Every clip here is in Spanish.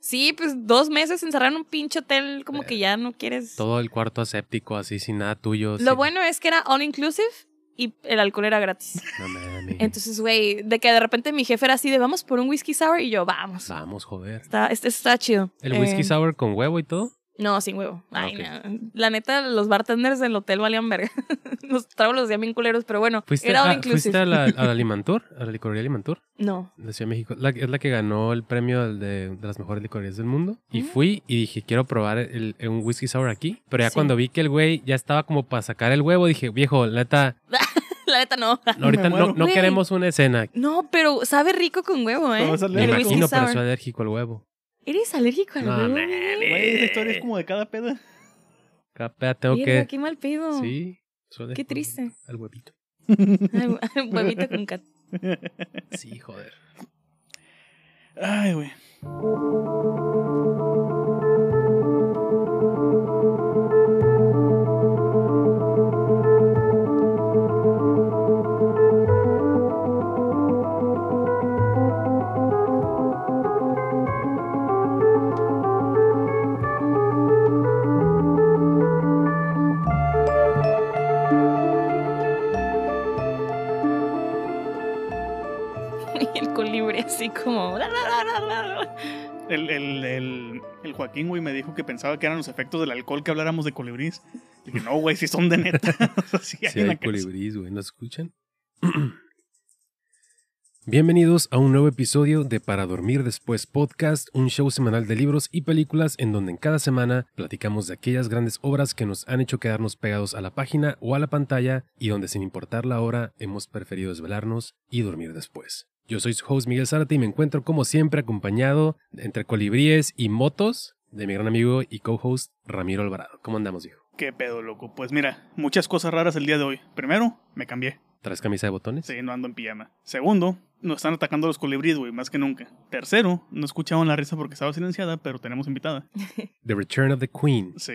Sí, pues dos meses encerrado en un pinche hotel, como Eh, que ya no quieres. Todo el cuarto aséptico, así, sin nada tuyo. Lo sin- bueno es que era all inclusive y el alcohol era gratis. No mames. Entonces, güey, de que de repente mi jefe era así de vamos por un whisky sour y yo, vamos. Vamos, joder. Está, este está chido. ¿El whisky Eh, sour con huevo y todo? No, sin huevo. Ah, Ay, ok. no. La neta, los bartenders del hotel valían verga. los tragos los días bien culeros, pero bueno, ¿Fuiste, era a, inclusive. ¿fuiste a la, a la Limantur? ¿A la licorería Limantur? No. De Ciudad de México. La- es la que ganó el premio de, de las mejores licorerías del mundo. Y Mm. fui y dije, quiero probar el, el- un whisky sour aquí. Pero ya Sí. cuando vi que el güey ya estaba como para sacar el huevo, dije, viejo, la neta, La neta, no. ahorita no, no queremos una escena. No, pero sabe rico con huevo, ¿eh? Me alérgico. El whisky imagino, pero soy alérgico al huevo. ¿Eres alérgico al No, huevo? Güey, esa historia es como de cada peda. Capea, tengo Verga, que... qué mal pedo. Sí. soy Qué triste. Al huevito. Ay, Huevito con cat. Sí, joder. Ay, güey. Así como... El, el, el, el Joaquín, güey, me dijo que pensaba que eran los efectos del alcohol que habláramos de colibrís. Dije, no, güey, si son de neta. O sea, sí hay Sí, hay colibrís, güey. ¿Nos escuchan? Bienvenidos a un nuevo episodio de Para Dormir Después Podcast, un show semanal de libros y películas en donde en cada semana platicamos de aquellas grandes obras que nos han hecho quedarnos pegados a la página o a la pantalla y donde sin importar la hora hemos preferido desvelarnos y dormir después. Yo soy su host Miguel Zárate y me encuentro como siempre acompañado entre colibríes y motos de mi gran amigo y co-host Ramiro Alvarado. ¿Cómo andamos, hijo? Qué pedo, loco. Pues mira, muchas cosas raras el día de hoy. Primero, me cambié. ¿Traes camisa de botones? Sí, no ando en pijama. Segundo, nos están atacando los colibríes, güey, más que nunca. Tercero, no escuchaban la risa porque estaba silenciada, pero tenemos invitada. The Return of the Queen. Sí,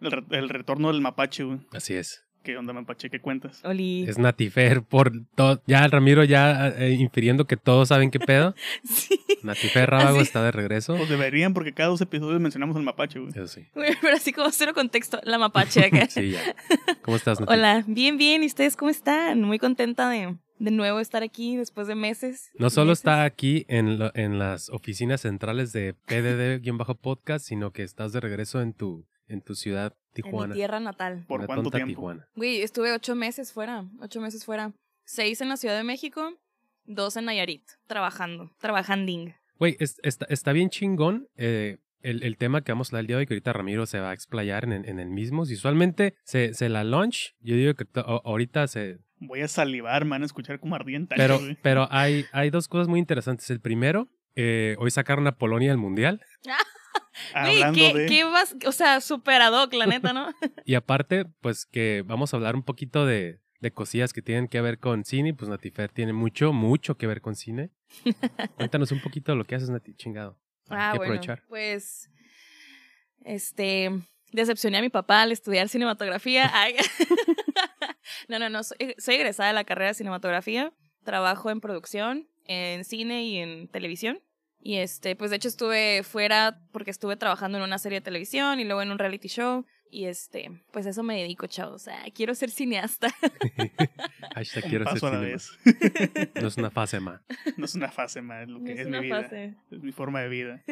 el, re- el retorno del mapache, güey. Así es. ¿Qué onda, mapache? ¿Qué cuentas? Oli. Es Natifer por todo. Ya Ramiro ya eh, infiriendo que todos saben qué pedo. Sí. Natifer Rábago Así. está de regreso. Pues deberían, porque cada dos episodios mencionamos al mapache, güey. Eso sí. Güey, Pero así como cero contexto. La mapache acá. Sí, ya. ¿Cómo estás, Nati? Hola, bien, bien. ¿Y ustedes cómo están? Muy contenta de de nuevo estar aquí después de meses. No solo Meses. está aquí en, lo- en las oficinas centrales de PDD-podcast, sino que estás de regreso en tu, en tu ciudad, en Tijuana. mi tierra natal. ¿Por La cuánto tiempo? Tijuana. Güey, estuve ocho meses fuera, ocho meses fuera. Seis en la Ciudad de México, dos en Nayarit, trabajando, trabajanding. Güey, es- está, está bien chingón eh, el, el tema que vamos a hablar el día de hoy, que ahorita Ramiro se va a explayar en, el- en el mismo. Si usualmente se, se la launch, yo digo que ahorita se... Voy a salivar, me van a escuchar como ardiente. Pero, pero hay, hay dos cosas muy interesantes. El primero, eh, hoy sacaron a Polonia del Mundial. Hablando ¿qué, de... qué vas? O sea, super ad hoc, la neta, ¿no? Y aparte, pues que vamos a hablar un poquito de, de cosillas que tienen que ver con cine. Pues Natifer tiene mucho, mucho que ver con cine. Cuéntanos un poquito de lo que haces, Nati, chingado. Ah, que bueno, aprovechar. pues, este, decepcioné a mi papá al estudiar cinematografía. Ay. no, no, no, soy, soy egresada de la carrera de cinematografía, trabajo en producción, en cine y en televisión. Y este, pues de hecho estuve fuera porque estuve trabajando en una serie de televisión y luego en un reality show. Y este, pues eso me dedico, chavos. O sea, quiero ser cineasta. Hashtag Un quiero ser paso a la cinema. vez. No es una fase más. No es una fase más, es lo que Es es, una mi vida. fase. Es mi forma de vida.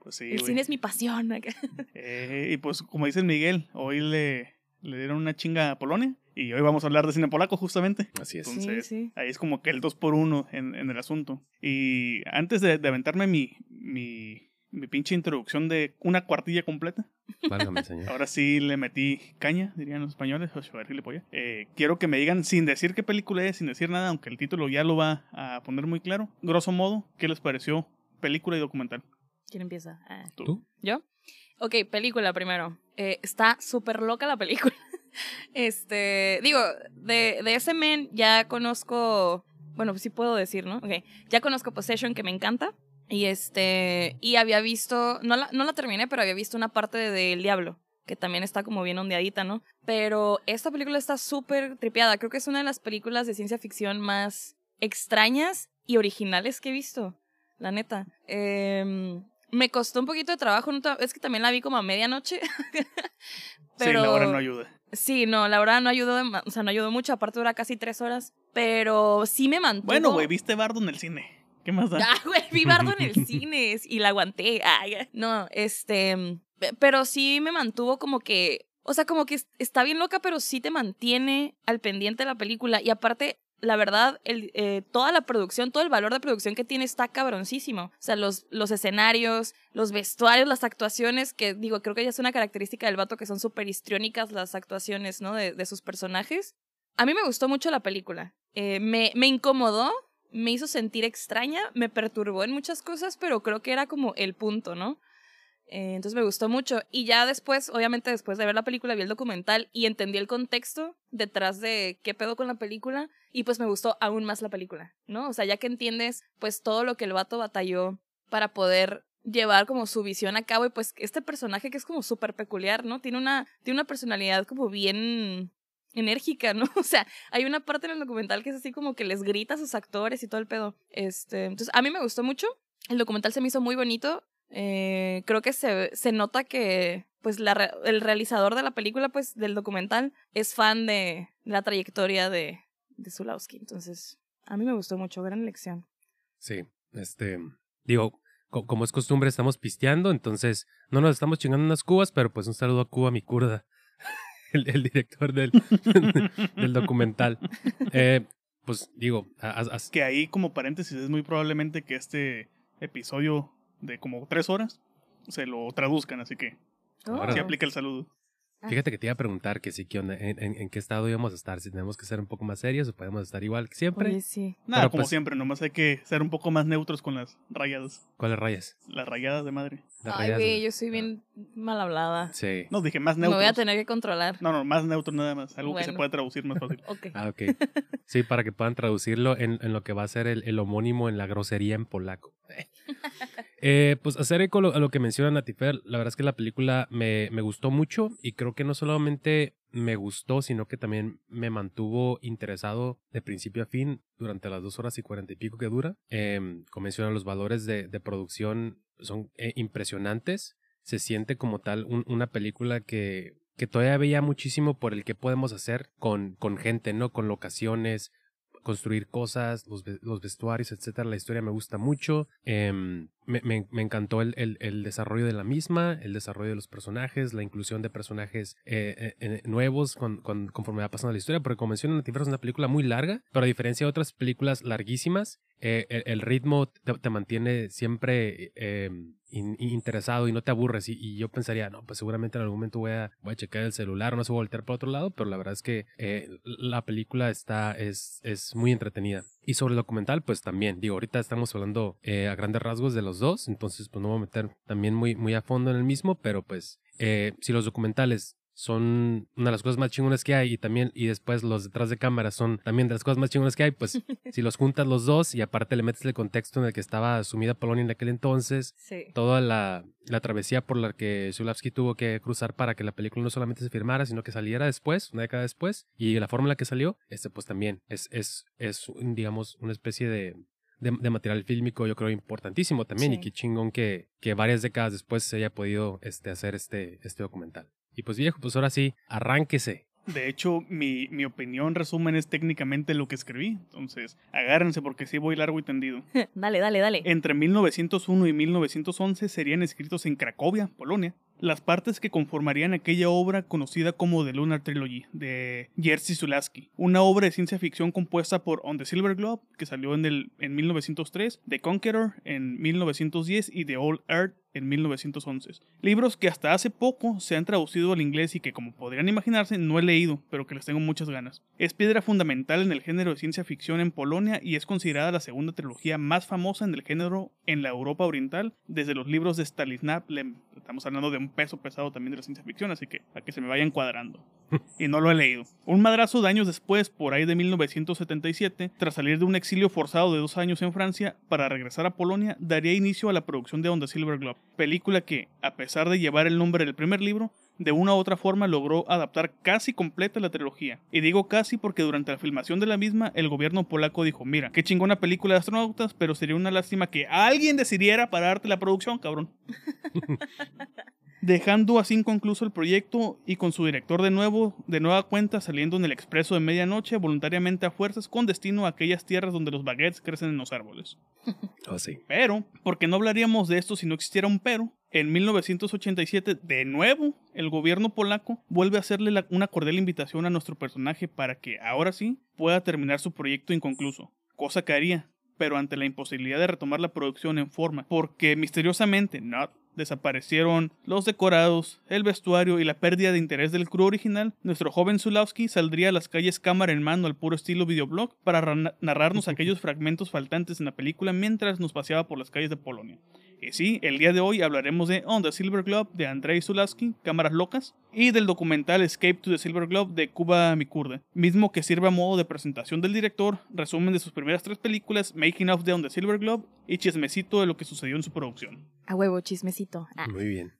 Pues sí, El cine es mi pasión. acá. Eh, y pues, como dice el Miguel, hoy le, le dieron una chinga a Polonia. Y hoy vamos a hablar de cine polaco, justamente. Así es. Entonces, sí. ahí es como que el 2 por 1 en, en el asunto. Y antes de, de aventarme mi, mi, mi pinche introducción de una cuartilla completa, Válgame, señor. ahora sí le metí caña, dirían los españoles, o. Eh, quiero que me digan, sin decir qué película es, sin decir nada, aunque el título ya lo va a poner muy claro, grosso modo, ¿qué les pareció película y documental? ¿Quién empieza? Ah. Tú. ¿Tú? ¿Yo? Ok, película primero. Eh, está súper loca la película. Este, digo, de, de ese men ya conozco, bueno, pues sí puedo decir, ¿no? Ok, ya conozco Possession que me encanta. Y este, y había visto, no la, no la terminé, pero había visto una parte de El Diablo, que también está como bien ondeadita, ¿no? Pero esta película está súper tripeada. Creo que es una de las películas de ciencia ficción más extrañas y originales que he visto. La neta. Em, Me costó un poquito de trabajo, es que también la vi como a medianoche. Sí, la hora no ayuda. Sí, no, la verdad no ayudó, o sea, no ayudó mucho, aparte dura casi tres horas, pero sí me mantuvo. Bueno, güey, viste Bardo en el cine. ¿Qué más da? Ah, güey, vi Bardo en el cine y la aguanté. Ay, no, este, pe- pero sí me mantuvo como que, o sea, como que es- está bien loca, pero sí te mantiene al pendiente de la película y aparte, la verdad, eh, toda la producción, todo el valor de producción que tiene está cabroncísimo. O sea, los, los escenarios, los vestuarios, las actuaciones, que digo, creo que ya es una característica del vato que son súper histriónicas las actuaciones, ¿no? De, de sus personajes. A mí me gustó mucho la película. Eh, me, me incomodó, me hizo sentir extraña, me perturbó en muchas cosas, pero creo que era como el punto, ¿no? Eh, entonces me gustó mucho. Y ya después, obviamente después de ver la película, vi el documental y entendí el contexto detrás de qué pedo con la película. Y pues me gustó aún más la película, ¿no? O sea, ya que entiendes pues todo lo que el vato batalló para poder llevar como su visión a cabo y pues este personaje que es como súper peculiar, ¿no? Tiene una, tiene una personalidad como bien enérgica, ¿no? O sea, hay una parte en el documental que es así como que les grita a sus actores y todo el pedo. Este, entonces, a mí me gustó mucho. El documental se me hizo muy bonito. Eh, creo que se, se nota que pues la, re- el realizador de la película, pues del documental, es fan de la trayectoria de, de Zulawski. Entonces, a mí me gustó mucho, gran elección. Sí, este, digo, co- como es costumbre, estamos pisteando, entonces no nos estamos chingando unas cubas, pero pues un saludo a Cuba, mi kurda, el, el director del, del documental. Eh, pues digo, a- a- a- Que ahí, como paréntesis, es muy probablemente que este episodio de como tres horas se lo traduzcan, así que Oh. aplica el saludo. fíjate que te iba a preguntar que sí, ¿qué onda? ¿En, en, en qué estado íbamos a estar? Si tenemos que ser un poco más serios o podemos estar igual que siempre. Oye, sí. Nada, Pero, como pues- siempre, nomás hay que ser un poco más neutros con las rayadas. ¿Cuáles rayas? Las rayadas de madre. Las Ay, güey, ¿no? yo soy bien mal hablada. Sí. No, dije más Me neutros. voy a tener que controlar. No, no, más neutro nada más. Algo que se Bueno. pueda traducir más fácil. Ok. Ah, ok. Sí, para que puedan traducirlo en, en lo que va a ser el, el homónimo en la grosería en polaco. Eh, pues hacer eco a lo, que menciona Natifer, la verdad es que la película me, me gustó mucho y creo que no solamente me gustó, sino que también me mantuvo interesado de principio a fin durante las dos horas y cuarenta y pico que dura. Eh, como menciona, los valores de, de producción son eh, impresionantes. Se siente como tal un- una película que, que todavía veía muchísimo por el que podemos hacer con, con gente, ¿no? Con locaciones, construir cosas, los, los vestuarios, etcétera. La historia me gusta mucho. Em, me, me- encantó el, el- desarrollo de la misma, el desarrollo de los personajes, la inclusión de personajes eh, eh, eh, nuevos con, con- conforme va pasando la historia. Porque como mencioné, Natifer es una película muy larga, pero a diferencia de otras películas larguísimas, el, ritmo te, mantiene siempre in- interesado y no te aburres. Y, yo pensaría, no, pues seguramente en algún momento voy a, voy a checar el celular no se voy a voltear para otro lado, pero la verdad es que la película está, es, es muy entretenida. Y sobre el documental, pues también, digo, ahorita estamos hablando eh, a grandes rasgos de los dos, entonces pues no voy a meter también muy, muy a fondo en el mismo, pero pues eh, si los documentales son una de las cosas más chingonas que hay y también y después los detrás de cámara son también de las cosas más chingonas que hay, pues si los juntas los dos y aparte le metes el contexto en el que estaba sumida Polonia en aquel entonces, Sí. toda la, la travesía por la que Zulawski tuvo que cruzar para que la película no solamente se firmara, sino que saliera después, una década después, y la forma en la que salió, este pues también es, es, es digamos, una especie de, de, de material fílmico, yo creo, importantísimo también, Sí. y qué chingón que, que varias décadas después se haya podido este, hacer este, este documental. Y pues viejo, pues ahora sí, arránquese. De hecho, mi, mi opinión resumen es técnicamente lo que escribí. Entonces, agárrense porque sí voy largo y tendido. dale, dale, dale. Entre 1901 y 1911 serían escritos en Cracovia, Polonia, las partes que conformarían aquella obra conocida como The Lunar Trilogy de Jerzy Zulawski, una obra de ciencia ficción compuesta por On the Silver Globe, que salió en, el, en 1903, The Conqueror en 1910 y The Old Earth en 1911. Libros que hasta hace poco se han traducido al inglés y que como podrían imaginarse no he leído, pero que les tengo muchas ganas. Es piedra fundamental en el género de ciencia ficción en Polonia y es considerada la segunda trilogía más famosa en el género en la Europa Oriental desde los libros de Stanislav Lem. Estamos hablando de un peso pesado también de la ciencia ficción, así que a que se me vayan cuadrando. y no lo he leído. Un madrazo de años después, por ahí de 1977, tras salir de un exilio forzado de dos años en Francia para regresar a Polonia, daría inicio a la producción de On the Silver Globe, película que, a pesar de llevar el nombre del primer libro, de una u otra forma logró adaptar casi completa la trilogía. Y digo casi porque durante la filmación de la misma, el gobierno polaco dijo, mira, qué chingona película de astronautas, pero sería una lástima que alguien decidiera pararte la producción, cabrón. dejando así inconcluso el proyecto y con su director de nuevo, de nueva cuenta, saliendo en el expreso de medianoche voluntariamente a fuerzas con destino a aquellas tierras donde los baguettes crecen en los árboles. Oh, sí. Pero, porque no hablaríamos de esto si no existiera un pero, en 1987, de nuevo, el gobierno polaco vuelve a hacerle la- una cordial invitación a nuestro personaje para que, ahora sí, pueda terminar su proyecto inconcluso. Cosa que haría, pero ante la imposibilidad de retomar la producción en forma, porque misteriosamente, not, desaparecieron los decorados, el vestuario y la pérdida de interés del crew original, nuestro joven Zulawski saldría a las calles cámara en mano al puro estilo videoblog para ra- narrarnos aquellos fragmentos faltantes en la película mientras nos paseaba por las calles de Polonia. Y sí, el día de hoy hablaremos de On the Silver Globe de Andrei Zulawski, Cámaras Locas, y del documental Escape to the Silver Globe de Kuba Mikurde, mismo que sirve a modo de presentación del director, resumen de sus primeras tres películas, Making of the On the Silver Globe y chismecito de lo que sucedió en su producción. A huevo, chismecito. Ah. Muy bien.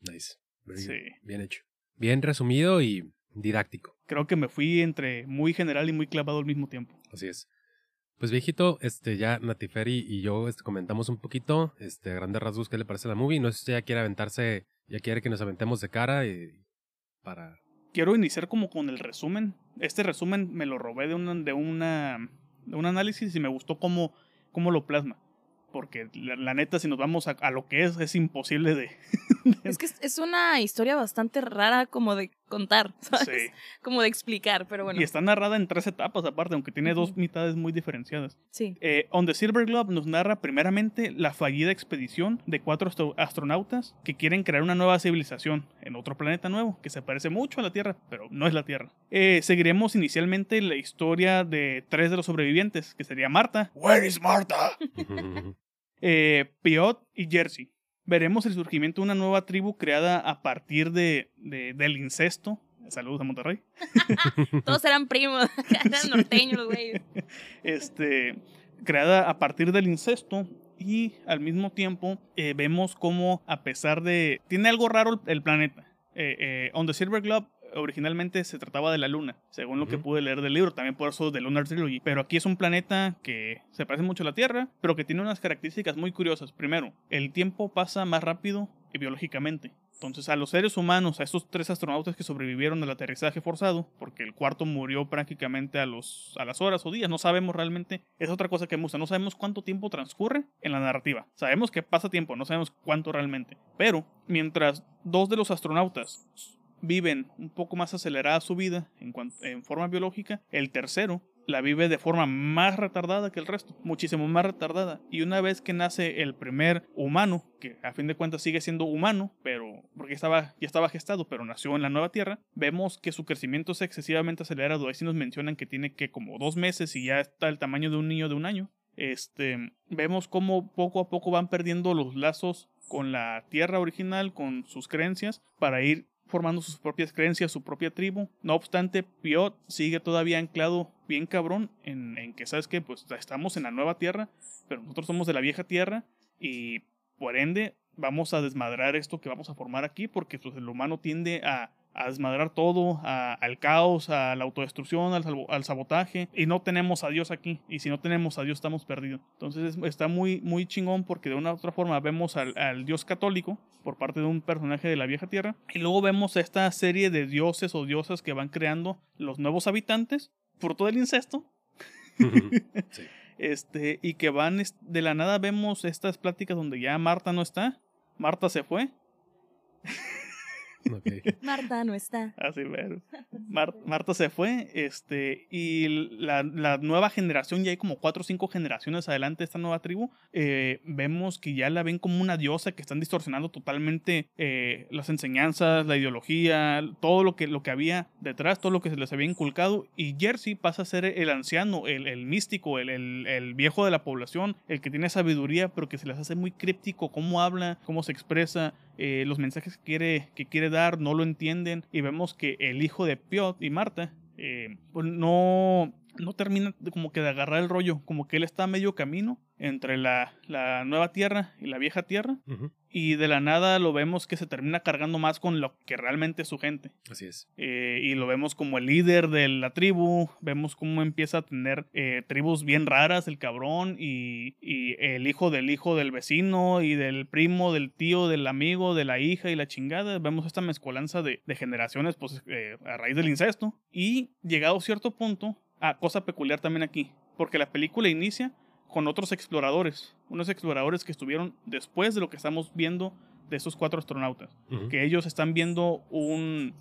Nice. Very Sí. good. Bien hecho. Bien resumido y didáctico. Creo que me fui entre muy general y muy clavado al mismo tiempo. Así es. Pues viejito, este ya Natiferi y yo este, comentamos un poquito, este, grandes rasgos qué le parece la movie. No sé si ya quiere aventarse, ya quiere que nos aventemos de cara y para Quiero iniciar como con el resumen. Este resumen me lo robé de, una, de, una, de un análisis y me gustó cómo, cómo lo plasma. Porque la, la neta, si nos vamos a, a lo que es, es imposible de... Es que es, una historia bastante rara como de contar, ¿sabes? Sí. Como de explicar, pero bueno. Y está narrada en tres etapas aparte, aunque tiene dos mitades muy diferenciadas. Sí. Eh, On the Silver Globe nos narra primeramente la fallida expedición de cuatro astro- astronautas que quieren crear una nueva civilización en otro planeta nuevo que se parece mucho a la Tierra, pero no es la Tierra. Eh, seguiremos inicialmente la historia de tres de los sobrevivientes, que sería Marta. Where is Marta? eh, Piot y Jersey. Veremos el surgimiento de una nueva tribu creada a partir de, de- del incesto. Saludos a Monterrey. Todos eran primos, eran norteños, güey. este, creada a partir del incesto y al mismo tiempo eh, vemos como a pesar de... Tiene algo raro el, el planeta. Eh, eh, On the Silver Globe originalmente se trataba de la luna, según lo que pude leer del libro, también por eso de Lunar Trilogy. Pero aquí es un planeta que se parece mucho a la Tierra, pero que tiene unas características muy curiosas. Primero, el tiempo pasa más rápido que biológicamente. Entonces, a los seres humanos, a estos tres astronautas que sobrevivieron al aterrizaje forzado, porque el cuarto murió prácticamente a, los, a las horas o días, no sabemos realmente, es otra cosa que me gusta, no sabemos cuánto tiempo transcurre en la narrativa. Sabemos que pasa tiempo, no sabemos cuánto realmente. Pero, mientras dos de los astronautas viven un poco más acelerada su vida en, cuan- en forma biológica, el tercero la vive de forma más retardada que el resto, muchísimo más retardada. Y una vez que nace el primer humano, que a fin de cuentas sigue siendo humano, pero porque estaba, ya estaba gestado, pero nació en la nueva Tierra, vemos que su crecimiento es excesivamente acelerado. Ahí sí nos mencionan que tiene que como dos meses y ya está el tamaño de un niño de un año. Este, vemos cómo poco a poco van perdiendo los lazos con la Tierra original, con sus creencias, para ir formando sus propias creencias, su propia tribu. No obstante, Piot sigue todavía anclado bien cabrón en, en que, ¿sabes qué? Pues estamos en la nueva tierra, pero nosotros somos de la vieja tierra y por ende vamos a desmadrar esto que vamos a formar aquí porque pues, el humano tiende a, a desmadrar todo, a- al caos, a la autodestrucción, al, sabotaje y no tenemos a Dios aquí y si no tenemos a Dios estamos perdidos. Entonces es- está muy, muy chingón porque de una u otra forma vemos al, al Dios católico por parte de un personaje de la vieja tierra y luego vemos esta serie de dioses o diosas que van creando los nuevos habitantes fruto del incesto sí. este, y que van de la nada vemos estas pláticas donde ya Marta no está, Marta se fue, Marta no está. así ver, Mar- Marta se fue, este, y la, la nueva generación, ya hay como cuatro o cinco generaciones adelante de esta nueva tribu, eh, vemos que ya la ven como una diosa que están distorsionando totalmente eh, las enseñanzas, la ideología, todo lo que, lo que había detrás, todo lo que se les había inculcado, y Jersey pasa a ser el anciano, el, el místico, el, el- el viejo de la población, el que tiene sabiduría, pero que se les hace muy críptico cómo habla, cómo se expresa, eh, los mensajes que quiere, que quiere dar no lo entienden y vemos que el hijo de Piot y Marta eh, pues no no termina como que de agarrar el rollo, como que él está a medio camino entre la, la nueva tierra y la vieja tierra, y de la nada lo vemos que se termina cargando más con lo que realmente es su gente. Así es. Eh, y lo vemos como el líder de la tribu, vemos cómo empieza a tener eh, tribus bien raras el cabrón y, y el hijo del hijo del vecino y del primo, del tío, del amigo, de la hija y la chingada. Vemos esta mezcolanza de, de generaciones pues, eh, a raíz del incesto. Y llegado a cierto punto, ah, cosa peculiar también aquí, porque la película inicia con otros exploradores, unos exploradores que estuvieron después de lo que estamos viendo de esos cuatro astronautas que ellos están viendo un,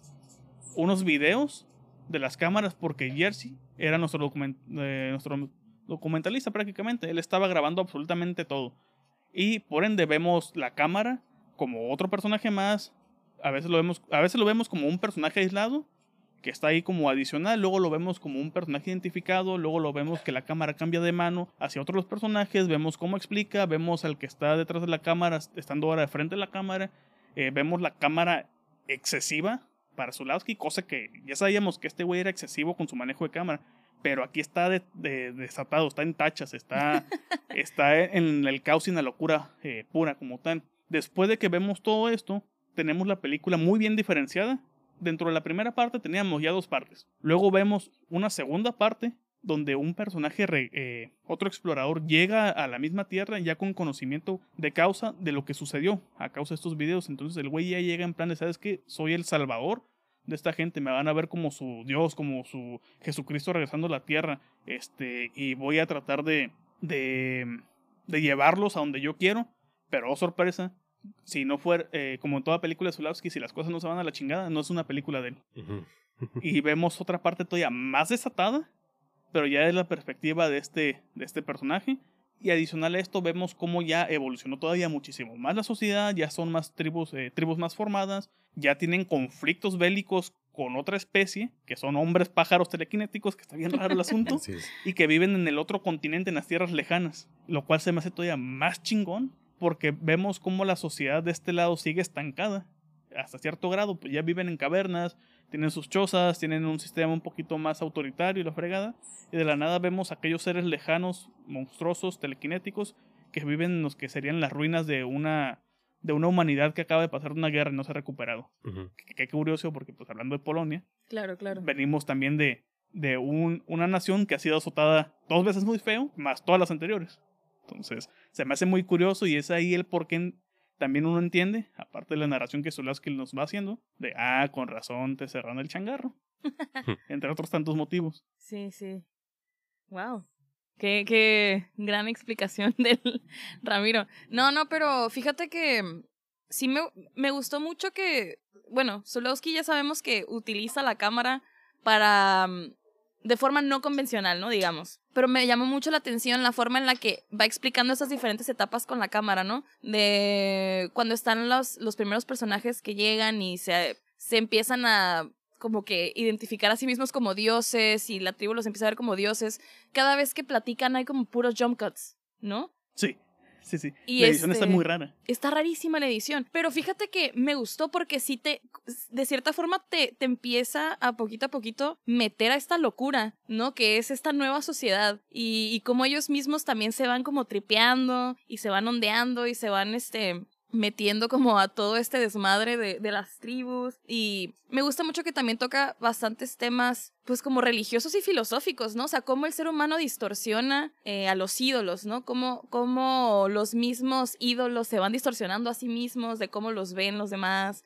unos videos de las cámaras porque Jersey era nuestro, document- eh, nuestro documentalista prácticamente. Él estaba grabando absolutamente todo. Y por ende vemos la cámara como otro personaje más. A veces lo vemos, a veces lo vemos como un personaje aislado que está ahí como adicional, luego lo vemos como un personaje identificado, luego lo vemos que la cámara cambia de mano hacia otros personajes, vemos cómo explica, vemos al que está detrás de la cámara, estando ahora de frente de la cámara, eh, vemos la cámara excesiva para Zulawski, cosa que ya sabíamos que este güey era excesivo con su manejo de cámara, pero aquí está de- de- desatado, está en tachas, está, está en el caos y en la locura eh, pura como tal. Después de que vemos todo esto, tenemos la película muy bien diferenciada. Dentro de la primera parte teníamos ya dos partes. Luego vemos una segunda parte donde un personaje, eh, otro explorador, llega a la misma tierra ya con conocimiento de causa de lo que sucedió a causa de estos videos. Entonces el güey ya llega en plan de, ¿sabes qué? Soy el salvador de esta gente, me van a ver como su Dios, como su Jesucristo regresando a la tierra, este, y voy a tratar de, de, de llevarlos a donde yo quiero, pero oh sorpresa, si no fuera, eh, como en toda película de Zulawski, si las cosas no se van a la chingada, no es una película de él. Y vemos otra parte todavía más desatada, pero ya es la perspectiva de este, de este personaje. Y adicional a esto vemos cómo ya evolucionó todavía muchísimo más la sociedad, ya son más tribus, eh, tribus más formadas, ya tienen conflictos bélicos con otra especie, que son hombres pájaros telequinéticos, que está bien raro el asunto, y que viven en el otro continente, en las tierras lejanas, lo cual se me hace todavía más chingón, porque vemos cómo la sociedad de este lado sigue estancada, hasta cierto grado, pues ya viven en cavernas, tienen sus chozas, tienen un sistema un poquito más autoritario y la fregada, y de la nada vemos aquellos seres lejanos, monstruosos, telequinéticos, que viven en los que serían las ruinas de una, de una humanidad que acaba de pasar una guerra y no se ha recuperado. Qué, qué curioso, porque pues hablando de Polonia, Claro, claro. venimos también de, de un- una nación que ha sido azotada dos veces muy feo, más todas las anteriores. Entonces, se me hace muy curioso y es ahí el por qué también uno entiende, aparte de la narración que Solowski nos va haciendo, de, ah, con razón te cerraron el changarro. Entre otros tantos motivos. Sí, sí. Wow. Qué, qué gran explicación del Ramiro. No, no, pero fíjate que mm, sí me, me gustó mucho que, bueno, Zulowski ya sabemos que utiliza la cámara para, mm, de forma no convencional, ¿no? Digamos. Pero me llamó mucho la atención la forma en la que va explicando esas diferentes etapas con la cámara, ¿no? De cuando están los, los primeros personajes que llegan y se, se empiezan a como que identificar a sí mismos como dioses y la tribu los empieza a ver como dioses. Cada vez que platican hay como puros jump cuts, ¿no? Sí, sí, sí. Y la edición este- está muy rara. Está rarísima la edición, pero fíjate que me gustó porque sí te, de cierta forma te, te empieza a poquito a poquito meter a esta locura, ¿no? Que es esta nueva sociedad y, y cómo ellos mismos también se van como tripeando y se van ondeando y se van, este, metiendo como a todo este desmadre de, de las tribus y me gusta mucho que también toca bastantes temas pues como religiosos y filosóficos, ¿no? O sea, cómo el ser humano distorsiona eh, a los ídolos, ¿no? Cómo, cómo los mismos ídolos se van distorsionando a sí mismos, de cómo los ven los demás.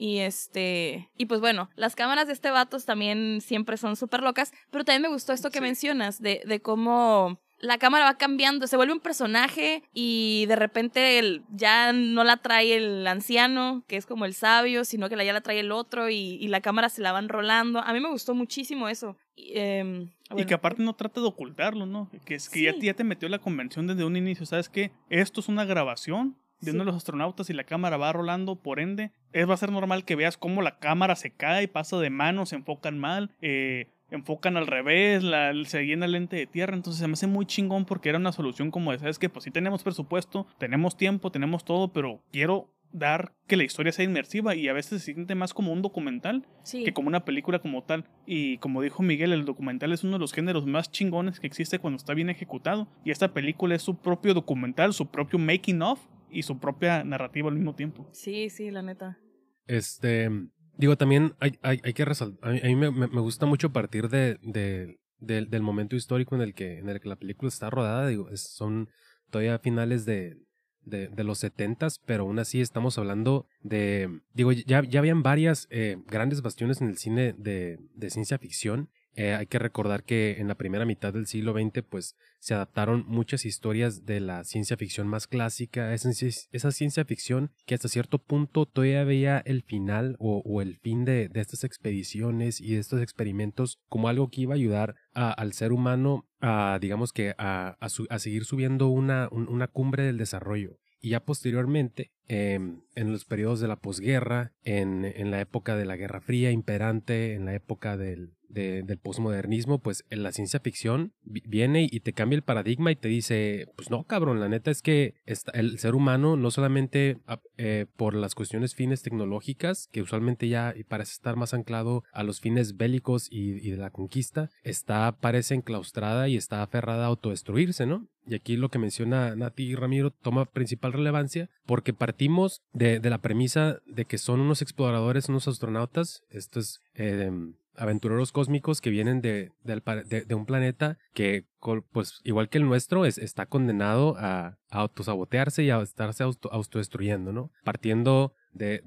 Y este, y pues bueno, las cámaras de este vatos también siempre son súper locas, pero también me gustó esto que Sí. mencionas, de, de cómo la cámara va cambiando, se vuelve un personaje y de repente el- ya no la trae el anciano, que es como el sabio, sino que la, ya la trae el otro y, y la cámara se la van rolando. A mí me gustó muchísimo eso. Y, em, Y que aparte no trata de ocultarlo, ¿no? Que es que ya, Sí. ya te metió la convención desde un inicio. ¿Sabes qué? Esto es una grabación de Sí. uno de los astronautas y la cámara va rolando, por ende, es, va a ser normal que veas cómo la cámara se cae, pasa de manos, se enfocan mal, eh, enfocan al revés, la, se llena el lente de tierra. Entonces se me hace muy chingón porque era una solución como de, ¿sabes qué? Pues sí tenemos presupuesto, tenemos tiempo, tenemos todo, pero quiero dar que la historia sea inmersiva y a veces se siente más como un documental Sí. que como una película como tal. Y como dijo Miguel, el documental es uno de los géneros más chingones que existe cuando está bien ejecutado. Y esta película es su propio documental, su propio making of y su propia narrativa al mismo tiempo. Sí, sí, la neta. Este, digo, también hay, hay, hay que resaltar, a mí, me, me- gusta mucho partir de, de- del- momento histórico en el que, en el que la película está rodada, digo, son todavía finales de, de, de los setentas, pero aún así estamos hablando de, digo, ya, ya habían varias eh, grandes bastiones en el cine de, de ciencia ficción. Eh, hay que recordar que en la primera mitad del siglo XX, pues, se adaptaron muchas historias de la ciencia ficción más clásica, esa, ciencia ficción que hasta cierto punto todavía veía el final o, el fin de, estas expediciones y de estos experimentos como algo que iba a ayudar al ser humano a, digamos que, a, seguir subiendo una, un, una cumbre del desarrollo. Y ya posteriormente, eh, en los periodos de la posguerra, en, la época de la Guerra Fría imperante, en la época del, de, del posmodernismo, pues en la ciencia ficción viene y te cambia el paradigma y te dice, pues no, cabrón, la neta es que el ser humano no solamente eh, por las cuestiones fines tecnológicas, que usualmente ya parece estar más anclado a los fines bélicos y, de la conquista, está, parece enclaustrada y está aferrada a autodestruirse, ¿no? Y aquí lo que menciona Nati y Ramiro toma principal relevancia porque partimos de, la premisa de que son unos exploradores, unos astronautas, estos eh, aventureros cósmicos que vienen de, de, un planeta que, pues igual que el nuestro, es, está condenado a, a autosabotearse y a estarse auto, autodestruyendo, ¿no? Partiendo de,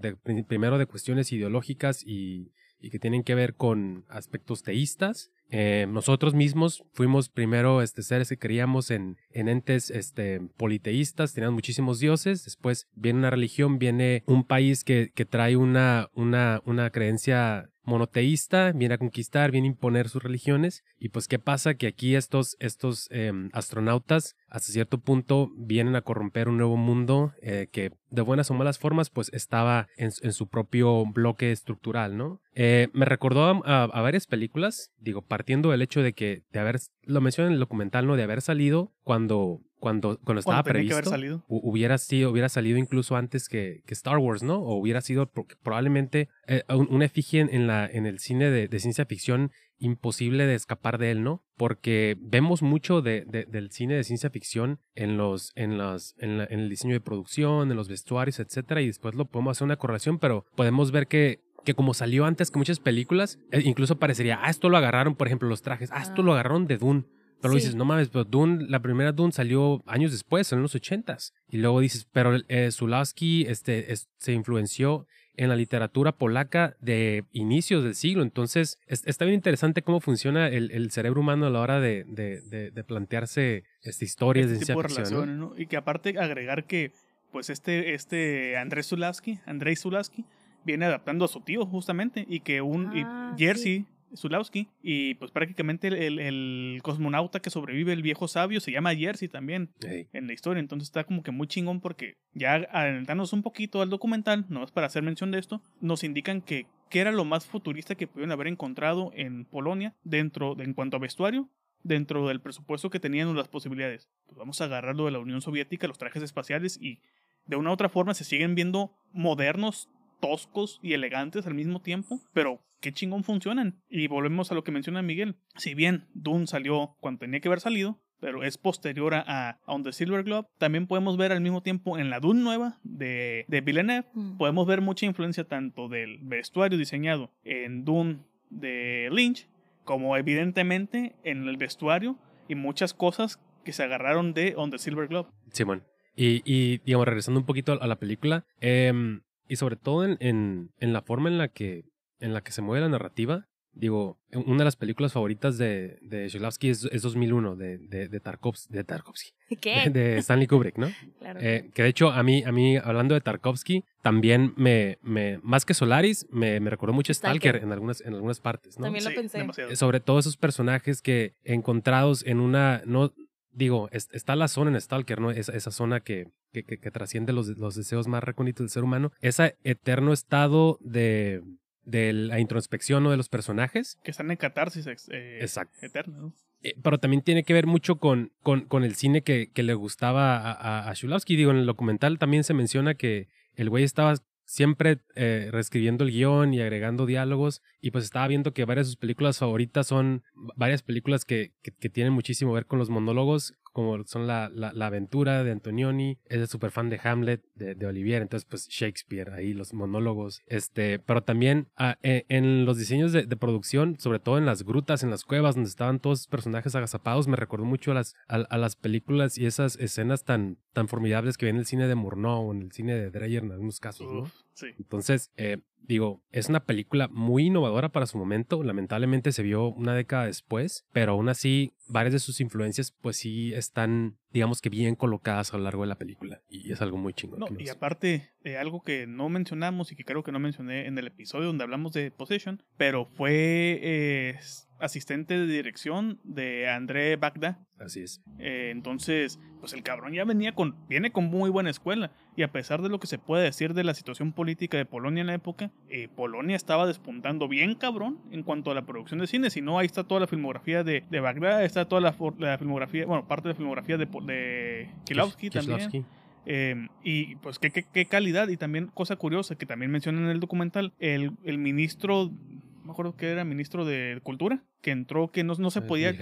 primero de cuestiones ideológicas y, y que tienen que ver con aspectos teístas. Eh, nosotros mismos fuimos primero este, seres que creíamos en, en entes este, politeístas, tenían muchísimos dioses, después viene una religión, viene un país que, que trae una, una, una creencia monoteísta, viene a conquistar, viene a imponer sus religiones. Y pues, ¿qué pasa? Que aquí estos, estos eh, astronautas, hasta cierto punto, vienen a corromper un nuevo mundo eh, que, de buenas o malas formas, pues estaba en, en su propio bloque estructural, ¿no? Eh, me recordó a, a, varias películas, digo, partiendo del hecho de que, de haber, lo mencioné en el documental, ¿no? De haber salido cuando cuando, cuando estaba cuando previsto, salido. hubiera sido, hubiera salido incluso antes que, que, Star Wars, ¿no? O hubiera sido probablemente eh, un, una efigie en, la, en el cine de, de, ciencia ficción imposible de escapar de él, ¿no? Porque vemos mucho de, de, del cine de ciencia ficción en los, en los, en, la, en el diseño de producción, en los vestuarios, etcétera, y después lo podemos hacer una correlación, pero podemos ver que que como salió antes que muchas películas, eh, incluso parecería, ah, esto lo agarraron, por ejemplo, los trajes, ah, esto lo agarraron de Dune. Pero Sí. dices, no mames, pero Dune, la primera Dune salió años después, en los ochentas. Y luego dices, pero eh, Zulawski este, es- se influenció en la literatura polaca de inicios del siglo. Entonces, es- está bien interesante cómo funciona el, el cerebro humano a la hora de, de- de- de plantearse este, historias este de ciencia ficción. ¿no? relaciones, ¿no? Y que aparte agregar que, pues este, este Andrés Zulawski, Andrei Zulawski, viene adaptando a su tío justamente, y que un y Ah, Jersey Zulawski, y pues prácticamente el, cosmonauta que sobrevive, el viejo sabio, se llama Jersey también en la historia. Entonces está como que muy chingón porque ya adentrándonos un poquito al documental, no es para hacer mención de esto, nos indican que qué era lo más futurista que pudieron haber encontrado en Polonia dentro de, en cuanto a vestuario, dentro del presupuesto que tenían o las posibilidades. Pues vamos a agarrar lo de la Unión Soviética, los trajes espaciales y de una u otra forma se siguen viendo modernos, toscos y elegantes al mismo tiempo, pero qué chingón funcionan. Y volvemos a lo que menciona Miguel. Si bien Dune salió cuando tenía que haber salido, pero es posterior a, a On the Silver Globe, también podemos ver al mismo tiempo en la Dune nueva de, de Villeneuve, Mm. podemos ver mucha influencia tanto del vestuario diseñado en Dune de Lynch, como evidentemente en el vestuario y muchas cosas que se agarraron de On the Silver Globe. Simón. Y, y, digamos, regresando un poquito a la película, em, y sobre todo en, en, en la forma en la que en la que se mueve la narrativa, digo, una de las películas favoritas de, de Zulawski es, es 2001, de, de, de, Tarkovsky, de Tarkovsky, ¿Qué? de Stanley Kubrick, ¿no? Claro. Eh, que de hecho, a mí, a mí, hablando de Tarkovsky, también me, me más que Solaris, me, me recordó mucho Stalker, Stalker. en, algunas, en algunas partes, ¿no? También lo Sí, pensé. demasiado. Sobre todo esos personajes que encontrados en una no digo es- está la zona en Stalker no esa, esa zona que, que, que- que trasciende los, los deseos más recónditos del ser humano ese eterno estado de de la introspección ¿no? de los personajes Que están en catarsis eh, Exacto. eterna. ¿no? Eh, pero también tiene que ver mucho con, con, con el cine que, que le gustaba a, a, a. Digo, en el documental también se menciona que el güey estaba siempre eh, reescribiendo el guion y agregando diálogos. Y pues estaba viendo que varias de sus películas favoritas son varias películas que, que, que tienen muchísimo que ver con los monólogos como son la, la, la aventura de Antonioni, es súper fan de Hamlet, de, de, Olivier, entonces pues Shakespeare, ahí los monólogos, este, pero también ah, en, en, los diseños de, de, producción, sobre todo en las grutas, en las cuevas, donde estaban todos los personajes agazapados, me recordó mucho a las, a, a, las películas y esas escenas tan, tan formidables que ven en el cine de Murnau o en el cine de Dreyer en algunos casos, ¿no? Entonces, eh, digo, es una película muy innovadora para su momento. Lamentablemente se vio una década después, pero aún así, varias de sus influencias, pues sí están, digamos que bien colocadas a lo largo de la película. Y es algo muy chingón. No, y aparte, eh, algo que no mencionamos y que creo que no mencioné en el episodio donde hablamos de Possession, pero fue eh, asistente de dirección de André Bagda. Así es. Eh, entonces, pues el cabrón ya venía con, viene con muy buena escuela. Y a pesar de lo que se puede decir de la situación política de Polonia en la época, eh, Polonia estaba despuntando bien cabrón en cuanto a la producción de cine. Si no, ahí está toda la filmografía de, de Bagdad, está toda la, la, filmografía, bueno, parte de la filmografía de, de Kilowski también. Eh, y pues qué, qué, qué, calidad. Y también cosa curiosa que también mencionan en el documental, el, el ministro, no me acuerdo que era ministro de Cultura, que entró, que no, no se podía...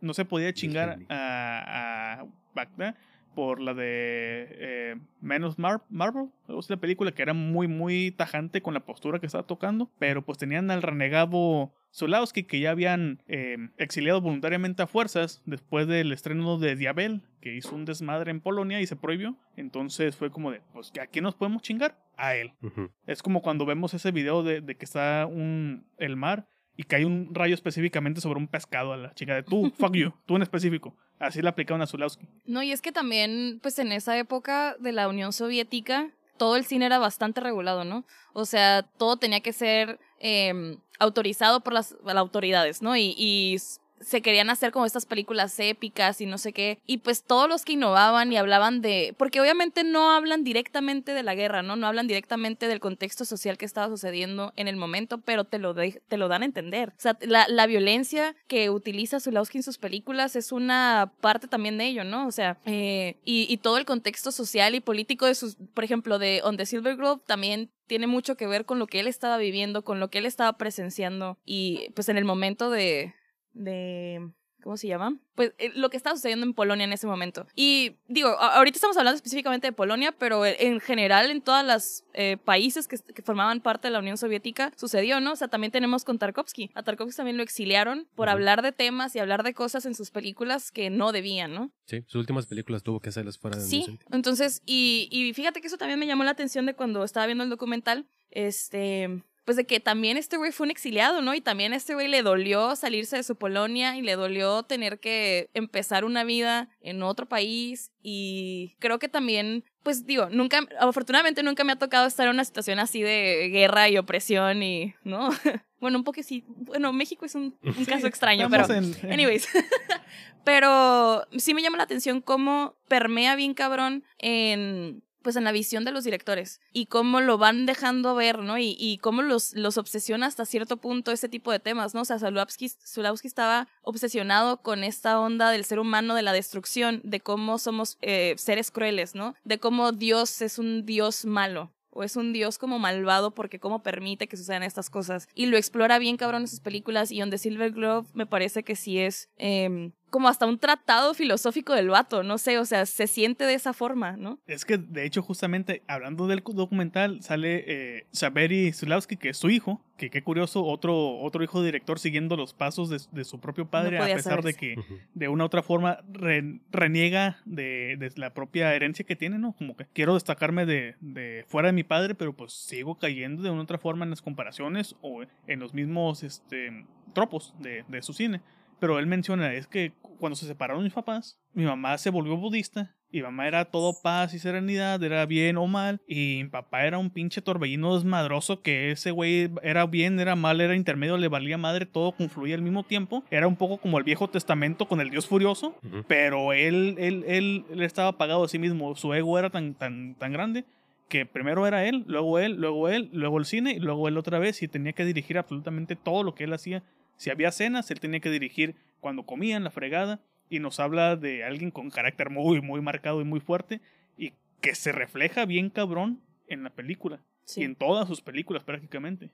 No se podía chingar a, a Bagdad por la de eh, Menos Mar Marvel, es la película que era muy muy tajante con la postura que estaba tocando, pero pues tenían al renegado Zulawski que ya habían eh, exiliado voluntariamente a fuerzas después del estreno de Diabel, que hizo un desmadre en Polonia y se prohibió. Entonces fue como de, pues ¿a quién nos podemos chingar? A él. Uh -huh. Es como cuando vemos ese video de, de que está un, el mar y cae un rayo específicamente sobre un pescado a la chica de tú, fuck you, tú en específico. Así le aplicaron a Zulawski. No, y es que también, pues en esa época de la Unión Soviética, todo el cine era bastante regulado, ¿no? O sea, todo tenía que ser eh, autorizado por las, las, autoridades, ¿no? Y, y se querían hacer como estas películas épicas y no sé qué. Y pues todos los que innovaban y hablaban de. Porque obviamente no hablan directamente de la guerra, ¿no? No hablan directamente del contexto social que estaba sucediendo en el momento, pero te lo, de, te lo dan a entender. O sea, la, la violencia que utiliza Zulawski en sus películas es una parte también de ello, ¿no? O sea, eh, y, y todo el contexto social y político de sus. Por ejemplo, de On the Silver Grove también tiene mucho que ver con lo que él estaba viviendo, con lo que él estaba presenciando y pues en el momento de, de ¿cómo se llama? Pues eh, lo que estaba sucediendo en Polonia en ese momento. Y digo, ahorita estamos hablando específicamente de Polonia, pero en general en todos los eh, países que, que, formaban parte de la Unión Soviética sucedió, ¿no? O sea, también tenemos con Tarkovsky. A Tarkovsky también lo exiliaron por hablar de temas y hablar de cosas en sus películas que no debían, ¿no? Sí, sus últimas películas tuvo que hacerlas fuera de Sí, entonces, y, y fíjate que eso también me llamó la atención de cuando estaba viendo el documental. Este pues de que también este güey fue un exiliado, ¿no? Y también a este güey le dolió salirse de su Polonia y le dolió tener que empezar una vida en otro país y creo que también, pues digo, nunca, afortunadamente nunca me ha tocado estar en una situación así de guerra y opresión y, ¿no? bueno, un poco sí, bueno, México es un, un sí, caso extraño, pero, en... anyways. pero sí me llama la atención cómo permea bien cabrón en pues en la visión de los directores y cómo lo van dejando ver, ¿no? Y, cómo los, los obsesiona hasta cierto punto ese tipo de temas, ¿no? O sea, Zulawski, Zulawski estaba obsesionado con esta onda del ser humano, de la destrucción, de cómo somos eh, seres crueles, ¿no? De cómo Dios es un Dios malo o es un dios como malvado porque cómo permite que sucedan estas cosas. Y lo explora bien cabrón en sus películas y On the Silver Glove me parece que sí es eh, como hasta un tratado filosófico del vato, no sé, o sea, se siente de esa forma, ¿no? Es que de hecho justamente hablando del documental sale eh, Saberi Zulawski, que es su hijo, que qué curioso, otro, otro hijo director siguiendo los pasos de, de su propio padre, no a pesar de que uh -huh. de una u otra forma re, reniega de, de, la propia herencia que tiene, ¿no? Como que quiero destacarme de, de, fuera de mi padre, pero pues sigo cayendo de una u otra forma en las comparaciones o en los mismos este, tropos de, de su cine. Pero él menciona, es que cuando se separaron mis papás, mi mamá se volvió budista. Y mamá era todo paz y serenidad, era bien o mal. Y mi papá era un pinche torbellino desmadroso que ese güey era bien, era mal, era intermedio, le valía madre, todo confluía al mismo tiempo. Era un poco como el Viejo Testamento con el Dios furioso. Uh -huh. Pero él, él, él, él estaba apagado de sí mismo. Su ego era tan, tan, tan grande que primero era él, luego él, luego él, luego el cine y luego él otra vez y tenía que dirigir absolutamente todo lo que él hacía si había cenas, él tenía que dirigir cuando comían, la fregada, y nos habla de alguien con carácter muy, muy marcado y muy fuerte, y que se refleja bien cabrón en la película. Sí. Y en todas sus películas prácticamente.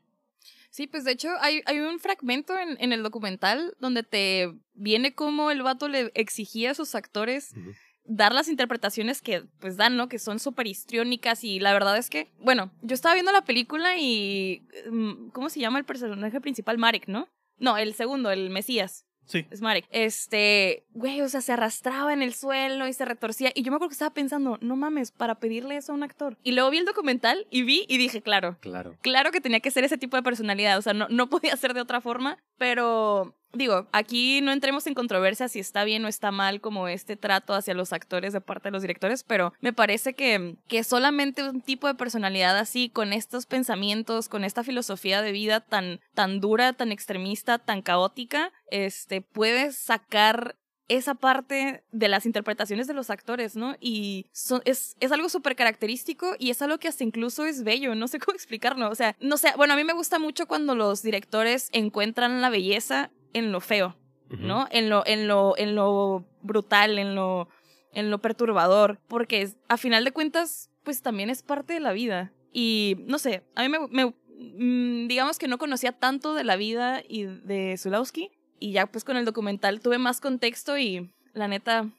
Sí, pues de hecho hay, hay un fragmento en, en el documental donde te viene como el vato le exigía a sus actores dar las interpretaciones que pues dan, ¿no? Que son súper histriónicas y la verdad es que, bueno, yo estaba viendo la película y... mm, ¿Cómo se llama el personaje principal? Marek, ¿no? No, el segundo, el Mesías. Sí. Es Marek. Este, güey, o sea, se arrastraba en el suelo y se retorcía. Y yo me acuerdo que estaba pensando, no mames, para pedirle eso a un actor. Y luego vi el documental y vi y dije, claro, Claro. claro que tenía que ser ese tipo de personalidad, o sea, no, no podía ser de otra forma, pero digo, aquí no entremos en controversia si está bien o está mal como este trato hacia los actores de parte de los directores, pero me parece que, que solamente un tipo de personalidad así, con estos pensamientos, con esta filosofía de vida tan, tan dura, tan extremista, tan caótica, este, puede sacar esa parte de las interpretaciones de los actores, ¿no? Y es, es algo súper característico y es algo que hasta incluso es bello, no sé cómo explicarlo, o sea, no sé, bueno, a mí me gusta mucho cuando los directores encuentran la belleza en lo feo. ¿no? En lo, en lo, en lo brutal, en lo, en lo perturbador, porque es- a final de cuentas, pues también es parte de la vida. Y no sé, a mí me, me- mm, digamos que no conocía tanto de la vida y de Zulawski, y ya pues con el documental tuve más contexto y la neta,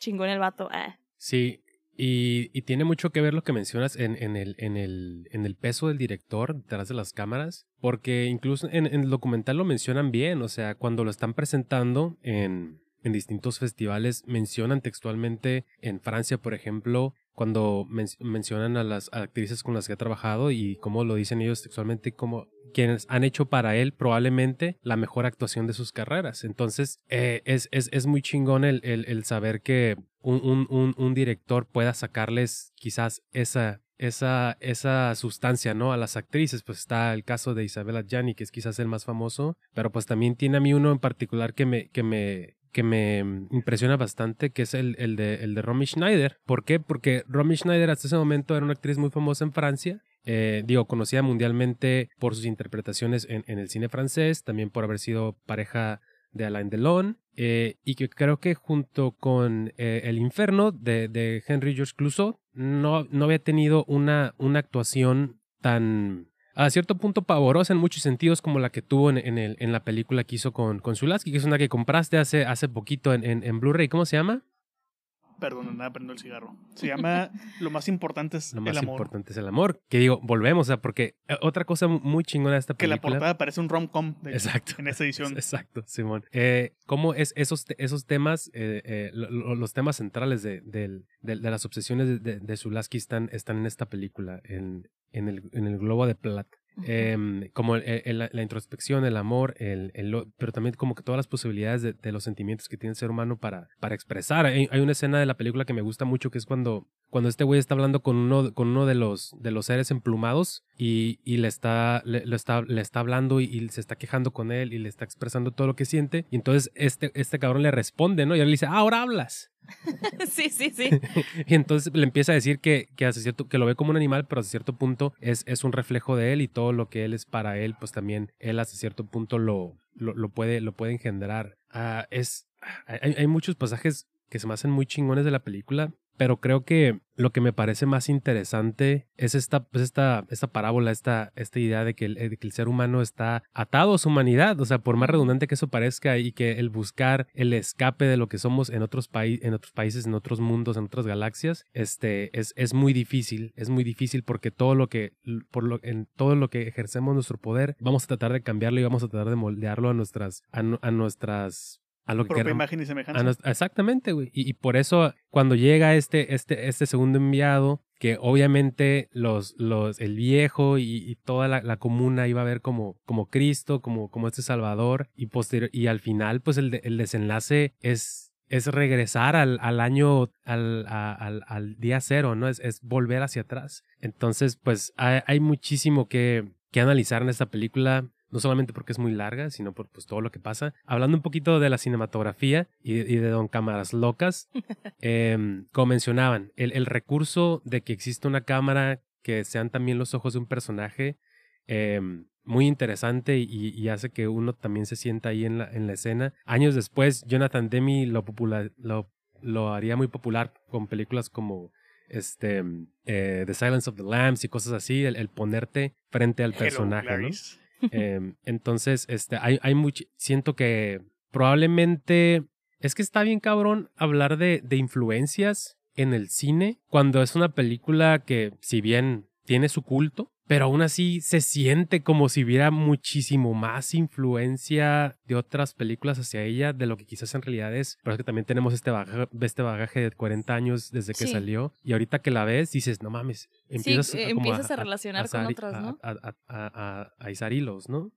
chingón el vato. ah. Sí, y, y tiene mucho que ver lo que mencionas en, en, el, en, el, en el peso del director detrás de las cámaras, porque incluso en, en el documental lo mencionan bien, o sea, cuando lo están presentando en, en distintos festivales, mencionan textualmente en Francia, por ejemplo, cuando men- mencionan a las actrices con las que ha trabajado y cómo lo dicen ellos textualmente, como quienes han hecho para él probablemente la mejor actuación de sus carreras. Entonces, eh, es, es, es muy chingón el, el, saber que un, un, un, un director pueda sacarles quizás esa, esa, esa sustancia, ¿no? A las actrices. Pues está el caso de Isabella Gianni, que es quizás el más famoso, pero pues también tiene a mí uno en particular que me, que me, que me impresiona bastante, que es el, el, de, el de Romy Schneider. ¿Por qué? Porque Romy Schneider hasta ese momento era una actriz muy famosa en Francia. Eh, digo, conocida mundialmente por sus interpretaciones en, en el cine francés, también por haber sido pareja de Alain Delon, eh, y que creo que junto con eh, El Inferno de, de Henry George Clouseau no, no había tenido una, una actuación tan a cierto punto pavorosa en muchos sentidos como la que tuvo en, en el, en la película que hizo con, con Zulaski, que es una que compraste hace, hace poquito en, en, en Blu-ray. ¿Cómo se llama? Perdón, andaba prendo el cigarro. Se llama Lo más importante es Lo más el amor. importante es el amor. Que digo, volvemos, o sea, porque eh, otra cosa muy chingona de esta Que la película. portada parece un rom-com Exacto. en esta edición. Exacto, Simón. Eh, ¿Cómo es esos, esos temas, eh, eh, lo- lo- los temas centrales de, de- de las obsesiones de, de, de Zulaski están, están en esta película, en, en, el, en el globo de plata? Em, como el- la, introspección, el amor, el, pero también como que todas las posibilidades de, los sentimientos que tiene el ser humano para, para expresar. Hay, una escena de la película que me gusta mucho que es cuando, cuando este güey está hablando con uno, con uno de, los, de los seres emplumados y, y le, está, le, está, le está hablando y, y se está quejando con él y le está expresando todo lo que siente. Y entonces este, este cabrón le responde, ¿no? Y él le dice, ah, ahora hablas. sí, sí, sí. Y entonces le empieza a decir que, que, hace cierto, que lo ve como un animal, pero hasta cierto punto es, es un reflejo de él y todo lo que él es para él, pues también él hasta cierto punto lo, lo, lo puede, lo puede engendrar. Ah, es, hay, hay muchos pasajes que se me hacen muy chingones de la película, pero creo que lo que me parece más interesante es esta, pues esta, esta parábola, esta, esta idea de que, el, de que el ser humano está atado a su humanidad. O sea, por más redundante que eso parezca y que el buscar el escape de lo que somos en otros, paí- en otros países, en otros mundos, en otras galaxias, este, es, es muy difícil. Es muy difícil porque todo lo que, por lo, en todo lo que ejercemos nuestro poder, vamos a tratar de cambiarlo y vamos a tratar de moldearlo a nuestras, a, a nuestras, a lo que Propia queramos. imagen y semejanza. Nos- exactamente, güey. Y, y por eso, cuando llega este, este, este segundo enviado, que obviamente los, los, el viejo y, y toda la, la comuna iba a ver como, como Cristo, como, como este Salvador, y posterior, y al final, pues el, de- el desenlace es, es regresar al, al año, al, al, al día cero, ¿no? Es, es volver hacia atrás. Entonces, pues hay, hay muchísimo que, que analizar en esta película. No solamente porque es muy larga, sino por pues, todo lo que pasa. Hablando un poquito de la cinematografía y, y de Don Cámaras Locas, em, como mencionaban, el, el recurso de que exista una cámara que sean también los ojos de un personaje, em, muy interesante y, y hace que uno también se sienta ahí en la, en la escena. Años después, Jonathan Demi lo, popular, lo, lo haría muy popular con películas como este, eh, The Silence of the Lambs y cosas así, el, el ponerte frente al Hello, personaje, ¿no? Em, entonces, este, hay, hay mucho, siento que probablemente, es que está bien cabrón hablar de, de influencias en el cine cuando es una película que, si bien tiene su culto, pero aún así se siente como si hubiera muchísimo más influencia de otras películas hacia ella de lo que quizás en realidad es. Pero es que también tenemos este bagaje, este bagaje de 40 años desde que Sí. salió y ahorita que la ves dices, no mames, empiezas eh, como empiezas a relacionar con otras, a- ¿no? A, a, a, a- a hilos, ¿no?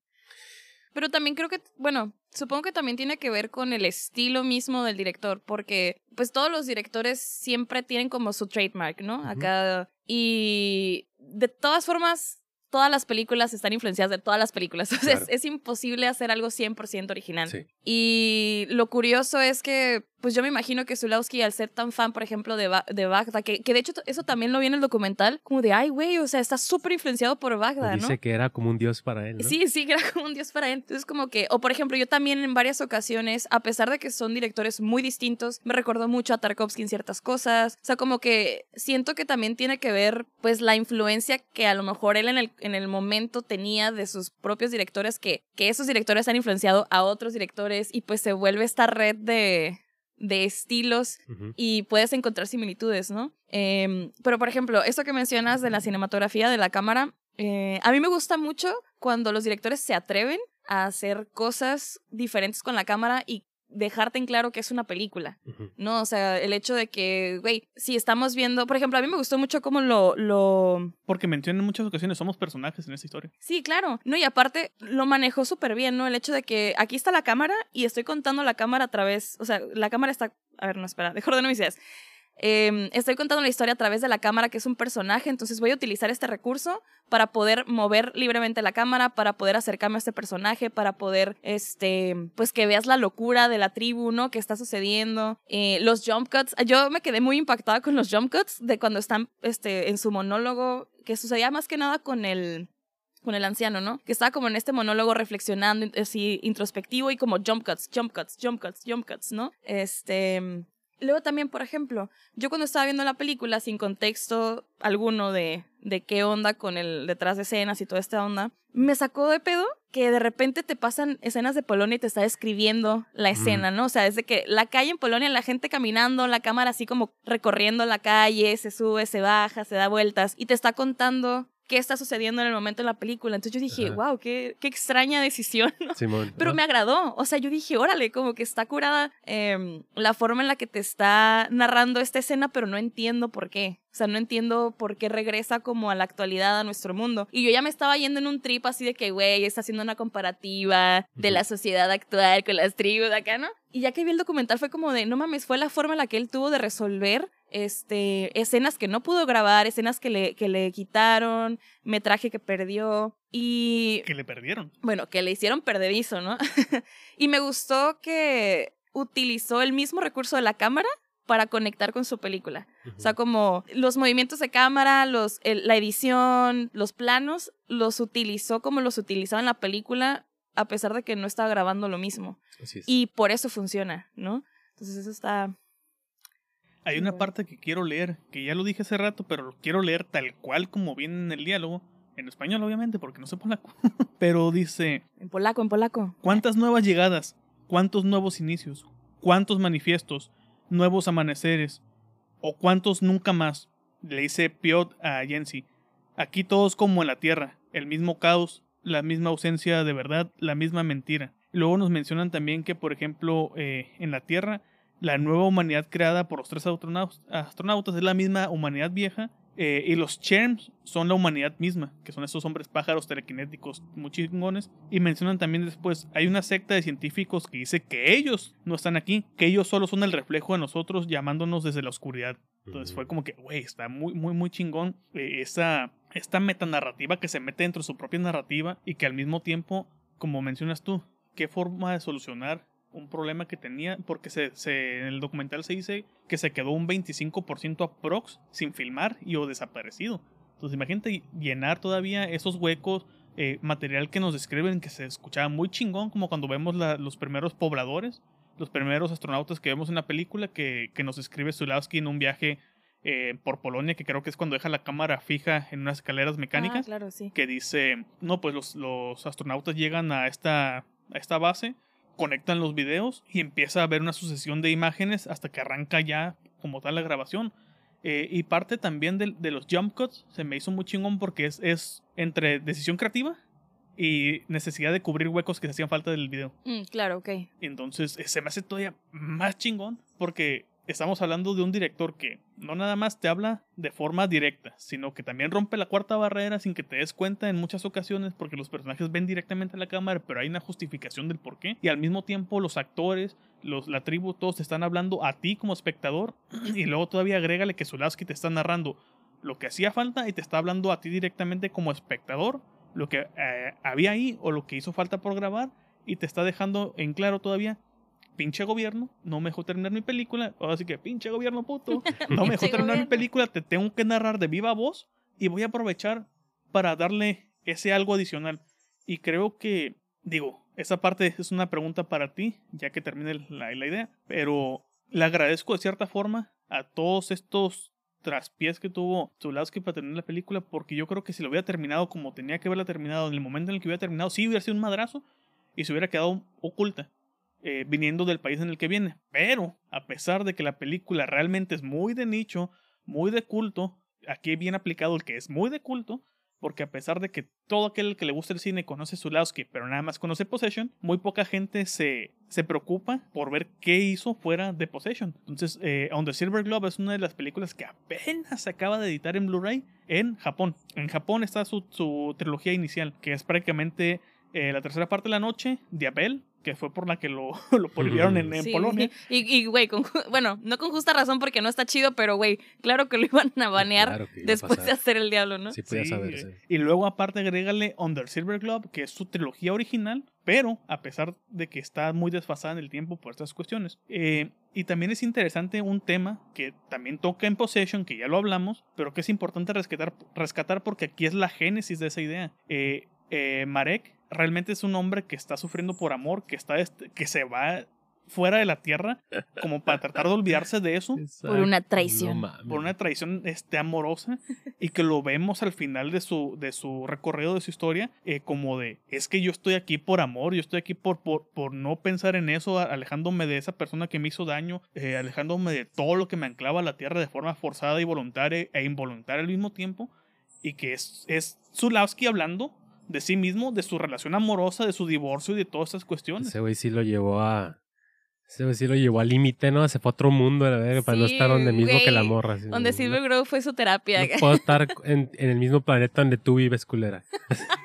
Pero también creo que, bueno, supongo que también tiene que ver con el estilo mismo del director, porque pues todos los directores siempre tienen como su trademark, ¿no? Acá. Y de todas formas, todas las películas están influenciadas de todas las películas. Claro. es, es imposible hacer algo 100% original. Sí. Y lo curioso es que, pues yo me imagino que Zulawski, al ser tan fan, por ejemplo, de, Ba- de Bagda, que, que de hecho eso también lo vi en el documental, como de, ay, güey, o sea, está súper influenciado por Bagda, ¿no? Dice que era como un dios para él, ¿no? Sí, sí, que era como un dios para él. Entonces, como que, o por ejemplo, yo también en varias ocasiones, a pesar de que son directores muy distintos, me recordó mucho a Tarkovsky en ciertas cosas. O sea, como que siento que también tiene que ver, pues, la influencia que a lo mejor él en el, en el momento tenía de sus propios directores, que, que esos directores han influenciado a otros directores y pues se vuelve esta red de, de estilos y puedes encontrar similitudes, ¿no? Em, pero, por ejemplo, eso que mencionas de la cinematografía de la cámara, eh, a mí me gusta mucho cuando los directores se atreven a hacer cosas diferentes con la cámara y dejarte en claro que es una película. ¿no? O sea, el hecho de que, güey, si estamos viendo, por ejemplo, a mí me gustó mucho cómo lo, lo, Porque menciona en muchas ocasiones, somos personajes en esta historia. Sí, claro. No, y aparte lo manejó súper bien, ¿no? El hecho de que aquí está la cámara y estoy contando la cámara a través, o sea, la cámara está, a ver, no, espera, dejo de mis ideas. Em, estoy contando la historia a través de la cámara, que es un personaje, entonces voy a utilizar este recurso para poder mover libremente la cámara, para poder acercarme a este personaje, para poder, este, pues que veas la locura de la tribu, ¿no? Que está sucediendo. Eh, los jump cuts, yo me quedé muy impactada con los jump cuts de cuando están, este, en su monólogo, que sucedía más que nada con el, con el anciano, ¿no? Que estaba como en este monólogo reflexionando, así introspectivo y como jump cuts, jump cuts, jump cuts, jump cuts, ¿no? Este. Luego también, por ejemplo, yo cuando estaba viendo la película sin contexto alguno de, de qué onda con el detrás de escenas y toda esta onda, me sacó de pedo que de repente te pasan escenas de Polonia y te está describiendo la escena, ¿no? O sea, desde que la calle en Polonia, la gente caminando, la cámara así como recorriendo la calle, se sube, se baja, se da vueltas y te está contando qué está sucediendo en el momento de la película. Entonces yo dije, Ajá. wow, qué, qué extraña decisión, ¿no? Simón. Pero ¿no? me agradó. O sea, yo dije, órale, como que está curada em, la forma en la que te está narrando esta escena, pero no entiendo por qué. O sea, no entiendo por qué regresa como a la actualidad, a nuestro mundo. Y yo ya me estaba yendo en un trip así de que, güey, está haciendo una comparativa de la sociedad actual con las tribus de acá, ¿no? Y ya que vi el documental fue como de, no mames, fue la forma en la que él tuvo de resolver este, escenas que no pudo grabar, escenas que le, que le quitaron, metraje que perdió. Y Que le perdieron. bueno, que le hicieron perdedizo, ¿no? y me gustó que utilizó el mismo recurso de la cámara para conectar con su película. Ujú. O sea, como los movimientos de cámara, los, el- la edición, los planos, los utilizó como los utilizaba en la película, a pesar de que no estaba grabando lo mismo. Así es. Y por eso funciona, ¿no? Entonces eso está... Hay una parte que quiero leer, que ya lo dije hace rato, pero lo quiero leer tal cual como viene en el diálogo. En español, obviamente, porque no sé polaco. pero dice: En polaco, en polaco. ¿Cuántas nuevas llegadas? ¿Cuántos nuevos inicios? ¿Cuántos manifiestos? ¿Nuevos amaneceres? ¿O cuántos nunca más? Le dice Piotr a Jensi. Aquí todos como en la tierra, el mismo caos, la misma ausencia de verdad, la misma mentira. Luego nos mencionan también que, por ejemplo, eh, en la Tierra, la nueva humanidad creada por los tres astronautas, astronautas es la misma humanidad vieja eh, y los Cherms son la humanidad misma, que son esos hombres pájaros telequinéticos muy chingones. Y mencionan también después, hay una secta de científicos que dice que ellos no están aquí, que ellos solo son el reflejo de nosotros llamándonos desde la oscuridad. Entonces fue como que, güey, está muy, muy, muy chingón eh, esa, esta metanarrativa que se mete dentro de su propia narrativa y que al mismo tiempo, como mencionas tú, qué forma de solucionar un problema que tenía, porque se, se- en el documental se dice que se quedó un 25% aprox sin filmar y o desaparecido. Entonces imagínate llenar todavía esos huecos, eh, material que nos describen que se escuchaba muy chingón, como cuando vemos la- los primeros pobladores, los primeros astronautas que vemos en la película, que, que nos escribe Zulawski en un viaje eh, por Polonia, que creo que es cuando deja la cámara fija en unas escaleras mecánicas, Ah, claro, sí. que dice, no, pues los, los astronautas llegan a esta, a esta base, conectan los videos y empieza a ver una sucesión de imágenes hasta que arranca ya como tal la grabación. Eh, y parte también de, de los jump cuts se me hizo muy chingón porque es, es entre decisión creativa y necesidad de cubrir huecos que se hacían falta del video. Mm, claro, ok. Entonces eh, se me hace todavía más chingón porque estamos hablando de un director que no nada más te habla de forma directa, sino que también rompe la cuarta barrera sin que te des cuenta en muchas ocasiones porque los personajes ven directamente a la cámara, pero hay una justificación del por qué. Y al mismo tiempo los actores, los, la tribu, todos te están hablando a ti como espectador y luego todavía agrégale que Sulaski te está narrando lo que hacía falta y te está hablando a ti directamente como espectador, lo que eh, había ahí o lo que hizo falta por grabar y te está dejando en claro todavía pinche gobierno, no me dejó terminar mi película, ahora sí que pinche gobierno puto, no me dejó terminar mi película, te tengo que narrar de viva voz y voy a aprovechar para darle ese algo adicional. Y creo que, digo, esa parte es una pregunta para ti, ya que termine la, la idea, pero le agradezco de cierta forma a todos estos traspiés que tuvo Zulawski para terminar la película, porque yo creo que si lo hubiera terminado como tenía que haberla terminado, en el momento en el que hubiera terminado, sí hubiera sido un madrazo y se hubiera quedado oculta, eh, viniendo del país en el que viene. Pero, a pesar de que la película realmente es muy de nicho, muy de culto, aquí bien aplicado el que es muy de culto, porque a pesar de que todo aquel que le gusta el cine conoce Zulawski, pero nada más conoce Possession, muy poca gente se, se preocupa por ver qué hizo fuera de Possession. Entonces, eh, On the Silver Globe es una de las películas que apenas se acaba de editar en Blu-ray en Japón. En Japón está su, su trilogía inicial, que es prácticamente eh, la tercera parte de la noche, Diabel, que fue por la que lo, lo prohibieron en, en Sí, Polonia. sí. Y, y, güey, bueno, no con justa razón porque no está chido, pero, güey, claro que lo iban a banear Claro a después de hacer el diablo, ¿no? Sí, podía Sí, saberse. Y luego aparte agrégale Under Silver Globe, que es su trilogía original, pero a pesar de que está muy desfasada en el tiempo por estas cuestiones. Eh, y también es interesante un tema que también toca en Possession, que ya lo hablamos, pero que es importante rescatar, rescatar porque aquí es la génesis de esa idea. Eh, eh, Marek realmente es un hombre que está sufriendo por amor, que, está este- que se va fuera de la tierra como para tratar de olvidarse de eso. Por una traición. No por una traición este, amorosa y que lo vemos al final de su, de su recorrido, de su historia, eh, como de, es que yo estoy aquí por amor, yo estoy aquí por, por, por no pensar en eso, alejándome de esa persona que me hizo daño, eh, alejándome de todo lo que me anclaba a la tierra de forma forzada y voluntaria e involuntaria al mismo tiempo, y que es, es Zulawski hablando de sí mismo, de su relación amorosa, de su divorcio y de todas esas cuestiones. Ese güey sí lo llevó a. Ese güey sí lo llevó al límite, ¿no? Se fue a otro mundo, la verga, para no Sí, estar donde mismo que la morra. así, Donde no- Silver Grove fue su terapia. No puedo estar en, en el mismo planeta donde tú vives, culera.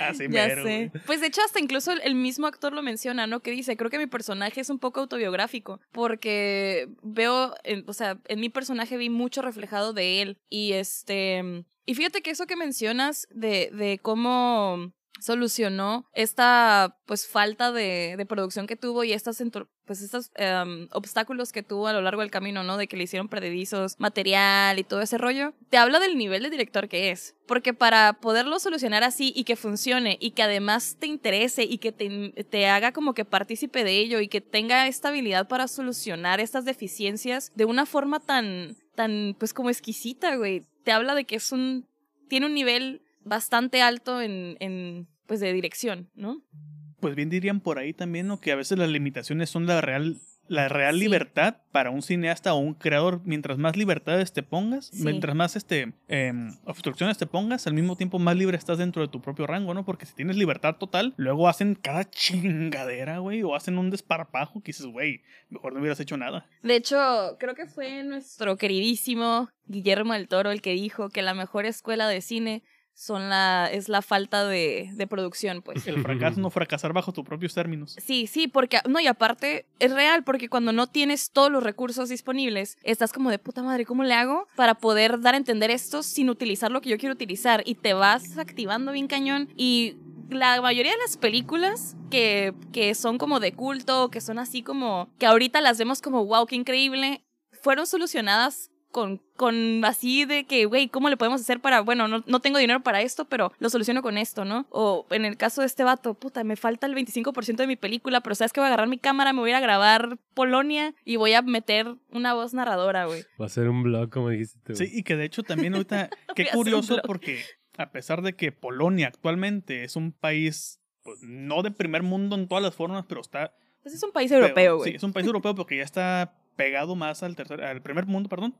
Así Ya mero, sé. Pues de hecho hasta incluso el, el mismo actor lo menciona, ¿no? Que dice, creo que mi personaje es un poco autobiográfico porque veo, en- o sea, en mi personaje vi mucho reflejado de él y este, y fíjate que eso que mencionas de, de cómo solucionó esta pues falta de, de producción que tuvo y estas pues estos em, obstáculos que tuvo a lo largo del camino, ¿no? De que le hicieron prededizos, material y todo ese rollo. Te habla del nivel de director que es. Porque para poderlo solucionar así y que funcione y que además te interese y que te, te haga como que partícipe de ello y que tenga esta habilidad para solucionar estas deficiencias de una forma tan, tan, pues como exquisita, güey. Te habla de que es un, tiene un nivel bastante alto en, en pues de dirección, ¿no? pues bien dirían por ahí también, ¿no? Que a veces las limitaciones son la real, la real Sí. libertad para un cineasta o un creador. Mientras más libertades te pongas, Sí. mientras más este, em, obstrucciones te pongas, al mismo tiempo más libre estás dentro de tu propio rango, ¿no? Porque si tienes libertad total, luego hacen cada chingadera, güey, o hacen un desparpajo que dices, güey, mejor no hubieras hecho nada. De hecho, creo que fue nuestro queridísimo Guillermo del Toro el que dijo que la mejor escuela de cine son la, es la falta de, de producción, pues. El fracaso no fracasar bajo tus propios términos. Sí, sí, porque, no, y aparte es real, porque cuando no tienes todos los recursos disponibles, estás como de puta madre, ¿cómo le hago para poder dar a entender esto sin utilizar lo que yo quiero utilizar? Y te vas activando bien cañón y la mayoría de las películas que, que son como de culto, que son así como, que ahorita las vemos como, wow, qué increíble, fueron solucionadas con, con así de que, güey, ¿cómo le podemos hacer para, bueno, no, no tengo dinero para esto, pero lo soluciono con esto, ¿no? O en el caso de este vato, puta, me falta el 25% de mi película, pero sabes que voy a agarrar mi cámara, me voy a ir a grabar Polonia y voy a meter una voz narradora, güey. Va a ser un blog, como dijiste tú. Sí, y que de hecho también ahorita, qué curioso porque a pesar de que Polonia actualmente es un país, pues, no de primer mundo en todas las formas, pero está... Pues es un país europeo, güey. Sí, es un país europeo porque ya está pegado más al, tercer, al primer mundo, perdón.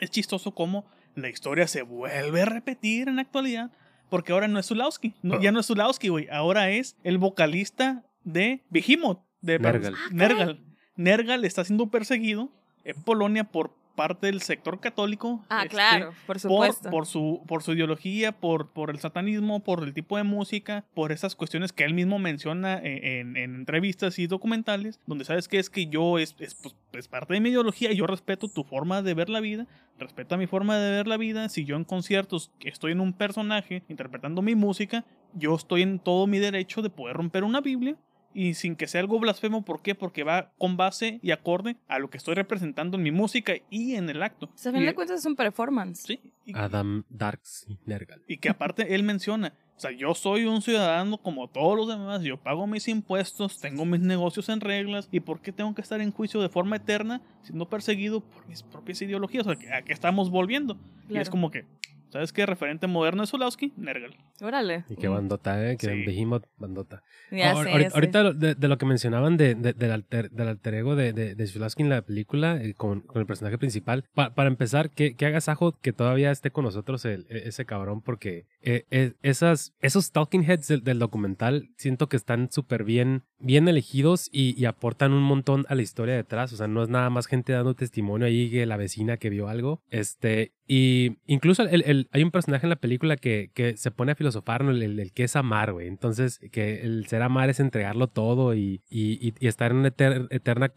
Es chistoso cómo la historia se vuelve a repetir en la actualidad, porque ahora no es Zulawski, no- ya no es Zulawski, güey, ahora es el vocalista de Behemoth, de Nergal. Ah, Nergal. Nergal está siendo perseguido en Polonia por parte del sector católico. Ah, este, claro, por supuesto. por su, por su ideología, por, por el satanismo, por el tipo de música, por esas cuestiones que él mismo menciona en, en- en entrevistas y documentales, donde sabes que es que yo es, es, pues, es parte de mi ideología, yo respeto tu forma de ver la vida, respeta mi forma de ver la vida, si yo en conciertos estoy en un personaje interpretando mi música, yo estoy en todo mi derecho de poder romper una Biblia y sin que sea algo blasfemo, ¿por qué? Porque va con base y acorde a lo que estoy representando en mi música y en el acto. O sea, a fin Y- de cuentas es un performance. Sí, y, Adam Darks Nergal. y que aparte él menciona, o sea, yo soy un ciudadano como todos los demás, yo pago mis impuestos, tengo mis negocios en reglas, ¿y por qué tengo que estar en juicio de forma eterna siendo perseguido por mis propias ideologías? O sea, ¿a qué estamos volviendo? Y es como que, ¿sabes qué? Referente moderno de Zulawski, Nergal. Órale. Y qué bandota, ¿eh? Que Sí. Behemoth, bandota. Ya Ahor- sé, ahorita ya de, de lo que mencionaban de, de- del, alter, del alter ego de, de, de Zulawski en la película eh, con, con el personaje principal. Pa- para empezar, que, que haga Sajo que todavía esté con nosotros el- e- ese cabrón, porque eh, eh, esas, esos talking heads del, del documental siento que están súper bien, bien elegidos y, aportan un montón a la historia detrás. O sea, no es nada más gente dando testimonio ahí que la vecina que vio algo. Este, y incluso el, el- hay un personaje en la película que, que se pone a filosofar, ¿no? el, el, que es amar, güey. Entonces, que el ser amar es entregarlo todo y, y, y- estar en una eter- eterna,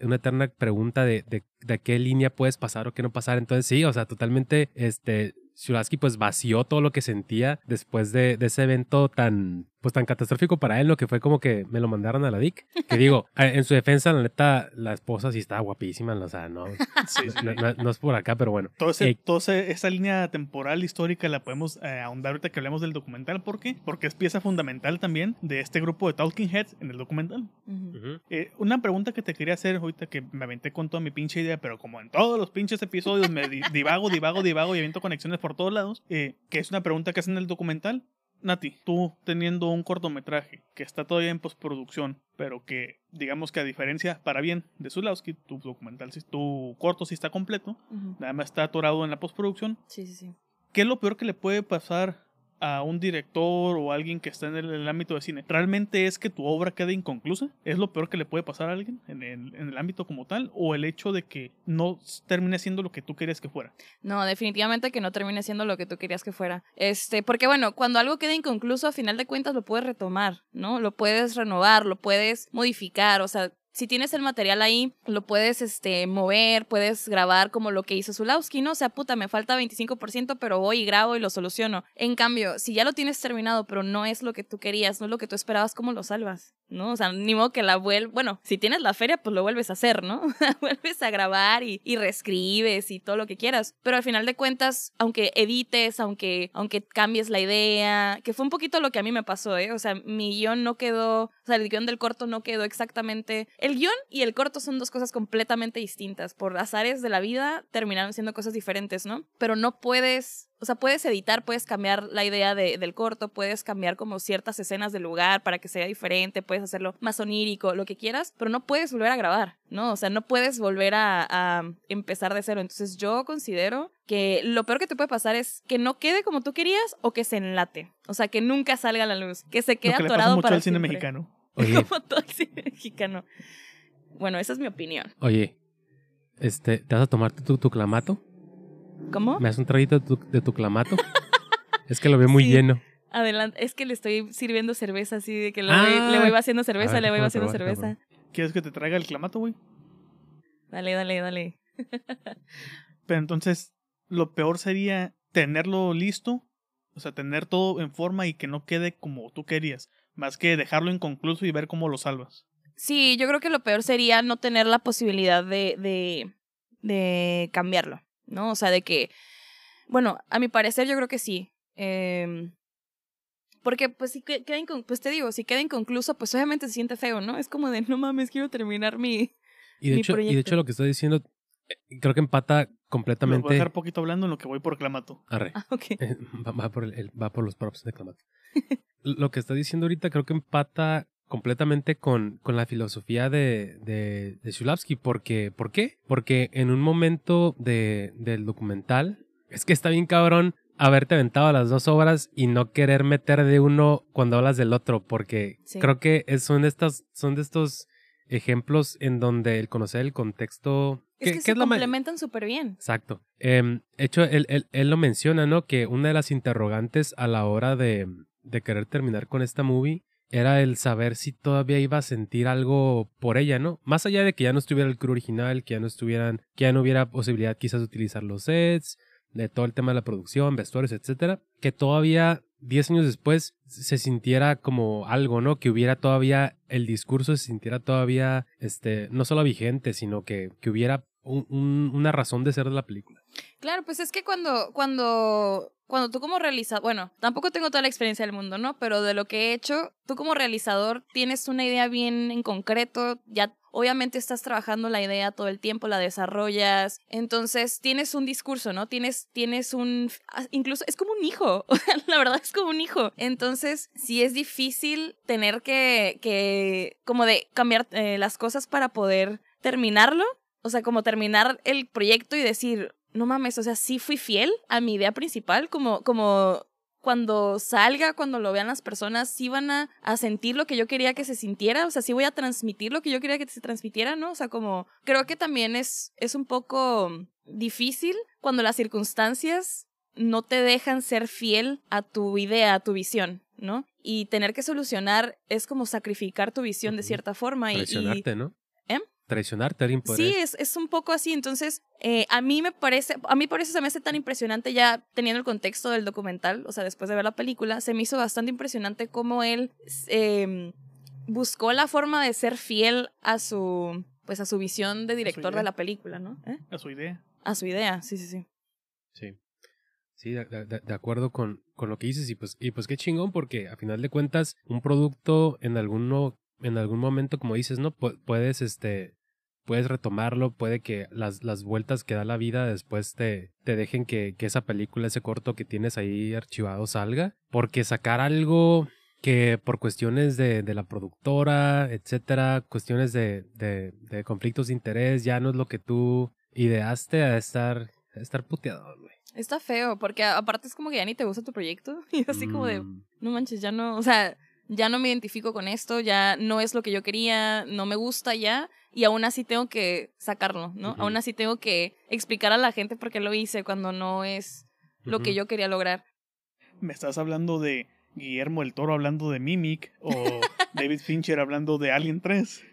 una eterna pregunta de, de, de qué línea puedes pasar o qué no pasar. Entonces, sí, o sea, totalmente, este, Shuraski pues vació todo lo que sentía después de, de ese evento tan pues tan catastrófico para él, lo que fue como que me lo mandaron a la DIC. Que digo, eh, en su defensa, la neta, la esposa sí estaba guapísima, o sea, no, Sí, sí. no, no- no es por acá, pero bueno. Eh, toda ese- esa línea temporal histórica la podemos eh, ahondar ahorita que hablemos del documental. ¿Por qué? Porque es pieza fundamental también de este grupo de Talking Heads en el documental. Eh, una pregunta que te quería hacer ahorita que me aventé con toda mi pinche idea, pero como en todos los pinches episodios me di- divago, divago, divago y aviento conexiones por todos lados, eh, que es una pregunta que hacen en el documental. Nati, tú teniendo un cortometraje que está todavía en postproducción, pero que digamos que a diferencia, para bien, de Zulawski, tu documental, tu corto sí está completo, nada más está atorado en la postproducción, Sí, sí, sí. ¿qué es lo peor que le puede pasar a un director o a alguien que está en el, ámbito de cine? ¿Realmente es que tu obra quede inconclusa? ¿Es lo peor que le puede pasar a alguien en el, en el ámbito como tal? ¿O el hecho de que no termine siendo lo que tú querías que fuera? No, definitivamente que no termine siendo lo que tú querías que fuera. Este, porque bueno, cuando algo queda inconcluso, a final de cuentas lo puedes retomar, ¿no? Lo puedes renovar, lo puedes modificar, o sea, si tienes el material ahí, lo puedes este, mover, puedes grabar como lo que hizo Zulawski, ¿no? O sea, puta, me falta 25%, pero voy y grabo y lo soluciono. En cambio, si ya lo tienes terminado, pero no es lo que tú querías, no es lo que tú esperabas, ¿cómo lo salvas? ¿No? O sea, ni modo que la vuelvas. Bueno, si tienes la feria, pues lo vuelves a hacer, ¿no? vuelves a grabar y, y reescribes y todo lo que quieras. Pero al final de cuentas, aunque edites, aunque, aunque cambies la idea, que fue un poquito lo que a mí me pasó, ¿eh? O sea, mi guion no quedó, o sea, el guion del corto no quedó exactamente. El guion y el corto son dos cosas completamente distintas. Por azares de la vida terminaron siendo cosas diferentes, ¿no? Pero no puedes. O sea, puedes editar, puedes cambiar la idea de- del corto, puedes cambiar como ciertas escenas del lugar para que sea diferente, puedes hacerlo más onírico, lo que quieras, pero no puedes volver a grabar, ¿no? O sea, no puedes volver a, a empezar de cero. Entonces yo considero que lo peor que te puede pasar es que no quede como tú querías o que se enlate. O sea, que nunca salga a la luz, que se quede lo que le pasa atorado mucho para al cine siempre. mexicano. Oye, Como todo el cine mexicano. Bueno, esa es mi opinión. oye, este, ¿te vas a tomar tu, tu clamato? ¿Cómo? ¿Me das un traguito de tu, de tu clamato? es que lo veo muy Sí. lleno. Adelante, es que le estoy sirviendo cerveza así de que le, Ah. voy, le voy haciendo cerveza, ver, le voy haciendo probar, cerveza. ¿Quieres que te traiga el clamato, güey? Dale, dale, dale. Pero entonces, lo peor sería tenerlo listo, o sea, tener todo en forma y que no quede como tú querías, más que dejarlo inconcluso y ver cómo lo salvas. Sí, yo creo que lo peor sería no tener la posibilidad de, de, de cambiarlo. ¿no? O sea, de que, bueno, a mi parecer yo creo que sí. Eh, porque, pues, si queda pues te digo, si queda inconcluso, pues obviamente se siente feo, ¿no? Es como de, no mames, quiero terminar mi, y de, mi hecho, proyecto. y de hecho lo que estoy diciendo, eh, creo que empata Lo completamente... voy a dejar poquito hablando en lo que voy por Clamato. Arre. Ah, Va, va por el, el- va por los props de Clamato. Lo que está diciendo ahorita creo que empata completamente con, con la filosofía de, de, de Shulavsky. Porque, ¿Por qué? Porque en un momento de, del documental, es que está bien cabrón haberte aventado las dos obras y no querer meter de uno cuando hablas del otro. Porque Sí. creo que son, de estas, son de estos ejemplos en donde el conocer el contexto... Es que, se es complementan súper bien. Exacto. De hecho, él, él- él lo menciona, ¿no? Que una de las interrogantes a la hora de, de querer terminar con esta movie era el saber si todavía iba a sentir algo por ella, ¿no? Más allá de que ya no estuviera el crew original, que ya no estuvieran, que ya no hubiera posibilidad quizás de utilizar los sets, de todo el tema de la producción, vestuarios, etcétera, que todavía 10 años después se sintiera como algo, ¿no? Que hubiera todavía el discurso se sintiera todavía, este, no solo vigente, sino que, que hubiera un- un- una razón de ser de la película. Claro, pues es que cuando, cuando, cuando tú como realizador, bueno, tampoco tengo toda la experiencia del mundo, ¿no? Pero de lo que he hecho, tú como realizador tienes una idea bien en concreto, ya obviamente estás trabajando la idea todo el tiempo, la desarrollas, entonces tienes un discurso, ¿no? Tienes, tienes un, ah, incluso es como un hijo, la verdad es como un hijo. Entonces, sí es difícil tener que, que como de cambiar eh, las cosas para poder terminarlo, o sea, como terminar el proyecto y decir, no mames, o sea, sí fui fiel a mi idea principal, como, como cuando salga, cuando lo vean las personas, sí van a, a sentir lo que yo quería que se sintiera, o sea, sí voy a transmitir lo que yo quería que se transmitiera, ¿no? O sea, como creo que también es, es un poco difícil cuando las circunstancias no te dejan ser fiel a tu idea, a tu visión, ¿no? Y tener que solucionar es como sacrificar tu visión de cierta forma y- y, Traicionarte, ¿no? ¿Eh? Traicionarte, alguien podría Sí, es, es un poco así. Entonces, eh, a mí me parece, a mí por eso se me hace tan impresionante ya teniendo el contexto del documental, o sea, después de ver la película, se me hizo bastante impresionante cómo él eh, buscó la forma de ser fiel a su, pues a su visión de director de la película, ¿no? ¿Eh? A su idea. A su idea, sí, sí, sí. Sí. Sí, de- de acuerdo con, con lo que dices y pues, y pues qué chingón porque a final de cuentas un producto en alguno, en algún momento, como dices, ¿no? Pu- puedes, este, puedes retomarlo, puede que las, las vueltas que da la vida después te, te dejen que, que esa película, ese corto que tienes ahí archivado salga, porque sacar algo que por cuestiones de, de la productora, etcétera, cuestiones de, de, de conflictos de interés, ya no es lo que tú ideaste a estar, a estar puteado, güey. Está feo, porque aparte es como que ya ni te gusta tu proyecto. Y así como de, Mm. no manches, ya no, o sea, ya no me identifico con esto, ya no es lo que yo quería, no me gusta ya, y aún así tengo que sacarlo, ¿no? Aún así tengo que explicar a la gente por qué lo hice cuando no es lo que yo quería lograr. Me estás hablando de Guillermo el Toro hablando de Mimic o David Fincher hablando de Alien 3.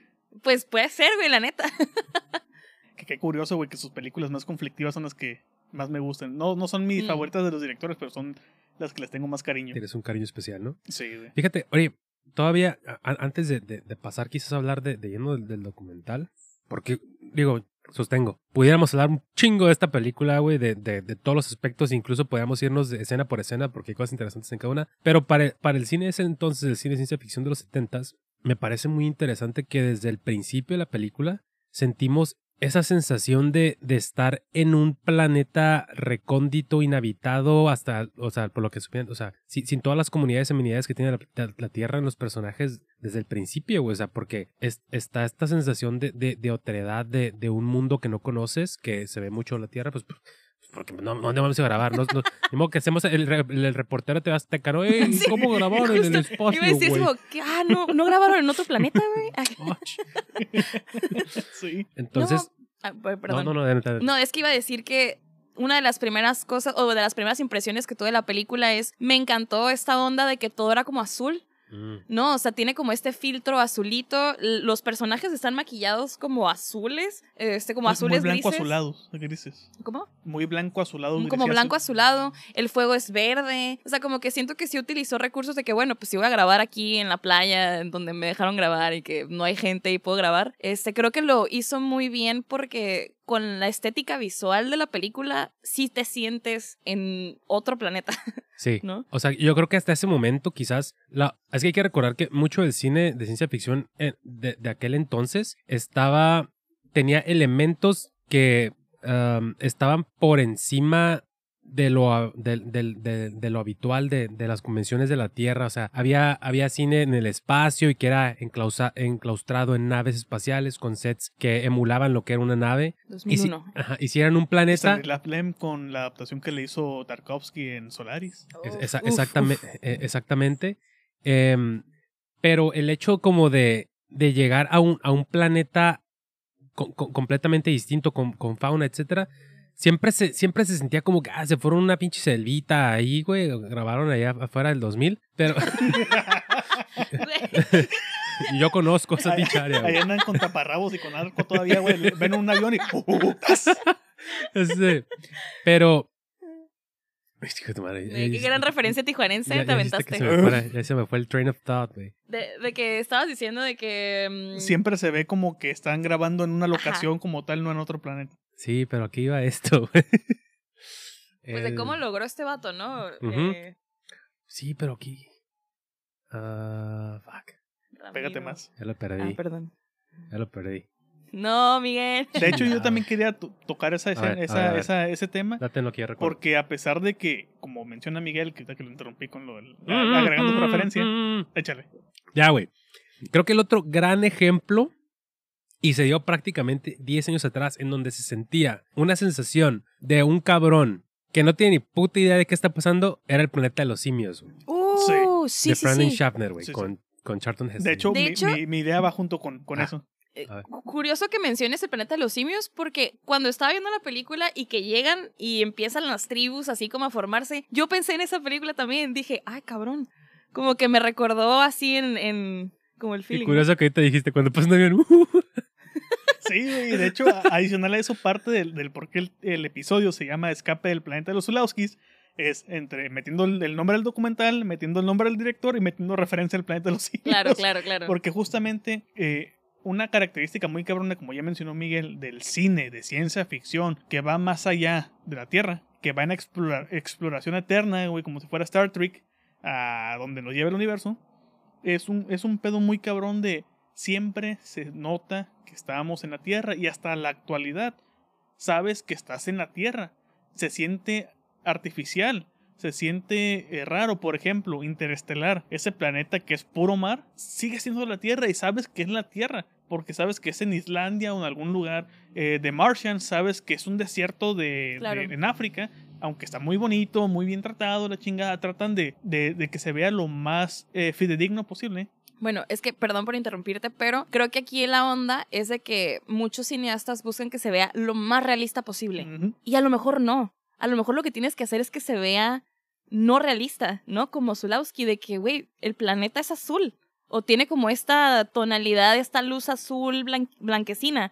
Pues puede ser, güey, la neta. Que qué curioso, güey, que sus películas más conflictivas son las que más me gustan. No, no son mis Mm. favoritas de los directores, pero son las que les tengo más cariño. Tienes un cariño especial, ¿no? Sí, güey. Fíjate, oye, todavía, a- antes de, de- de pasar quizás a hablar de, de lleno del, del documental, porque, digo, sostengo, pudiéramos hablar un chingo de esta película, güey, de, de, de todos los aspectos, incluso podríamos irnos de escena por escena, porque hay cosas interesantes en cada una, pero para, para el cine de ese entonces, el cine de ciencia ficción de los setentas, me parece muy interesante que desde el principio de la película sentimos esa sensación de, de estar en un planeta recóndito, inhabitado, hasta, o sea, por lo que supieron, o sea, sin, todas las comunidades y amenidades que tiene la, la- Tierra en los personajes desde el principio, o sea, porque es- está esta sensación de, de, de otredad de, de un mundo que no conoces, que se ve mucho en la Tierra, pues, pues, porque no, no vamos a grabar, no, no, ni modo que hacemos el, re- el, reportero te vas a no, "Ey, Sí, ¿cómo grabaron en el Justo, Iba a espacio, decir como ah, no, no grabaron en otro planeta, güey. Ach. Sí. Entonces, no, ah, per- no, perdón. no, no, adelante. No, es que iba a decir que una de las primeras cosas, o de las primeras impresiones que tuve de la película es, me encantó esta onda de que todo era como azul. Mm. No, o sea, tiene como este filtro azulito. Los personajes están maquillados como azules, este, como Muy- azules Muy blanco grises. azulados, grises. ¿Cómo? Muy blanco azulado. como grisáceo. blanco azulado, el fuego es verde. O sea, como que siento que sí utilizó recursos de que, bueno, pues si voy a grabar aquí en la playa, en donde me dejaron grabar y que no hay gente y puedo grabar. Este, creo que lo hizo muy bien porque con la estética visual de la película sí te sientes en otro planeta, Sí. ¿no? O sea, yo creo que hasta ese momento quizás... La... Es que hay que recordar que mucho del cine de ciencia ficción eh, de, de aquel entonces estaba... Tenía elementos que um, estaban por encima de lo, de, del- de- de lo habitual de, de las convenciones de la Tierra. O sea, había, había cine en el espacio y que era enclausa- enclaustrado en naves espaciales con sets que emulaban lo que era una nave. Y si, 2001. ajá, y si eran un planeta... Stanislav Lem con la adaptación que le hizo Tarkovsky en Solaris. Es- Uf, esa- uf, exactamente. uf. eh, exactamente. Em, pero el hecho como de, de llegar a un, a un planeta co- co- completamente distinto, con, con fauna, etcétera, siempre se, siempre se sentía como que ah, se fueron una pinche selvita ahí, güey. Grabaron allá afuera del 2000. Pero y yo conozco esa pinche área, Ahí andan con taparrabos y con arco todavía, güey. Ven un avión y. ¡uh! ¡tas! Este, pero. Hijo de madre, Qué ya- gran referencia tijuanense ya- te aventaste. se me ya se me fue el train of thought, güey. De, de que estabas diciendo de que... mm, Siempre se ve como que están grabando en una locación como tal, no en otro planeta. Sí, pero aquí iba esto, güey. Pues de cómo logró este vato, ¿no? Eh, Sí, pero aquí. Ah, fuck. Pégate más. Ya lo Ah, perdí. perdón. ya lo perdí. No, Miguel. De hecho, yo también quería to- tocar esa, esa, A ver, a esa- ver, a ver. esa- ese tema. Date lo que recuerdo. Porque a pesar de que, como menciona Miguel, que, que lo interrumpí con lo del. Mm, agregando mm, una referencia, mm. échale. Ya, güey. Creo que el otro gran ejemplo, y se dio prácticamente 10 años atrás, en donde se sentía una sensación de un cabrón que no tiene ni puta idea de qué está pasando, era el planeta de los simios. Uh, sí, de sí, Brandon sí. Schaffner, güey, Sí, sí. con, con Charlton Heston. De hecho, De mi, hecho- mi- mi idea va junto con, con Ah. eso. Eh, Curioso que menciones el planeta de los simios, porque cuando estaba viendo la película y que llegan y empiezan las tribus así como a formarse, yo pensé en esa película también. Dije, ay, cabrón. Como que me recordó así en. en como el y feeling. ¿no? curioso que ahorita dijiste cuando pasa un avión. uh, Sí, güey. De hecho, adicional a eso, parte del, del por qué el, el episodio se llama Escape del planeta de los Zulawskis es entre metiendo el, el nombre del documental, metiendo el nombre del director y metiendo referencia al planeta de los simios. Claro, claro, claro. Porque justamente eh, una característica muy cabrona, como ya mencionó Miguel, del cine, de ciencia ficción, que va más allá de la Tierra, que va en explorar, exploración eterna, güey, como si fuera Star Trek, a donde nos lleva el universo, es un, es un pedo muy cabrón de siempre se nota que estábamos en la Tierra y hasta la actualidad sabes que estás en la Tierra. Se siente artificial. Se siente eh, raro, por ejemplo, interestelar, ese planeta que es puro mar, sigue siendo la Tierra y sabes que es la Tierra, porque sabes que es en Islandia o en algún lugar eh, de Martian, sabes que es un desierto de, Claro. de- en África, aunque está muy bonito, muy bien tratado, la chingada, tratan de, de- de que se vea lo más eh, fidedigno posible. Bueno, es que, perdón por interrumpirte, pero creo que aquí la onda es de que muchos cineastas buscan que se vea lo más realista posible. Y a lo mejor no. A lo mejor lo que tienes que hacer es que se vea no realista, ¿no? Como Zulawski, de que, güey, el planeta es azul. O tiene como esta tonalidad, esta luz azul blan- blanquecina.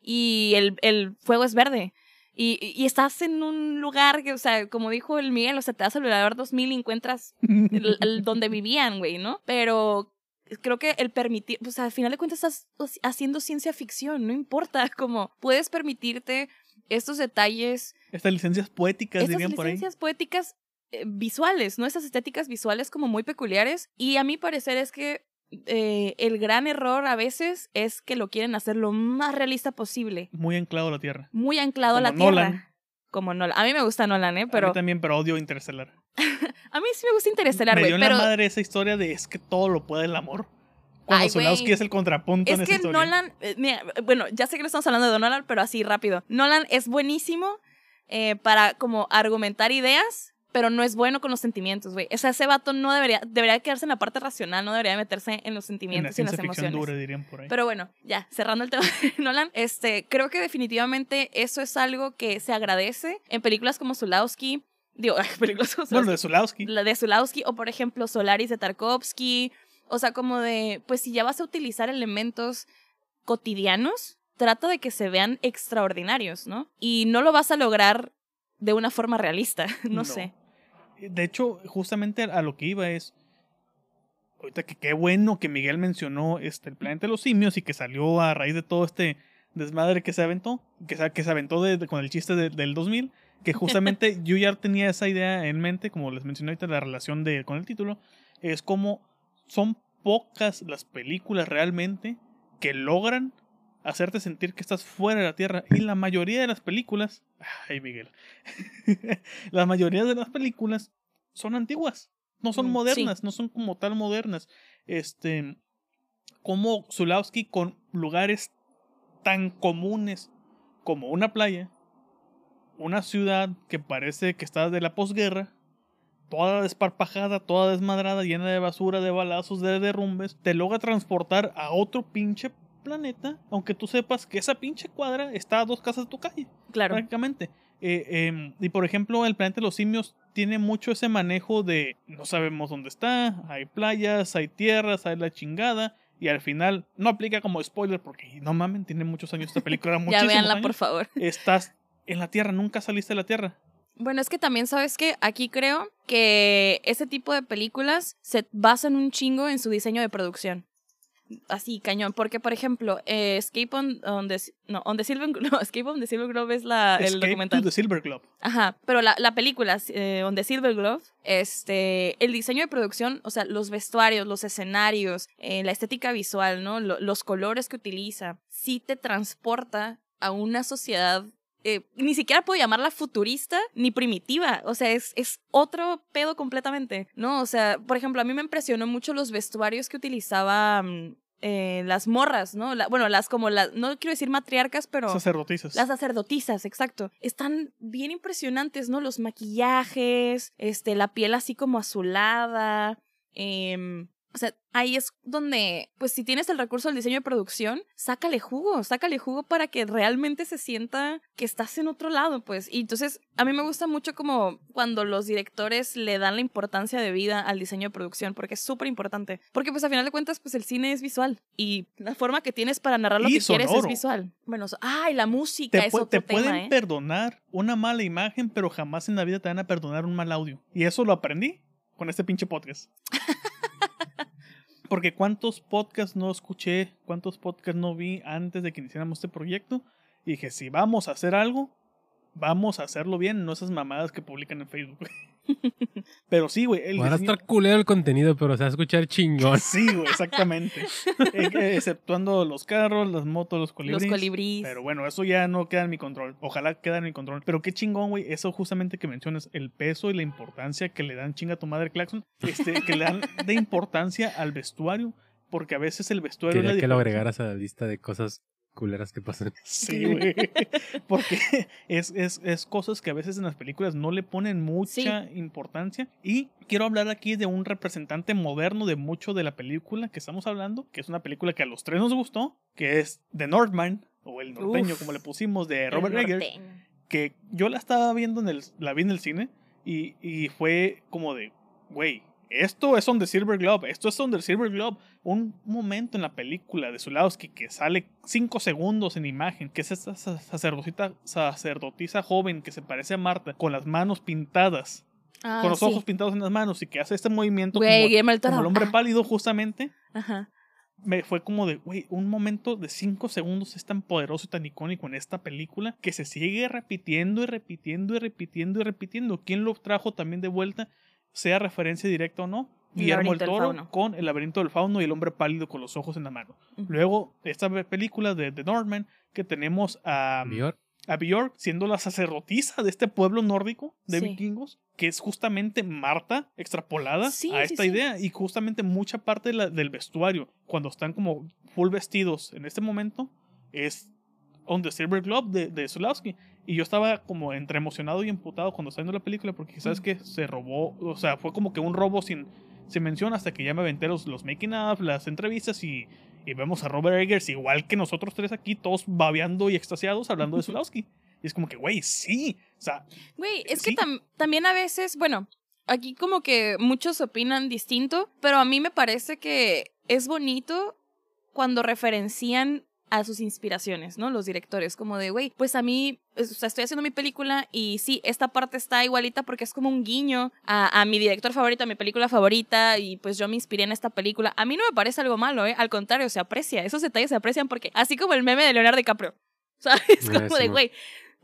Y el, el fuego es verde. Y, y- y estás en un lugar que, o sea, como dijo el Miguel, o sea, te vas al Velador 2000 y encuentras el- el donde vivían, güey, ¿no? Pero creo que el permitir, pues al final de cuentas estás haciendo ciencia ficción, no importa, como puedes permitirte estos detalles, Estas licencias poéticas, estas dirían por ahí. licencias poéticas eh, visuales, ¿no? Esas estéticas visuales como muy peculiares. Y a mi parecer es que eh, el gran error a veces es que lo quieren hacer lo más realista posible, Muy anclado a la Tierra. muy anclado a la Nolan. tierra. Como Nolan. A mí me gusta Nolan, ¿eh? A Pero mí también, pero odio Interestelar. a mí sí me gusta Interestelar, Me güey. dio en Pero la madre esa historia de es que todo lo puede el amor. Cuando güey. es el contrapunto Es en esa que historia. Nolan, eh, mira, bueno, ya sé que no estamos hablando de Nolan, pero así rápido. Nolan es buenísimo eh, para como argumentar ideas, pero no es bueno con los sentimientos, güey. O sea, ese vato no debería, debería quedarse en la parte racional, no debería meterse en los en la sentimientos y en las emociones. dura, dirían por ahí. Pero bueno, ya, cerrando el tema de Nolan, este, creo que definitivamente eso es algo que se agradece en películas como Zulawski, digo, películas bueno, de Zulawski. la de Zulawski, o por ejemplo Solaris de Tarkovsky, O sea, como de, pues si ya vas a utilizar elementos cotidianos, trata de que se vean extraordinarios, ¿no? Y no lo vas a lograr de una forma realista, no, No. sé. De hecho, justamente a lo que iba es. Ahorita que qué bueno que Miguel mencionó este, el planeta de los simios y que salió a raíz de todo este desmadre que se aventó, que se, que se aventó de- de- con el chiste de- del 2000, que justamente yo ya tenía esa idea en mente, como les mencioné ahorita, la relación de, con el título, es como son pocas las películas realmente que logran hacerte sentir que estás fuera de la Tierra. Y la mayoría de las películas, ay Miguel, la mayoría de las películas son antiguas, no son Mm, sí. modernas, no son como tal modernas. Este, como Zulawski con lugares tan comunes como una playa, una ciudad que parece que está de la posguerra, toda desparpajada, toda desmadrada, llena de basura, de balazos, de derrumbes, te logra transportar a otro pinche planeta, aunque tú sepas que esa pinche cuadra está a dos casas de tu calle Claro. prácticamente. Eh, em, y por ejemplo, el planeta de los simios tiene mucho ese manejo de no sabemos dónde está, hay playas, hay tierras, hay la chingada. Y al final, no aplica como spoiler porque no mamen, tiene muchos años esta película, Ya muchísimos véanla, años. por favor. Estás en la Tierra, nunca saliste de la Tierra. Bueno, es que también sabes que aquí creo que ese tipo de películas se basan un chingo en su diseño de producción. Así, cañón. Porque, por ejemplo, eh, Escape on, on the, no, on the Silver no, Escape on the Silver Globe es la, el Escape documental. to the Silver Globe. Ajá, pero la, la película, eh, On the Silver Glove, este, el diseño de producción, o sea, los vestuarios, los escenarios, eh, la estética visual, ¿no? Lo- los colores que utiliza, sí te transporta a una sociedad, eh, ni siquiera puedo llamarla futurista ni primitiva, o sea, es, es otro pedo completamente, ¿no? O sea, por ejemplo, a mí me impresionó mucho los vestuarios que utilizaba... mm, eh, las morras, ¿no? La- bueno, las como las, no quiero decir matriarcas, pero... Sacerdotisas. Las sacerdotisas, exacto. Están bien impresionantes, ¿no? Los maquillajes, este, la piel así como azulada. em, o sea, ahí es donde, pues si tienes el recurso del diseño de producción, sácale jugo, sácale jugo para que realmente se sienta que estás en otro lado, pues. Y entonces, a mí me gusta mucho como cuando los directores le dan la importancia de vida al diseño de producción, porque es súper importante. Porque pues a final de cuentas, pues el cine es visual y la forma que tienes para narrar lo Y que quieres es visual. Bueno, so- ay, la música te, es otro te tema, pueden ¿eh? perdonar una mala imagen, pero jamás en la vida te van a perdonar un mal audio. Y eso lo aprendí con este pinche podcast. Porque cuántos podcasts no escuché, cuántos podcasts no vi antes de que iniciáramos este proyecto. Y dije, si vamos a hacer algo, vamos a hacerlo bien, no esas mamadas que publican en Facebook. pero sí, güey. el Van a diseño- estar culero el contenido, pero se va a escuchar chingón. Sí, güey, exactamente. Eh, eh, exceptuando los carros, las motos, los colibríes. Los colibríes. Pero bueno, eso ya no queda en mi control. Ojalá quede en mi control. Pero qué chingón, güey. Eso justamente que mencionas, el peso y la importancia que le dan chinga a tu madre Claxon. Este, que le dan de importancia al vestuario. Porque a veces el vestuario es Quería que lo agregaras a la lista de cosas culeras que pasan. Sí, güey. Porque es, es, es cosas que a veces en las películas no le ponen mucha importancia. Y quiero hablar aquí de un representante moderno de mucho de la película que estamos hablando, que es una película que a los tres nos gustó, que es The Northman, o El Norteño, Uf. como le pusimos, de Robert Eggers. Que yo la estaba viendo en el, la vi en el cine y, y fue como de, güey, esto es on the Silver Globe, esto es on the Silver Globe. Un momento en la película de Zulawski que sale cinco segundos en imagen, que es esta sacerdotisa joven que se parece a Marta, con las manos pintadas, Ah, con los sí. ojos pintados en las manos y que hace este movimiento Güey, como, el hombre Ah, pálido justamente. Ajá. Me fue como de, güey, un momento de cinco segundos es tan poderoso y tan icónico en esta película que se sigue repitiendo y repitiendo y repitiendo y repitiendo. ¿Quién lo trajo también de vuelta? Sea referencia directa o no. Guillermo el Toro con El laberinto del fauno y El hombre pálido con los ojos en la mano. Luego, esta pe- película de The Northman que tenemos a, Bjork, a Björk siendo la sacerdotisa de este pueblo nórdico de Sí. vikingos, que es justamente Marta extrapolada Sí, a esta sí. idea y justamente mucha parte de la- del vestuario, cuando están como full vestidos en este momento, es On the Silver Globe de, de Zulawski. Y yo estaba como entre emocionado y emputado cuando estaba viendo la película porque sabes que se robó, o sea, fue como que un robo sin, sin mención hasta que ya me aventé los, los making of, las entrevistas y, y vemos a Robert Eggers igual que nosotros tres aquí, todos babeando y extasiados hablando de Zulawski. Y es como que, güey, sí. O sea, Güey, es Sí. que tam- también a veces, bueno, aquí como que muchos opinan distinto, pero a mí me parece que es bonito cuando referencian a sus inspiraciones, ¿no? Los directores, como de, güey, pues a mí, o sea, estoy haciendo mi película y sí, esta parte está igualita porque es como un guiño a, a, mi director favorito, a mi película favorita y pues yo me inspiré en esta película. A mí no me parece algo malo, ¿eh? Al contrario, se aprecia, esos detalles se aprecian porque, así como el meme de Leonardo DiCaprio, ¿sabes? Como de, güey,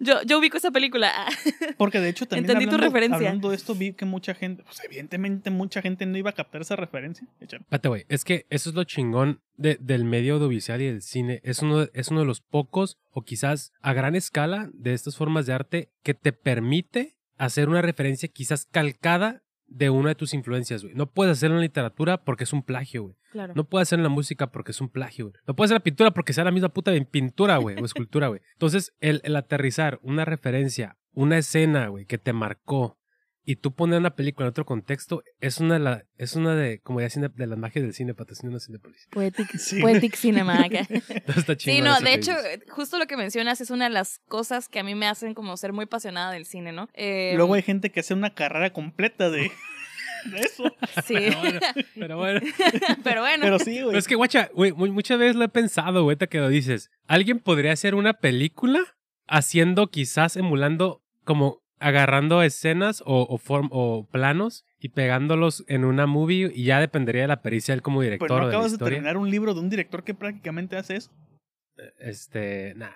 yo, yo ubico esa película. Porque de hecho también Entendí hablando, tu referencia. hablando de esto vi que mucha gente, pues evidentemente mucha gente no iba a captar esa referencia. Espérate, güey. Es que eso es lo chingón de- del medio audiovisual y del cine. Es uno, de- es uno de los pocos, o quizás a gran escala, de estas formas de arte que te permite hacer una referencia quizás calcada de una de tus influencias, güey. No puedes hacerlo en la literatura porque es un plagio, güey. Claro. No puedes hacerlo en la música porque es un plagio, güey. No puedes hacer la pintura porque sea la misma puta de pintura, güey, o escultura, güey. Entonces, el, el aterrizar una referencia, una escena, güey, que te marcó y tú poner una película en otro contexto es una de, la, es una de como ya cine, de las magias del cine, patrocinando Cinepolis. Poetic, Sí. poetic Cinema está Sí, no, de hecho, dices. justo lo que mencionas es una de las cosas que a mí me hacen como ser muy apasionada del cine, ¿no? Eh, Luego hay gente que hace una carrera completa de, de eso. Sí, Pero bueno, pero bueno. pero bueno. Pero sí, güey. Pero es que, guacha, güey, mu- muchas veces lo he pensado, güey, que lo dices. ¿Alguien podría hacer una película haciendo, quizás emulando, como agarrando escenas o, o, form- o planos y pegándolos en una movie y ya dependería de la pericia de él como director Pues no de acabas de historia? terminar un libro de un director que prácticamente hace eso. Este, nah,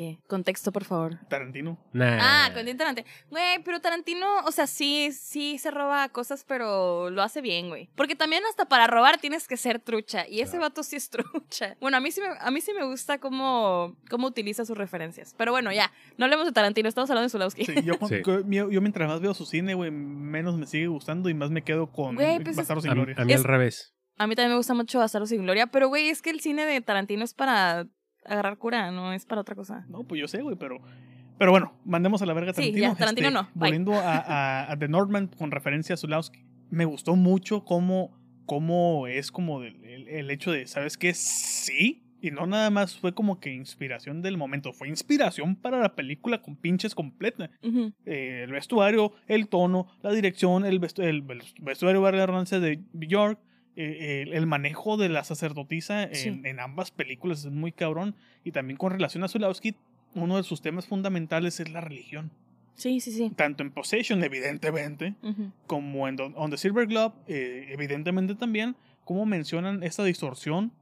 ¿Qué? Contexto, por favor. Tarantino. nah. Ah, Quentin Tarantino. Güey, pero Tarantino, o sea, sí, sí se roba cosas, pero lo hace bien, güey. Porque también hasta para robar tienes que ser trucha. Y ese Claro. vato sí es trucha. Bueno, a mí sí me, a mí sí me gusta cómo, cómo utiliza sus referencias. Pero bueno, ya, no hablemos de Tarantino, estamos hablando de Zulawski. Sí, yo, Sí. yo, yo mientras más veo su cine, güey, menos me sigue gustando y más me quedo con Güey, pues es- Bastardos sin A, Gloria. a mí Es- al revés. A mí también me gusta mucho Bastardos sin Gloria, pero güey, es que el cine de Tarantino es para agarrar cura, no es para otra cosa. No, pues yo sé, güey, pero... Pero bueno, mandemos a la verga a Sí, Tarantino. ya, Tarantino Este, no, bye. Volviendo a, a- a The Northman con referencia a Zulawski. Me gustó mucho cómo, cómo es como el, el hecho de, ¿sabes qué? Sí. Y no nada más fue como que inspiración del momento, fue inspiración para la película con pinches completa. Eh, el vestuario, el tono, la dirección, el, vestu- el vestuario, la redundancia, de Bjork, eh, el, el manejo de la sacerdotisa en, Sí. en ambas películas es muy cabrón. Y también con relación a Zulawski, uno de sus temas fundamentales es la religión. Sí, sí, sí. Tanto en Possession, evidentemente, como en On the Silver Glove, eh, evidentemente también, como mencionan esta distorsión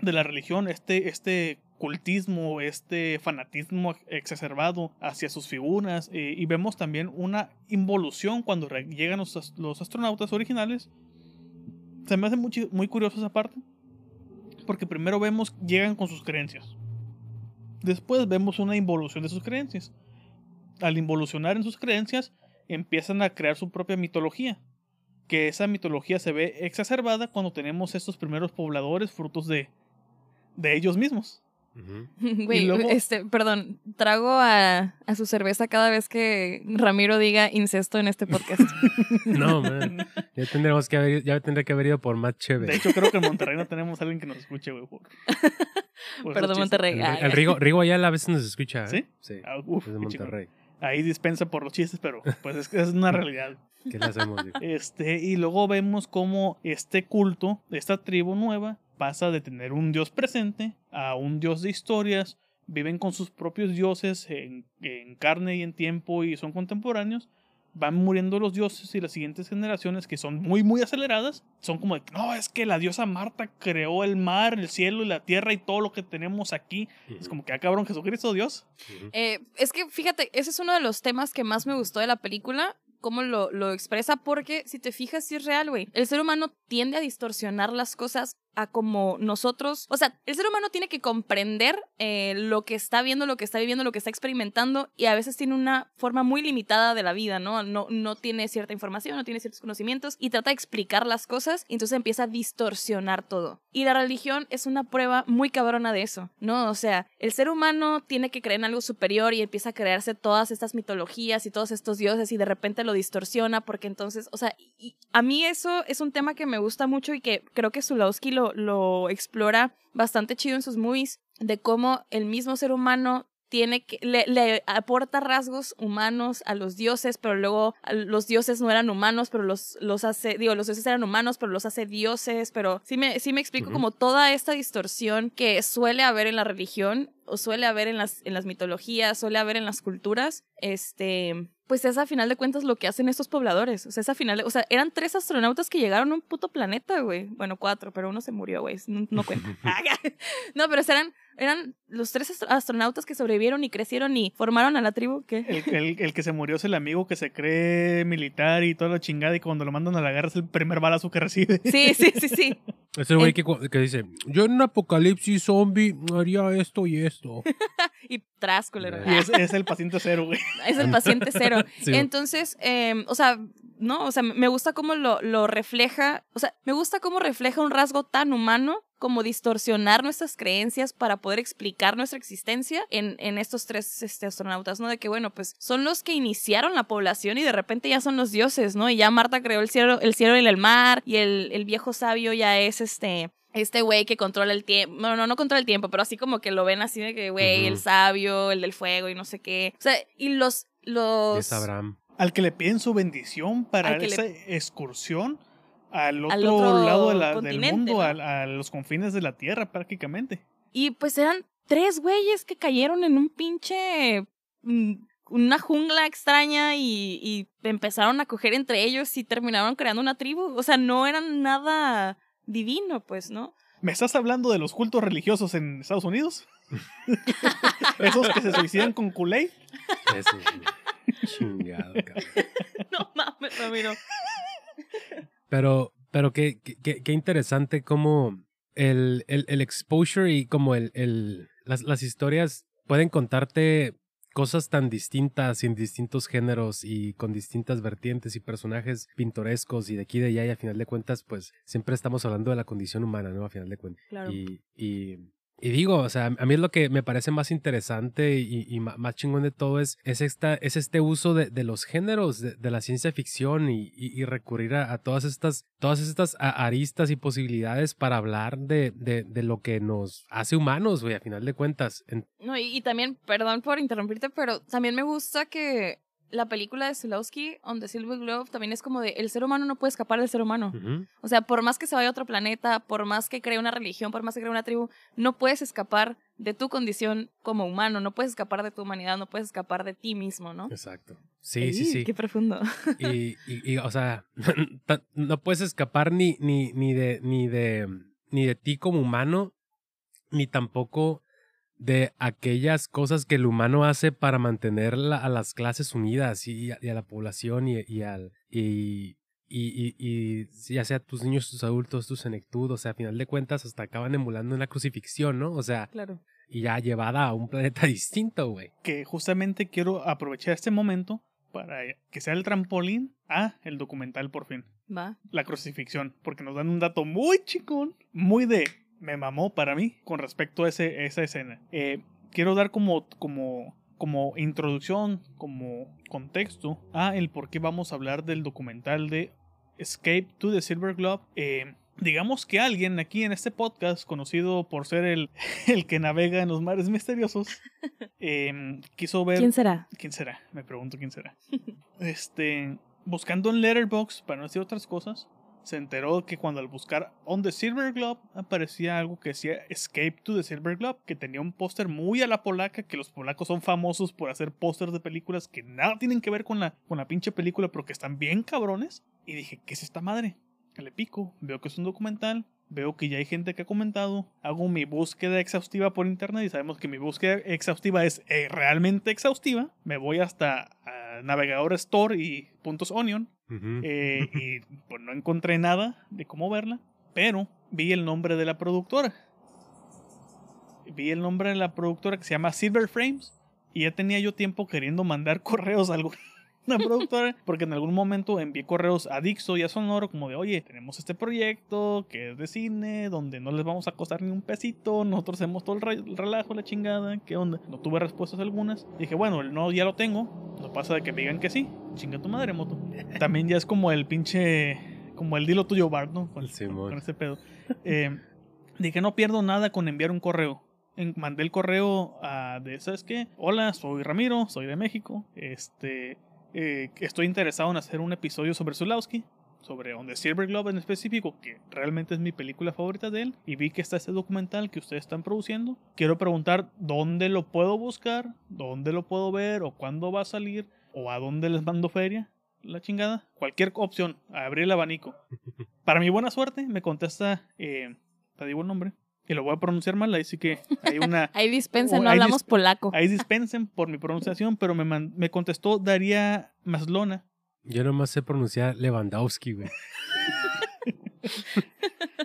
de la religión, este, este cultismo, este fanatismo exacerbado hacia sus figuras, eh, y vemos también una involución cuando llegan los, los astronautas originales. Se me hace muy, muy curioso esa parte, porque primero vemos, llegan con sus creencias. Después vemos una involución de sus creencias. Al involucionar en sus creencias, empiezan a crear su propia mitología. Que esa mitología se ve exacerbada cuando tenemos estos primeros pobladores frutos de, de ellos mismos. Güey, luego- este, perdón, trago a, a su cerveza cada vez que Ramiro diga incesto en este podcast. No, man. Ya tendremos que haber, ya tendría que haber ido por más De chévere. hecho, creo que en Monterrey no tenemos a alguien que nos escuche, güey. Perdón. Monterrey. El, el Rigo, Rigo allá a veces nos escucha. ¿eh? ¿Sí? Sí. Ah, uf, es de. Monterrey. Ahí dispensa por los chistes, pero pues es, que es una realidad. ¿Qué le hacemos? Digo? Este, y luego vemos cómo este culto, esta tribu nueva, pasa de tener un dios presente a un dios de historias, viven con sus propios dioses en, en carne y en tiempo y son contemporáneos. Van muriendo los dioses y las siguientes generaciones que son muy muy aceleradas son como de, no, es que la diosa Marta creó el mar, el cielo y la tierra y todo lo que tenemos aquí. Es como que, ah, cabrón, Jesucristo Dios. Eh, es que fíjate, ese es uno de los temas que más me gustó de la película, cómo lo, lo expresa, porque si te fijas, sí es real, güey. El ser humano tiende a distorsionar las cosas a como nosotros, o sea, el ser humano tiene que comprender eh, lo que está viendo, lo que está viviendo, lo que está experimentando y a veces tiene una forma muy limitada de la vida, ¿no? No, no tiene cierta información, no tiene ciertos conocimientos y trata de explicar las cosas y entonces empieza a distorsionar todo. Y la religión es una prueba muy cabrona de eso, ¿no? O sea, el ser humano tiene que creer en algo superior y empieza a crearse todas estas mitologías y todos estos dioses y de repente lo distorsiona porque entonces, o sea, y a mí eso es un tema que me gusta mucho y que creo que Zulawski lo, lo explora bastante chido en sus movies, de cómo el mismo ser humano tiene que, le, le aporta rasgos humanos a los dioses, pero luego los dioses no eran humanos, pero los, los hace, digo, los dioses eran humanos, pero los hace dioses, pero sí me, sí me explico como toda esta distorsión que suele haber en la religión o suele haber en las, en las mitologías, suele haber en las culturas, este, pues es a final de cuentas lo que hacen estos pobladores. O sea, es a final de- o sea, eran tres astronautas que llegaron a un puto planeta, güey. Bueno, cuatro, pero uno se murió, güey. No, no cuenta. no, pero eran, eran los tres astro- astronautas que sobrevivieron y crecieron y formaron a la tribu que... El, el- el que se murió es el amigo que se cree militar y toda la chingada y cuando lo mandan a la guerra es el primer balazo que recibe. Sí, sí, sí, sí. Es el güey que, que dice, yo en un apocalipsis zombie haría esto y esto. Y tras, culero. Y es, es el paciente cero, güey. Es el paciente cero. Sí. Entonces, eh, o sea, no, o sea, me gusta cómo lo, lo refleja, o sea, me gusta cómo refleja un rasgo tan humano como distorsionar nuestras creencias para poder explicar nuestra existencia en, en estos tres este, astronautas, ¿no? De que, bueno, pues son los que iniciaron la población y de repente ya son los dioses, ¿no? Y ya Marta creó el cielo, el cielo y el mar y el, el viejo sabio ya es este... Este güey que controla el tiempo, no, no, no controla el tiempo, pero así como que lo ven así de que, güey, el sabio, el del fuego y no sé qué. O sea, y los, los... Es Abraham. Al que le piden su bendición para le- esa excursión al otro, Al otro lado de la- del mundo, a, los confines de la Tierra prácticamente. Y pues eran tres güeyes que cayeron en un pinche. mm, una jungla extraña y, y empezaron a coger entre ellos y terminaron creando una tribu. O sea, no eran nada divino, pues, ¿no? ¿Me estás hablando de los cultos religiosos en Estados Unidos? Esos que se suicidan con Kool-Aid. Eso, güey. Chingado, cabrón. No mames, Ramiro. Pero, pero qué, qué- qué, interesante como el, el, el exposure y como el, el, las, las historias pueden contarte cosas tan distintas y en distintos géneros y con distintas vertientes y personajes pintorescos y de aquí y de allá y a final de cuentas pues siempre estamos hablando de la condición humana, ¿no? A final de cuentas. Claro. Y, y, y digo, o sea, a mí es lo que me parece más interesante y, más chingón de todo es, es, esta, es este uso de, de los géneros de, la ciencia ficción y, y- recurrir a, todas estas, todas estas aristas y posibilidades para hablar de, de, lo que nos hace humanos, güey, a final de cuentas. En- No, y también, perdón por interrumpirte, pero también me gusta que la película de Zulowski, On the Silver Globe, también es como de el ser humano no puede escapar del ser humano. O sea, por más que se vaya a otro planeta, por más que cree una religión, por más que cree una tribu, no puedes escapar de tu condición como humano, no puedes escapar de tu humanidad, no puedes escapar de ti mismo, ¿no? Exacto. Sí, sí, sí. Qué profundo. y, y, y, o sea, no puedes escapar ni, ni, ni, de, ni, de, ni de ti como humano, ni tampoco de aquellas cosas que el humano hace para mantener la- a las clases unidas y, a- y a la población y, y al... Y, y, y, y ya sea tus niños, tus adultos, tu senectud, o sea, a final de cuentas hasta acaban emulando una crucifixión, ¿no? O sea, Claro. y ya llevada a un planeta distinto, güey. Que justamente quiero aprovechar este momento para que sea el trampolín a el documental por fin. Va. La crucifixión. Porque nos dan un dato muy chicón, muy de me mamó para mí con respecto a ese, esa escena. Eh, quiero dar como, como, como introducción, como contexto a el por qué vamos a hablar del documental de Escape to the Silver Globe. Eh, digamos que alguien aquí en este podcast, conocido por ser el, el que navega en los mares misteriosos, eh, quiso ver... ¿Quién será? ¿Quién será? Me pregunto quién será. Este, buscando en Letterboxd, para no decir otras cosas, se enteró que cuando al buscar On the Silver Globe aparecía algo que decía Escape to the Silver Globe, que tenía un póster muy a la polaca, que los polacos son famosos por hacer pósters de películas que nada tienen que ver con la, con la pinche película, pero que están bien cabrones. Y dije, ¿qué es esta madre? Le pico, veo que es un documental, veo que ya hay gente que ha comentado, hago mi búsqueda exhaustiva por internet y sabemos que mi búsqueda exhaustiva es eh, realmente exhaustiva. Me voy hasta navegador Store y puntos Onion Eh, y pues no encontré nada de cómo verla, pero vi el nombre de la productora. Vi el nombre de la productora que se llama Silver Frames y ya tenía yo tiempo queriendo mandar correos a alguna productora porque en algún momento envié correos a Dixo y a Sonoro como de, oye, tenemos este proyecto que es de cine, donde no les vamos a costar ni un pesito, nosotros hacemos todo el re- el relajo, la chingada, ¿qué onda? No tuve respuestas algunas. Dije, bueno, el no ya lo tengo, no pasa de que me digan que sí, chinga tu madre, moto. También ya es como el pinche, como el dilo tuyo, Bart, ¿no? Con, con ese pedo. Eh, dije, no pierdo nada con enviar un correo. en- mandé el correo a de, ¿sabes qué? Hola, soy Ramiro, soy de México. Este, eh, estoy interesado en hacer un episodio sobre Zulawski, sobre On the Silver Globe en específico, que realmente es mi película favorita de él. Y vi que está este documental que ustedes están produciendo. Quiero preguntar dónde lo puedo buscar, dónde lo puedo ver, o cuándo va a salir, o a dónde les mando feria. La chingada. Cualquier opción, abrir el abanico. Para mi buena suerte, me contesta, eh, te digo el nombre, y lo voy a pronunciar mal, ahí sí que hay una... Ahí dispensen, no Ahí hablamos polaco. Ahí dispensen por mi pronunciación, pero me, man- me contestó Daría Maslona. Yo nomás sé pronunciar Lewandowski, güey.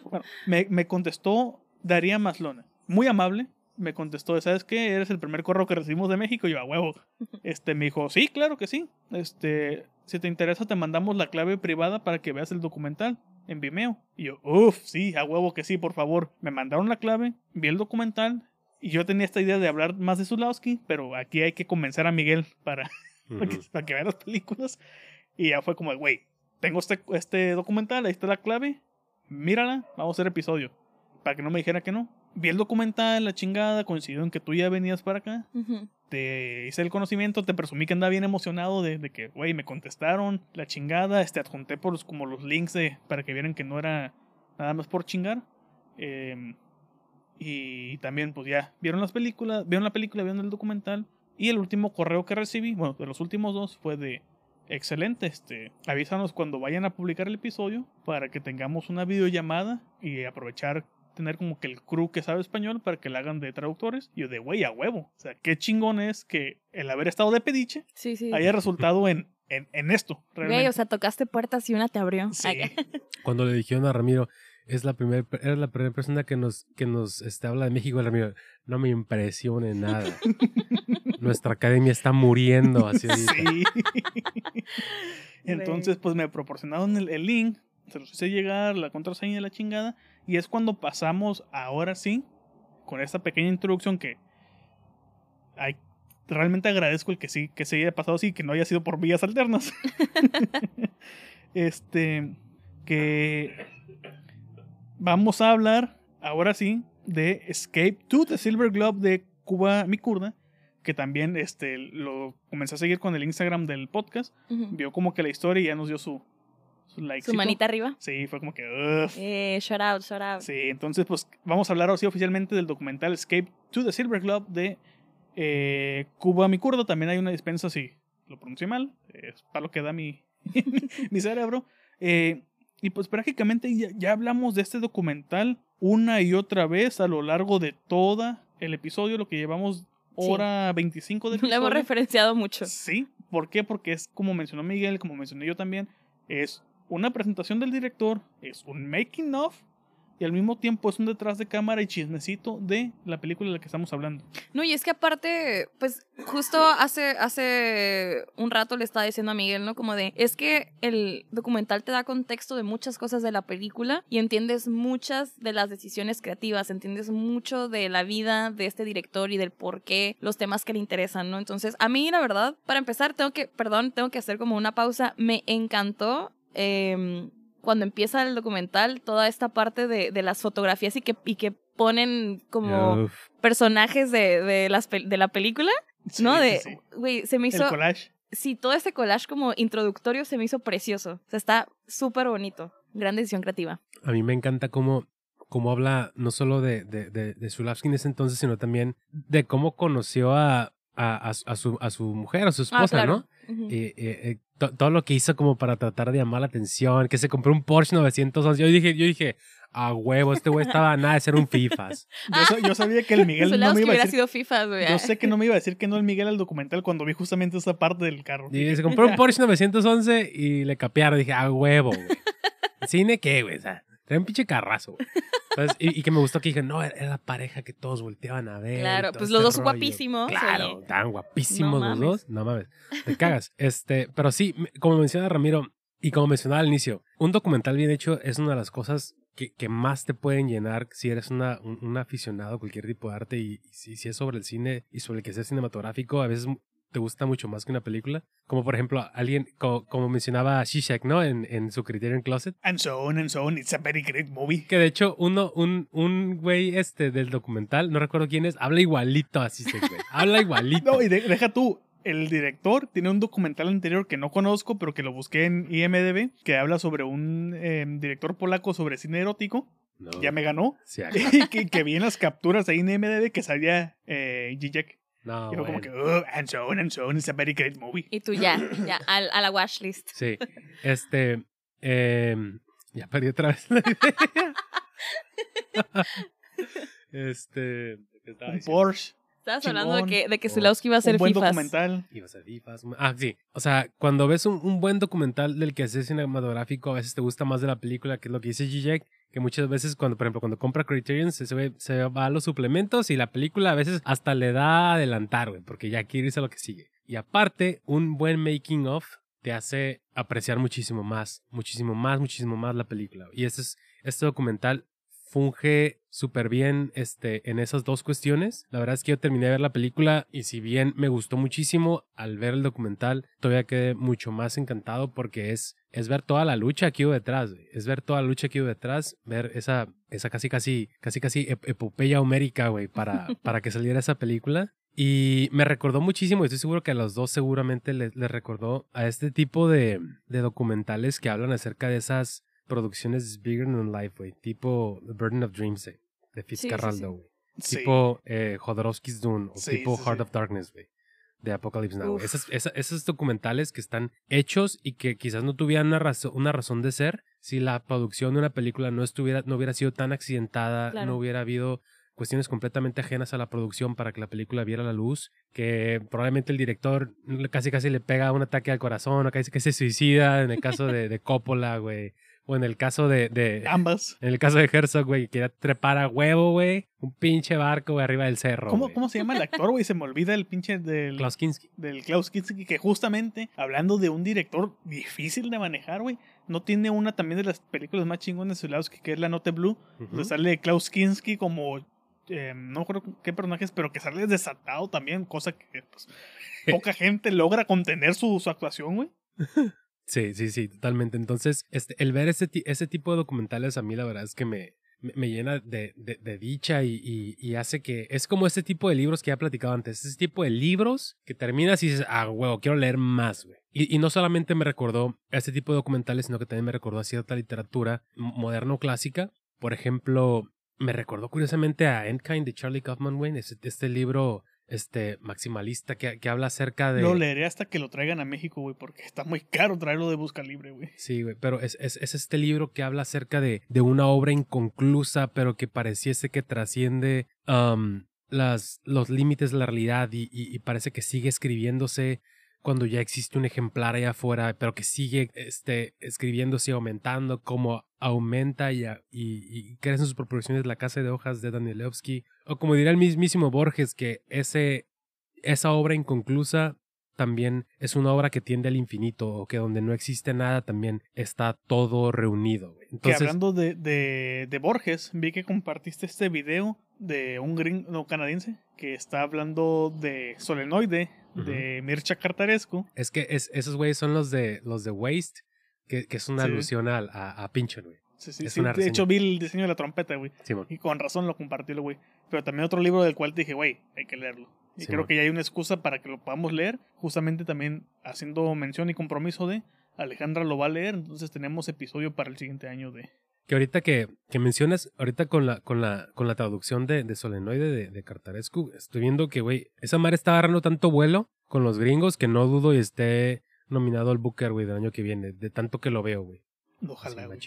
Bueno, me, me contestó Daría Maslona. Muy amable. Me contestó, ¿sabes qué? Eres el primer correo que recibimos de México. Y yo, a huevo. Este, me dijo, sí, claro que sí. Este, si te interesa, te mandamos la clave privada para que veas el documental en Vimeo. Y yo, uff, sí, a huevo que sí, por favor. Me mandaron la clave, vi el documental. Y yo tenía esta idea de hablar más de Zulawski, pero aquí hay que convencer a Miguel para, para que, para que vea las películas. Y ya fue como, güey, tengo este, este documental, ahí está la clave, mírala, vamos a hacer episodio. Para que no me dijera que no. Vi el documental, la chingada, coincidió en que tú ya venías para acá. Te hice el conocimiento, te presumí que andaba bien emocionado de, de que, güey, me contestaron, la chingada, este, adjunté por los, como los links de, para que vieran que no era nada más por chingar. Em, y también, pues ya, vieron las películas, vieron la película, vieron el documental. Y el último correo que recibí, bueno, de los últimos dos, fue de, excelente, este, avísanos cuando vayan a publicar el episodio para que tengamos una videollamada y aprovechar tener como que el crew que sabe español para que la hagan de traductores. Y yo de, güey, a huevo. O sea, qué chingón es que el haber estado de pediche Sí, sí. haya resultado en, en, en esto. Güey, o sea, tocaste puertas y una te abrió. Sí. Cuando le dijeron a Ramiro, es la primera, era la primera persona que nos, que nos este, habla de México, Ramiro, no me impresione nada. Nuestra academia está muriendo así. Sí. Entonces, pues me proporcionaron el, el link, se los hice llegar, la contraseña y la chingada. Y es cuando pasamos, ahora sí, con esta pequeña introducción que realmente agradezco el que sí, que se haya pasado así, que no haya sido por vías alternas. este, que vamos a hablar, ahora sí, de Escape to the Silver Globe de Cuba Mi Kurda que también este, lo comencé a seguir con el Instagram del podcast. Vio como que la historia y ya nos dio su, su manita arriba. Sí, fue como que. "Ugh". Eh, shout out, shout out. Sí, entonces, pues vamos a hablar ahora sí oficialmente del documental Escape to the Silver Globe de eh, Cuba Mi Kurdo. También hay una dispensa, si lo pronuncié mal. Es para lo que da mi, mi cerebro. Eh, y pues prácticamente ya, ya hablamos de este documental una y otra vez a lo largo de toda el episodio, lo que llevamos hora 25 de Lo hemos referenciado mucho. Sí, ¿por qué? Porque es como mencionó Miguel, como mencioné yo también, es una presentación del director, es un making of y al mismo tiempo es un detrás de cámara y chismecito de la película de la que estamos hablando. No, y es que aparte, pues justo hace, hace un rato le estaba diciendo a Miguel, ¿no? Como de, es que el documental te da contexto de muchas cosas de la película y entiendes muchas de las decisiones creativas, entiendes mucho de la vida de este director y del por qué los temas que le interesan, ¿no? Entonces, a mí, la verdad, para empezar, tengo que, perdón, tengo que hacer como una pausa. Me encantó. Em, cuando empieza el documental, toda esta parte de, de las fotografías y que, y que ponen como Uf, personajes de, de, las, de la película, Sí, ¿no? De, sí. güey, se me El hizo, collage. sí, todo este collage como introductorio se me hizo precioso. O sea, está súper bonito. Gran decisión creativa. a mí me encanta cómo, cómo habla no solo de, de, de, de Zulawski en ese entonces, sino también de cómo conoció a, a, a, su- a su, a su mujer, a su esposa, ah, claro. ¿no? To- todo lo que hizo como para tratar de llamar la atención, que se compró un Porsche 911. Yo dije, yo dije, a huevo, este güey estaba a nada de ser un FIFAs. Yo, sa- yo sabía que el Miguel no me iba a decir. sido FIFA, güey. Yo sé que no me iba a decir que no el Miguel al documental cuando vi justamente esa parte del carro. Y se compró un Porsche 911 y le capearon. Dije, a huevo, güey. ¿Cine qué, güey? O sea, trae un pinche carrazo, güey. Entonces, y, y que me gustó que dije, no, era la pareja que todos volteaban a ver. Claro, pues este los dos rollo. guapísimos, Claro, oye. estaban guapísimos No los mames. dos. No mames, te cagas. Este, pero sí, como menciona Ramiro, y como mencionaba al inicio, un documental bien hecho es una de las cosas que, que más te pueden llenar si eres una, un, un aficionado a cualquier tipo de arte y, y si, si es sobre el cine y sobre el que sea cinematográfico, a veces te gusta mucho más que una película. Como por ejemplo, alguien, co- como, mencionaba Shishak, ¿no? En, en su Criterion Closet. And so on and so on. It's a very great movie. Que de hecho, uno, un, un güey este del documental, no recuerdo quién es, habla igualito a Shishak, güey. Habla igualito. No, y de- deja tú. El director tiene un documental anterior que no conozco, pero que lo busqué en IMDB, que habla sobre un eh, director polaco sobre cine erótico. No, Ya me ganó. sí, que, que vi en las capturas ahí en IMDB que salía eh, Zizek. No, y fue como que, oh, and so on and so on. It's a very great movie. Y tú ya, ya, al- a la watch list. Sí, este, em, ya perdí otra vez la idea. este, ¿de qué estaba Un diciendo? Porsche, Estabas hablando de que, de que. Zulawski iba a hacer un buen FIFAs. documental. Iba a ser FIFAs. Ah, sí. O sea, cuando ves un, un buen documental del que hace cinematográfico, a veces te gusta más de la película, que es lo que dice Zizek, que muchas veces cuando, por ejemplo, cuando compra Criterion, se, ve- se va a los suplementos y la película a veces hasta le da a adelantar, güey, porque ya quiere irse a lo que sigue. Y aparte, un buen making of te hace apreciar muchísimo más, muchísimo más, muchísimo más la película. Y este, es, este documental funge súper bien este, en esas dos cuestiones. La verdad es que yo terminé de ver la película y si bien me gustó muchísimo al ver el documental, todavía quedé mucho más encantado porque es, es ver toda la lucha que hubo detrás, es ver toda la lucha que hubo detrás, ver esa, esa casi casi, casi casi ep- epopeya homérica, güey, para, para que saliera esa película. Y me recordó muchísimo, y estoy seguro que a los dos seguramente les, les recordó a este tipo de, de documentales que hablan acerca de esas producciones bigger than life, güey. Tipo The Burden of Dreams, eh, de Sí, sí, sí. Fitzcarraldo, güey. Sí. Tipo eh, Jodorowsky's Dune, o Sí, tipo sí, Heart sí. of Darkness, güey. De Apocalypse Now. güey. Esas- esa- esos documentales que están hechos y que quizás no tuvieran una, razo- una razón de ser si la producción de una película no estuviera, no hubiera sido tan accidentada, Claro. no hubiera habido cuestiones completamente ajenas a la producción para que la película viera la luz, que probablemente el director casi casi le pega un ataque al corazón, o casi que se suicida en el caso de, de Coppola, güey, o en el caso de, de- Ambas. en el caso de Herzog, güey, quería trepar a huevo, güey, un pinche barco, güey, arriba del cerro, ¿Cómo. ¿Cómo se llama el actor, güey? Se me olvida el pinche del, Klaus Kinski. del Klaus Kinski, que justamente, hablando de un director difícil de manejar, güey, no tiene una también de las películas más chingonas de Zulawski, que es La Note Blue, donde sale Klaus Kinski como, eh, no recuerdo qué personajes, pero que sale desatado también, cosa que pues, poca gente logra contener su, su actuación, güey. Sí, sí, sí, totalmente. Entonces, este, el ver ese, ese tipo de documentales a mí la verdad es que me, me, llena de, de- dicha y, y- hace que es como ese tipo de libros que ya he platicado antes, ese tipo de libros que terminas y dices, ah, huevo, quiero leer más, güey. Y, no solamente me recordó a ese tipo de documentales, sino que también me recordó a cierta literatura m- moderna o clásica. Por ejemplo, me recordó curiosamente a Endkind de Charlie Kaufman, este, este libro este, maximalista que, que habla acerca de... Lo leeré hasta que lo traigan a México, güey, porque está muy caro traerlo de Busca Libre, güey. Sí, güey, pero es, es, es este libro que habla acerca de, de una obra inconclusa, pero que pareciese que trasciende las, los límites de la realidad y, y- y parece que sigue escribiéndose cuando ya existe un ejemplar allá afuera, pero que sigue este, escribiéndose y aumentando, como aumenta y, y, y crece en sus proporciones la casa de hojas de Danielewski, o como diría el mismísimo Borges, que ese, esa obra inconclusa también es una obra que tiende al infinito o que donde no existe nada también está todo reunido. güey. Que Entonces, hablando de, de, de Borges, vi que compartiste este video de un gringo no, canadiense que está hablando de Solenoide, de Mircea Cartarescu. es que es, esos güeyes son los de los de Waste, que, que es una Sí. alusión al- a, a Pinchon, güey. Sí, sí, Es sí. una De hecho, vi el diseño de la trompeta, güey. Y con razón lo compartió, güey. Pero también otro libro del cual te dije, güey, hay que leerlo. Y creo man. que ya hay una excusa para que lo podamos leer. Justamente también haciendo mención y compromiso de Alejandra lo va a leer. Entonces tenemos episodio para el siguiente año de. Que ahorita que, que mencionas, ahorita con la, con la, con la traducción de, de Solenoide de, de Cartarescu, estoy viendo que, güey, esa madre está agarrando tanto vuelo con los gringos que no dudo y esté nominado al Booker, güey, del año que viene, de tanto que lo veo, güey. Ojalá, güey.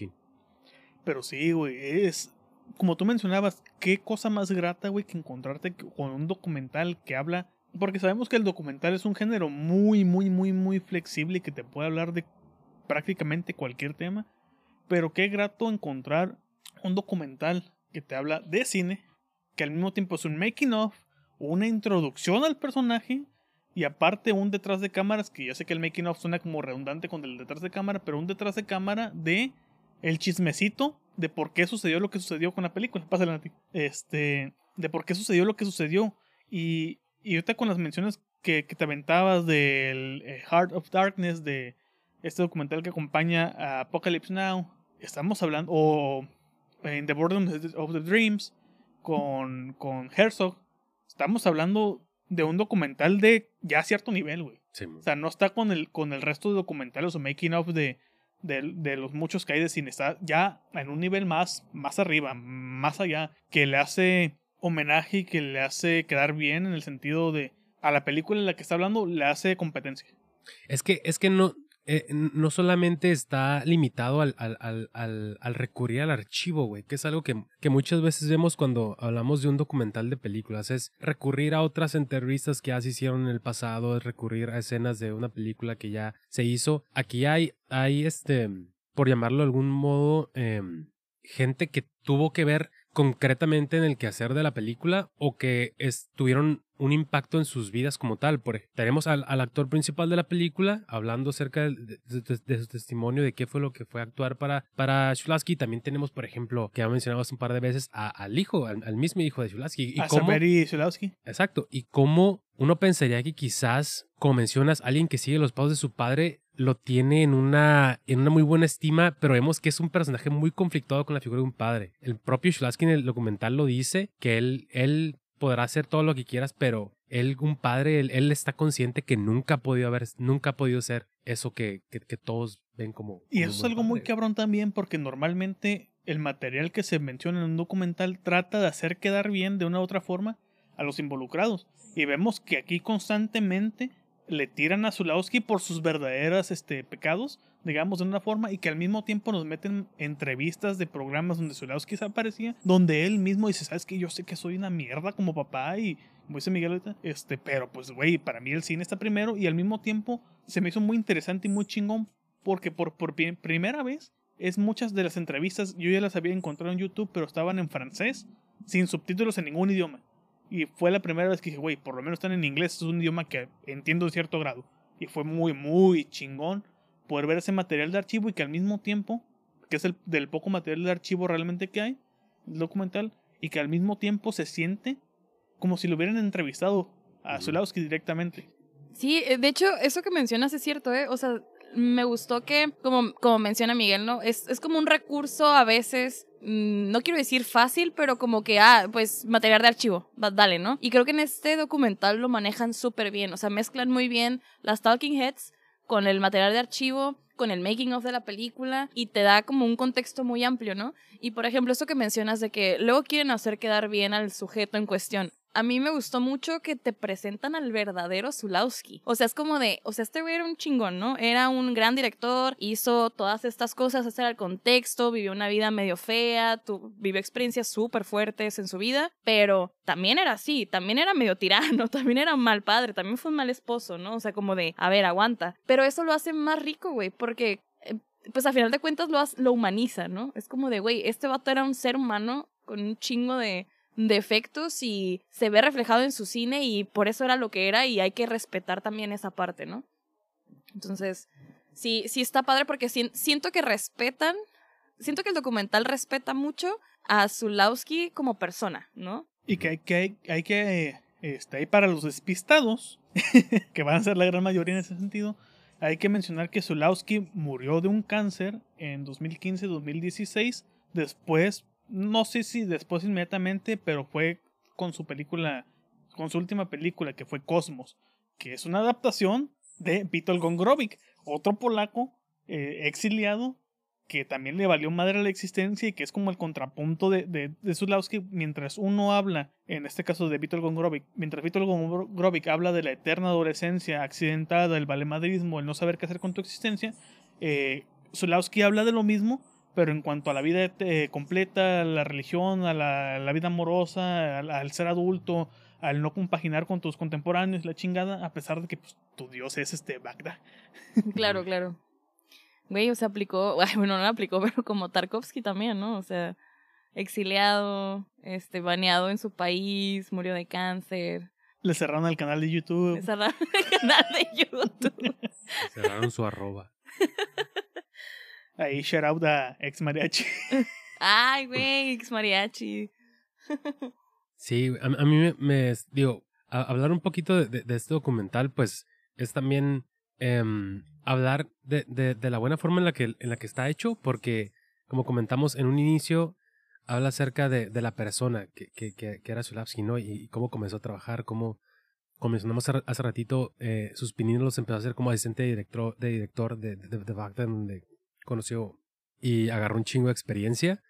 Pero sí, güey, es. Como tú mencionabas, qué cosa más grata, güey, que encontrarte con un documental que habla. Porque sabemos que el documental es un género muy, muy, muy, muy flexible y que te puede hablar de prácticamente cualquier tema. Pero qué grato encontrar un documental que te habla de cine, que al mismo tiempo es un making of, una introducción al personaje y aparte un detrás de cámaras, que yo sé que el making of suena como redundante con el detrás de cámara, pero un detrás de cámara de el chismecito de por qué sucedió lo que sucedió con la película. Pásale a ti. Este, de por qué sucedió lo que sucedió. Y, y ahorita con las menciones que, que te aventabas del eh, Heart of Darkness, de este documental que acompaña a Apocalypse Now, estamos hablando, o en The Boredom of the Dreams, con, con Herzog, estamos hablando de un documental de ya cierto nivel, güey. o sea, no está con el, con el resto de documentales o making of de, de, de, los muchos que hay de cine. Está ya en un nivel más, más arriba, más allá, que le hace homenaje y que le hace quedar bien en el sentido de a la película en la que está hablando le hace competencia. Es que, es que no, eh, no solamente está limitado al, al, al, al recurrir al archivo, güey, que es algo que, que, muchas veces vemos cuando hablamos de un documental de películas, es recurrir a otras entrevistas que ya se hicieron en el pasado, es recurrir a escenas de una película que ya se hizo. Aquí hay, hay este, por llamarlo de algún modo, eh, gente que tuvo que ver concretamente en el quehacer de la película o que tuvieron un impacto en sus vidas como tal. Por, tenemos al, actor principal de la película hablando acerca de, su testimonio, de qué fue lo que fue actuar para, para Shulaski. También tenemos, por ejemplo, que ya mencionado un par de veces, al hijo, al, mismo hijo de Shulaski. Y a cómo, Exacto. Y cómo uno pensaría que quizás, como mencionas, alguien que sigue los pasos de su padre lo tiene en una, en una muy buena estima, pero vemos que es un personaje muy conflictuado con la figura de un padre. El propio Shulaski en el documental lo dice, que él, él podrá hacer todo lo que quieras, pero él, un padre, él, está consciente que nunca ha podido haber, nunca ha podido ser eso que, que, todos ven como. Y eso es algo muy cabrón también, porque normalmente el material que se menciona en un documental trata de hacer quedar bien de una u otra forma a los involucrados. Y vemos que aquí constantemente le tiran a Zulawski por sus verdaderos este, pecados, digamos de una forma, y que al mismo tiempo nos meten entrevistas de programas donde Zulawski se aparecía, donde él mismo dice, sabes que yo sé que soy una mierda como papá y como dice Miguel este, pero pues güey, para mí el cine está primero y al mismo tiempo se me hizo muy interesante y muy chingón porque por, por primera vez es muchas de las entrevistas, yo ya las había encontrado en YouTube, pero estaban en francés, sin subtítulos en ningún idioma. Y fue la primera vez que dije, güey, por lo menos están en inglés, es un idioma que entiendo en cierto grado. Y fue muy, muy chingón poder ver ese material de archivo y que al mismo tiempo, que es el del poco material de archivo realmente que hay, el documental, y que al mismo tiempo se siente como si lo hubieran entrevistado a Zulawski directamente. Sí, eh, de hecho, eso que mencionas es cierto, ¿eh? O sea, me gustó que, como, como menciona Miguel, ¿no? Es, es como un recurso a veces no quiero decir fácil, pero como que, ah, pues material de archivo, dale, ¿no? Y creo que en este documental lo manejan súper bien, o sea, mezclan muy bien las talking heads con el material de archivo, con el making of de la película y te da como un contexto muy amplio, ¿no? Y por ejemplo, esto que mencionas de que luego quieren hacer quedar bien al sujeto en cuestión a mí me gustó mucho que te presentan al verdadero Zulawski. O sea, es como de, o sea, este güey era un chingón, ¿no? Era un gran director, hizo todas estas cosas, era el contexto, vivió una vida medio fea, tu, vivió experiencias súper fuertes en su vida, pero también era así, también era medio tirano, también era un mal padre, también fue un mal esposo, ¿no? O sea, como de, a ver, aguanta. Pero eso lo hace más rico, güey, porque eh, pues a final de cuentas lo, lo humaniza, ¿no? Es como de, güey, este vato era un ser humano con un chingo de defectos y se ve reflejado en su cine y por eso era lo que era y hay que respetar también esa parte, ¿no? Entonces, sí, sí está padre porque siento que respetan, siento que el documental respeta mucho a Zulawski como persona, ¿no? Y que hay que, hay, que, este, hay para los despistados, que van a ser la gran mayoría en ese sentido, hay que mencionar que Zulawski murió de un cáncer en 2015-2016, después no sé si después inmediatamente, pero fue con su película, con su última película que fue Cosmos, que es una adaptación de Vítor Gongrovik, otro polaco eh, exiliado que también le valió madre la existencia y que es como el contrapunto de, de, mientras uno habla, en este caso de Vítor Gongrovik, mientras Vítor Gongrovik habla de la eterna adolescencia accidentada, el valemadrismo, el no saber qué hacer con tu existencia, eh, habla de lo mismo, pero en cuanto a la vida eh, completa, la religión, a la, vida amorosa, al, ser adulto, al no compaginar con tus contemporáneos, la chingada, a pesar de que pues, tu dios es este Bagdad. Claro, claro. Güey, o sea, aplicó, bueno, no lo aplicó, pero como Tarkovsky también, ¿no? O sea, exiliado, este, baneado en su país, murió de cáncer. Le cerraron el canal de YouTube. Le cerraron el canal de YouTube. cerraron su arroba. Ahí shout out a ex mariachi. Ay, güey, ex mariachi. sí, a, mí me, digo, hablar un poquito de, de, este documental, pues es también em, hablar de, de, la buena forma en la, que, en la que está hecho, porque como comentamos en un inicio, habla acerca de, la persona que, que, que, era Zulavsky, ¿no? Y, cómo comenzó a trabajar, cómo, como mencionamos hace, ratito, eh, sus pininos los empezó a hacer como asistente de director de, director de, de, de Bagdad, donde conoció y agarró un chingo de experiencia.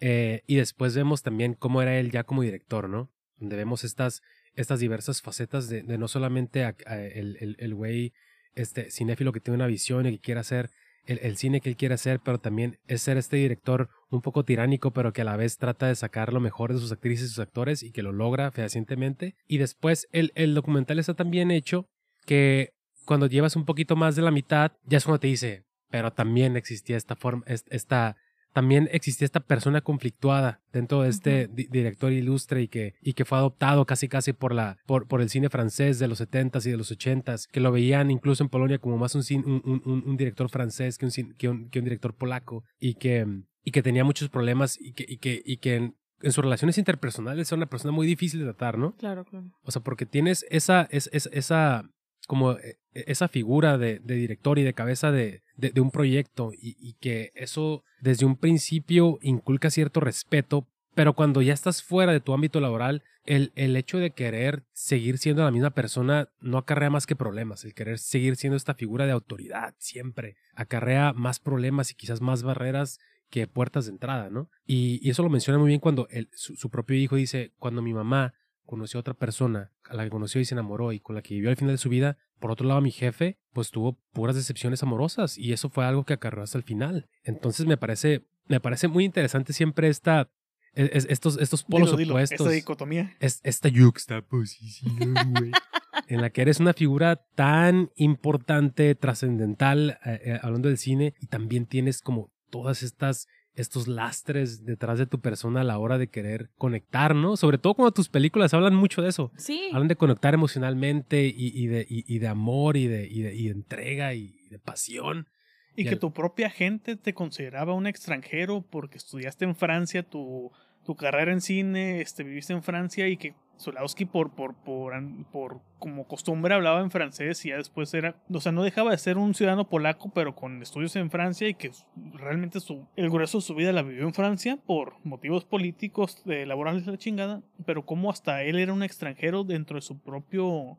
Eh, y después vemos también cómo era él ya como director, ¿no? Donde vemos estas, estas diversas facetas de, no solamente el güey este, cinéfilo que tiene una visión y que quiere hacer el, cine que él quiere hacer, pero también es ser este director un poco tiránico, pero que a la vez trata de sacar lo mejor de sus actrices y sus actores y que lo logra fehacientemente. Y después el, el documental está tan bien hecho que cuando llevas un poquito más de la mitad, ya es cuando te dice, pero también existía esta forma, esta, también existía esta persona conflictuada dentro de este director ilustre y que, y que fue adoptado casi casi por, la, por, por el cine francés de los 70s y de los 80s, que lo veían incluso en Polonia como más un, un, un, un director francés que un, que un, que un director polaco y que, y que tenía muchos problemas y que, y que, y que en, sus relaciones interpersonales era una persona muy difícil de tratar, ¿no? Claro, claro. O sea, porque tienes esa, es, esa, como eh, esa figura de, de, director y de cabeza de, de, un proyecto y, que eso desde un principio inculca cierto respeto, pero cuando ya estás fuera de tu ámbito laboral, el, el hecho de querer seguir siendo la misma persona no acarrea más que problemas, el querer seguir siendo esta figura de autoridad siempre acarrea más problemas y quizás más barreras que puertas de entrada, ¿no? Y, y eso lo menciona muy bien cuando el, su, su propio hijo dice, cuando mi mamá conoció a otra persona, a la que conoció y se enamoró y con la que vivió al final de su vida. Por otro lado, mi jefe, pues tuvo puras decepciones amorosas y eso fue algo que acarreó hasta el final. Entonces me parece, me parece muy interesante siempre esta, e, estos, estos polos opuestos. Esta dicotomía. Es, esta yuxtaposición, güey. en la que eres una figura tan importante, trascendental, eh, eh, hablando del cine, y también tienes como todas estas estos lastres detrás de tu persona a la hora de querer conectar, ¿no? Sobre todo cuando tus películas hablan mucho de eso. Sí. Hablan de conectar emocionalmente y, de, y, de, amor y de, de entrega y de pasión. Y, que tu propia gente te consideraba un extranjero porque estudiaste en Francia tu, tu carrera en cine, este, viviste en Francia y que Zulawski por, por, por, por, como costumbre hablaba en francés y ya después era, o sea, no dejaba de ser un ciudadano polaco, pero con estudios en Francia y que realmente su, el grueso de su vida la vivió en Francia por motivos políticos, de laborales la chingada, pero como hasta él era un extranjero dentro de su propio,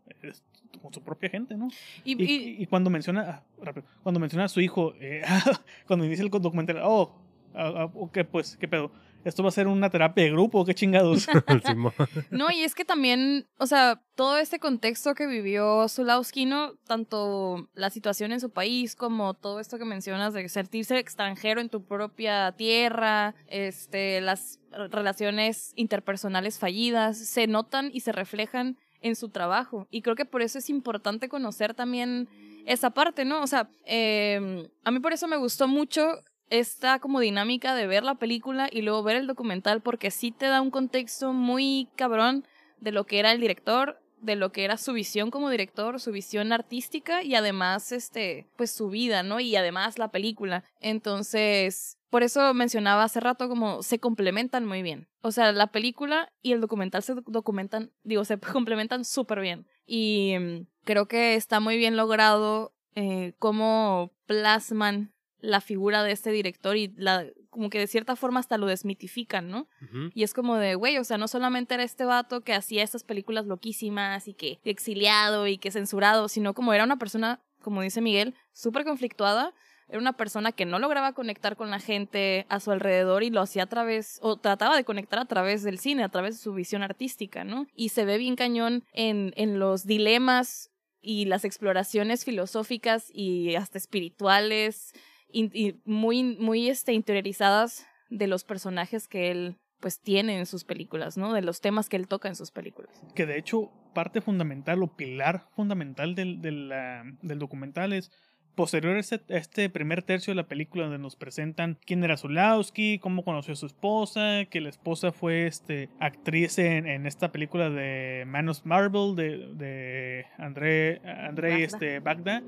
con su propia gente, ¿no? Y, y, cuando menciona, ah, rápido, cuando menciona a su hijo, eh, cuando inicia el documental, oh, ah, ah, ok, pues, ¿qué pedo? Esto va a ser una terapia de grupo, qué chingados. no, y es que también, o sea, todo este contexto que vivió Zulawski, ¿no? Tanto la situación en su país como todo esto que mencionas de sentirse extranjero en tu propia tierra, este, las relaciones interpersonales fallidas, se notan y se reflejan en su trabajo. Y creo que por eso es importante conocer también esa parte, ¿no? O sea, eh, a mí por eso me gustó mucho esta como dinámica de ver la película y luego ver el documental porque sí te da un contexto muy cabrón de lo que era el director, de lo que era su visión como director, su visión artística y además este pues su vida, ¿no? Y además la película. Entonces, por eso mencionaba hace rato como se complementan muy bien. O sea, la película y el documental se documentan, digo, se complementan súper bien. Y mm, creo que está muy bien logrado eh, cómo plasman la figura de este director y la como que de cierta forma hasta lo desmitifican, ¿no? Y es como de, güey, o sea, no solamente era este vato que hacía estas películas loquísimas y que exiliado y que censurado, sino como era una persona, como dice Miguel, súper conflictuada, era una persona que no lograba conectar con la gente a su alrededor y lo hacía a través, o trataba de conectar a través del cine, a través de su visión artística, ¿no? Y se ve bien cañón en, en los dilemas y las exploraciones filosóficas y hasta espirituales y muy, muy este, interiorizadas de los personajes que él pues tiene en sus películas, ¿no? De los temas que él toca en sus películas. Que de hecho parte fundamental o pilar fundamental del, del documental es Posterior a este, este, primer tercio de la película donde nos presentan quién era Zulawski, cómo conoció a su esposa, que la esposa fue este, actriz en, en esta película de Man of Marble de, de André, André este, Bagda,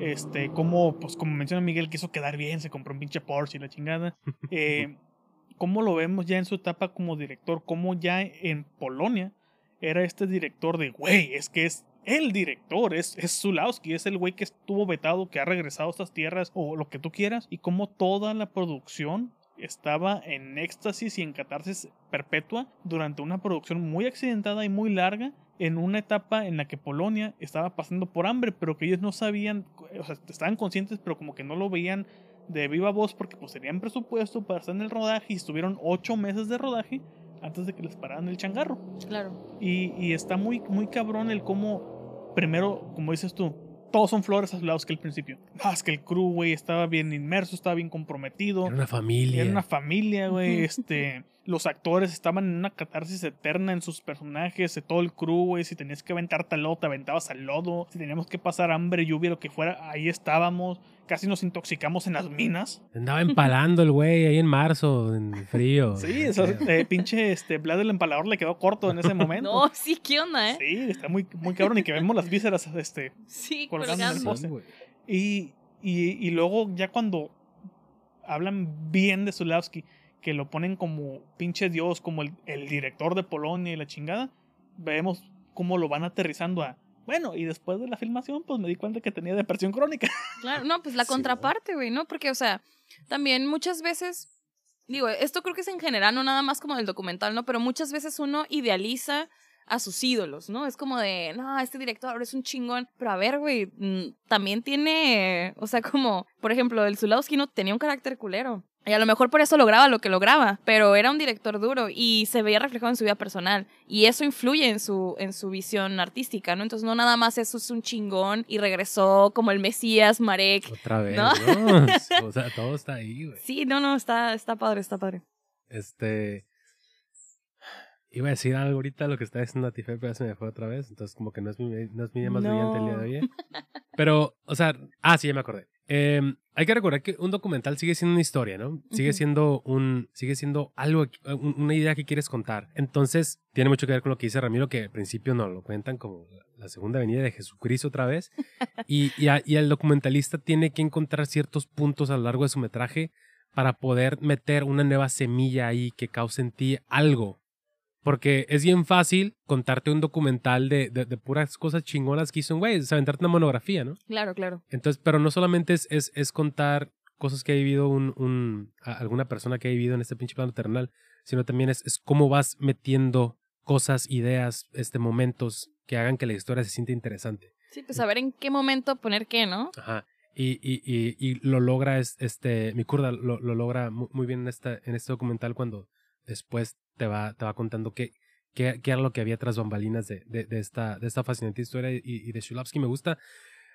este, cómo, pues como menciona Miguel, quiso quedar bien, se compró un pinche Porsche y la chingada. Eh, cómo lo vemos ya en su etapa como director, cómo ya en Polonia era este director de, güey, es que es el director, es, es Zulawski, es el güey que estuvo vetado, que ha regresado a estas tierras o lo que tú quieras, y como toda la producción estaba en éxtasis y en catarsis perpetua durante una producción muy accidentada y muy larga en una etapa en la que Polonia estaba pasando por hambre, pero que ellos no sabían, o sea, estaban conscientes, pero como que no lo veían de viva voz porque pues tenían presupuesto para estar en el rodaje y estuvieron ocho meses de rodaje antes de que les pararan el changarro. Claro. Y, y está muy, muy cabrón el cómo, primero, como dices tú, todos son flores azulados que al principio. Ah, es que el crew, güey, estaba bien inmerso, estaba bien comprometido. Era una familia. Era una familia, güey. este, los actores estaban en una catarsis eterna en sus personajes, de todo el crew, güey. Si tenías que aventarte al lodo, te aventabas al lodo. Si teníamos que pasar hambre, lluvia, lo que fuera, ahí estábamos. Casi nos intoxicamos en las minas. Andaba empalando el güey ahí en marzo, en frío. Sí, eso, eh, pinche este, Vlad el empalador le quedó corto en ese momento. No, sí, ¿qué onda, eh? Sí, está muy, muy cabrón y que vemos las vísceras este, Sí, colgando en el poste. Y, y, y luego ya cuando hablan bien de Zulawski, que lo ponen como pinche dios, como el, el director de Polonia y la chingada, vemos cómo lo van aterrizando a... Bueno, y después de la filmación, pues me di cuenta que tenía depresión crónica. Claro, no, pues la Sí, contraparte, güey, ¿no? Porque, o sea, también muchas veces, digo, esto creo que es en general, no nada más como del documental, ¿no? Pero muchas veces uno idealiza a sus ídolos, ¿no? Es como de, no, este director es un chingón. Pero a ver, güey, mm, también tiene, o sea, como, por ejemplo, el Zulawski no tenía un carácter culero. Y a lo mejor por eso lograba lo que lograba, pero era un director duro y se veía reflejado en su vida personal. Y eso influye en su, en su visión artística, ¿no? Entonces no nada más eso es un chingón y regresó como el Mesías, Marek. Otra vez, ¿No? ¿no? O sea, todo está ahí, güey. Sí, no, no, está, está padre, está padre. Este. Iba a decir algo ahorita, lo que está diciendo Natife, pero ya se me fue otra vez. Entonces, como que no es mi, no es mi día más No. brillante el día de hoy. ¿eh? Pero, o sea, ah, sí, ya me acordé. Eh, hay que recordar que un documental sigue siendo una historia, ¿no? Sigue siendo un, sigue siendo algo, un- una idea que quieres contar. Entonces, tiene mucho que ver con lo que dice Ramiro, que al principio no lo cuentan como la- la segunda venida de Jesucristo otra vez. Y, y, a- y el documentalista tiene que encontrar ciertos puntos a lo largo de su metraje para poder meter una nueva semilla ahí que cause en ti algo. Porque es bien fácil contarte un documental de, de, de puras cosas chingonas que hizo un güey, es aventarte una monografía, ¿no? Claro, claro. Entonces, pero no solamente es, es, es contar cosas que ha vivido un, un, alguna persona que ha vivido en este pinche plano terrenal, sino también es, es cómo vas metiendo cosas, ideas, este, momentos que hagan que la historia se sienta interesante. Sí, pues saber en qué momento poner qué, ¿no? Ajá. Y, y, y, y lo logra, es- este, mi curda lo, lo logra mu- muy bien en, esta, en este documental cuando después te va, te va contando qué, qué, qué era lo que había tras bambalinas de, de, esta, de esta fascinante historia y, de Shulavsky. Me gusta.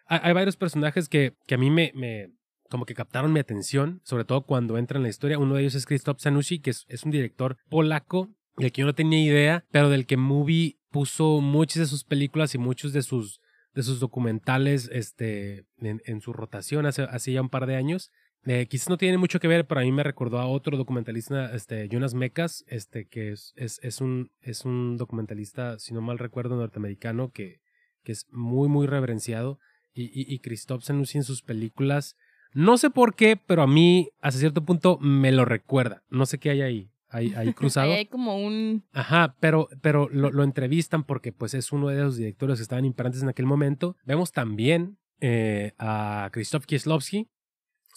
Hay, hay varios personajes que, que a mí me, me, como que captaron mi atención, sobre todo cuando entra en la historia. Uno de ellos es Krzysztof Sanusi, que es, es un director polaco del que yo no tenía idea, pero del que Movie puso muchas de sus películas y muchos de sus de sus documentales este, en, en su rotación hace, hace ya un par de años. Eh, quizás no tiene mucho que ver, pero a mí me recordó a otro documentalista, este, Jonas Mekas, este, que es, es, es, un, es un documentalista, si no mal recuerdo, norteamericano, que, que es muy, muy reverenciado. Y, y, y Christoph en sus películas, no sé por qué, pero a mí, hasta cierto punto, me lo recuerda. No sé qué hay ahí, ahí, ahí cruzado. Ahí hay como un... Ajá, pero, pero lo, lo entrevistan porque pues es uno de los directores que estaban imperantes en aquel momento. Vemos también eh, a Krzysztof Kieslowski,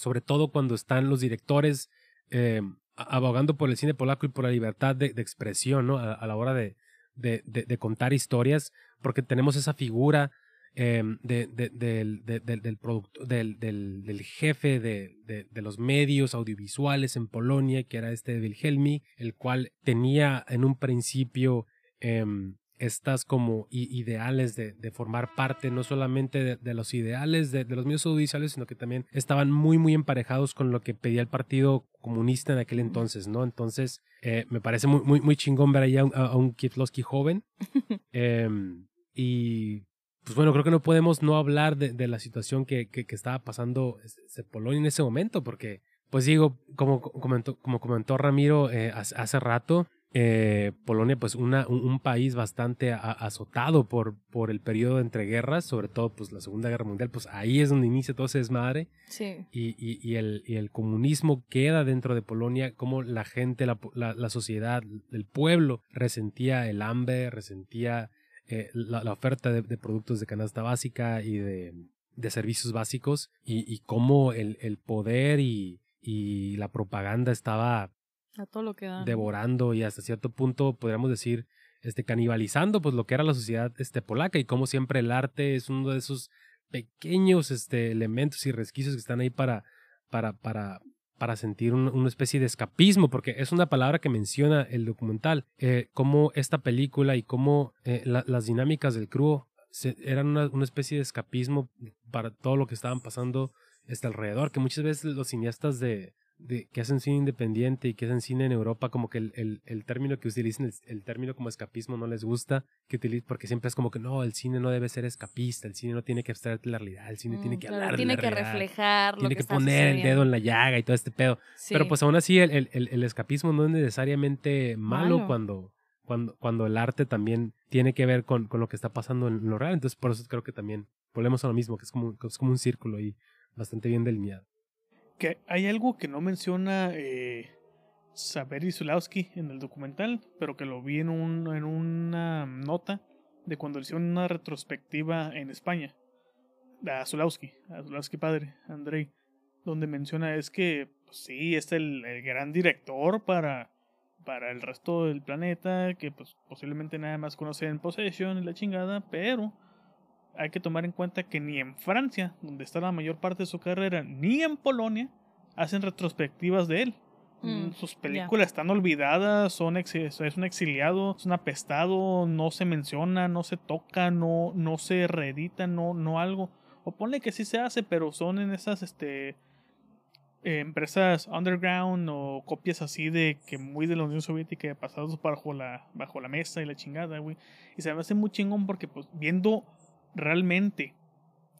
sobre todo cuando están los directores eh, abogando por el cine polaco y por la libertad de, expresión, ¿no? A, la hora de, de, contar historias, porque tenemos esa figura eh, de, de- del, de- del, producto- del, del, jefe de los medios audiovisuales en Polonia, que era este Wilhelmi, el cual tenía en un principio em, estas como ideales de, de formar parte no solamente de, de los ideales de, de los medios audiovisuales, sino que también estaban muy, muy emparejados con lo que pedía el Partido Comunista en aquel entonces, ¿no? Entonces, eh, me parece muy, muy, muy chingón ver ahí a un, a un Kieslowski joven. Em, y pues bueno, creo que no podemos no hablar de, la situación que, que, que estaba pasando Polonia en ese momento, porque, pues digo, como comentó, como comentó Ramiro eh, hace, hace rato, eh, Polonia, pues una, un, un país bastante a- azotado por, por el periodo entre guerras, sobre todo pues la Segunda Guerra Mundial, pues ahí es donde inicia todo ese desmadre Sí. y, y- y el, y el comunismo queda dentro de Polonia, como la gente, la, la- la sociedad, el pueblo resentía el hambre, resentía eh, la, la oferta de, de productos de canasta básica y de, de servicios básicos y, y cómo el, el poder y, y la propaganda estaba Devorando y hasta cierto punto podríamos decir este canibalizando pues lo que era la sociedad este polaca y como siempre el arte es uno de esos pequeños este elementos y resquicios que están ahí para para para para sentir un- una especie de escapismo, porque es una palabra que menciona el documental, eh, cómo esta película y cómo eh, la- las dinámicas del crew se- eran una, una especie de escapismo para todo lo que estaban pasando este alrededor, que muchas veces los cineastas de, de- que hacen cine independiente y que hacen cine en Europa, como que el, el, el término que utilizan, el, el término como escapismo no les gusta, que utili- porque siempre es como que no, el cine no debe ser escapista, el cine no tiene que abstraerte la realidad, el cine Mm, tiene que claro, hablar de Tiene la que realidad, reflejar lo tiene que, que está poner el dedo en la llaga y todo este pedo. Sí. Pero pues aún así el, el, el- el escapismo no es necesariamente malo, Malo. cuando cuando cuando el arte también tiene que ver con, con lo que está pasando en lo real. Entonces por eso creo que también volvemos a lo mismo, que es como, que es como un círculo ahí bastante bien delineado. Que hay algo que no menciona eh, Saberi Zulawski en el documental, pero que lo vi en, un, en una nota de cuando hicieron una retrospectiva en España. A Zulawski, a Zulawski padre, Andrei, donde menciona es que pues, sí, es el, el gran director para, para el resto del planeta, que pues posiblemente nada más conoce en Possession y la chingada, pero hay que tomar en cuenta que ni en Francia, donde está la mayor parte de su carrera, ni en Polonia hacen retrospectivas de él. Mm, Sus películas están olvidadas, son es un exiliado, es un apestado, no se menciona, no se toca, no, no se reedita, no, no algo. O ponle que sí se hace, pero son en esas este eh, empresas underground o copias así de que muy de la Unión Soviética pasados bajo la, bajo la mesa y la chingada, güey. Y se me hace muy chingón porque pues viendo realmente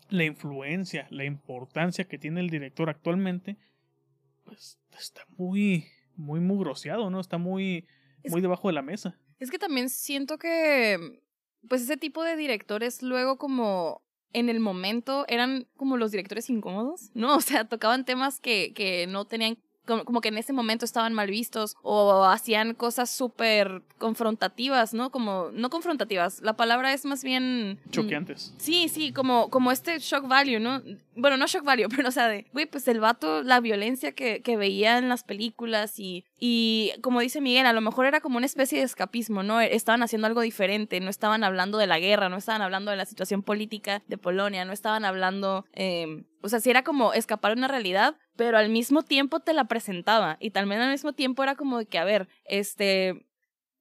la influencia, la importancia que tiene el director actualmente, pues está muy, muy mugroseado, ¿no? Está muy, Es- muy debajo de la mesa. Es que también siento que, pues ese tipo de directores luego como en el momento eran como los directores incómodos, ¿no? O sea, tocaban temas que, que no tenían, como, como que en ese momento estaban mal vistos o hacían cosas súper confrontativas, ¿no? Como, no confrontativas, la palabra es más bien... mm, Choqueantes. Sí, sí, como, como este shock value, ¿no? Bueno, no shock value, pero o sea, de, güey, pues el vato, la violencia que, que veía en las películas y, y como dice Miguel, a lo mejor era como una especie de escapismo, ¿no? Estaban haciendo algo diferente, no estaban hablando de la guerra, no estaban hablando de la situación política de Polonia, no estaban hablando, eh, o sea, sí era como escapar de una realidad, pero al mismo tiempo te la presentaba y también al mismo tiempo era como de que, a ver, este,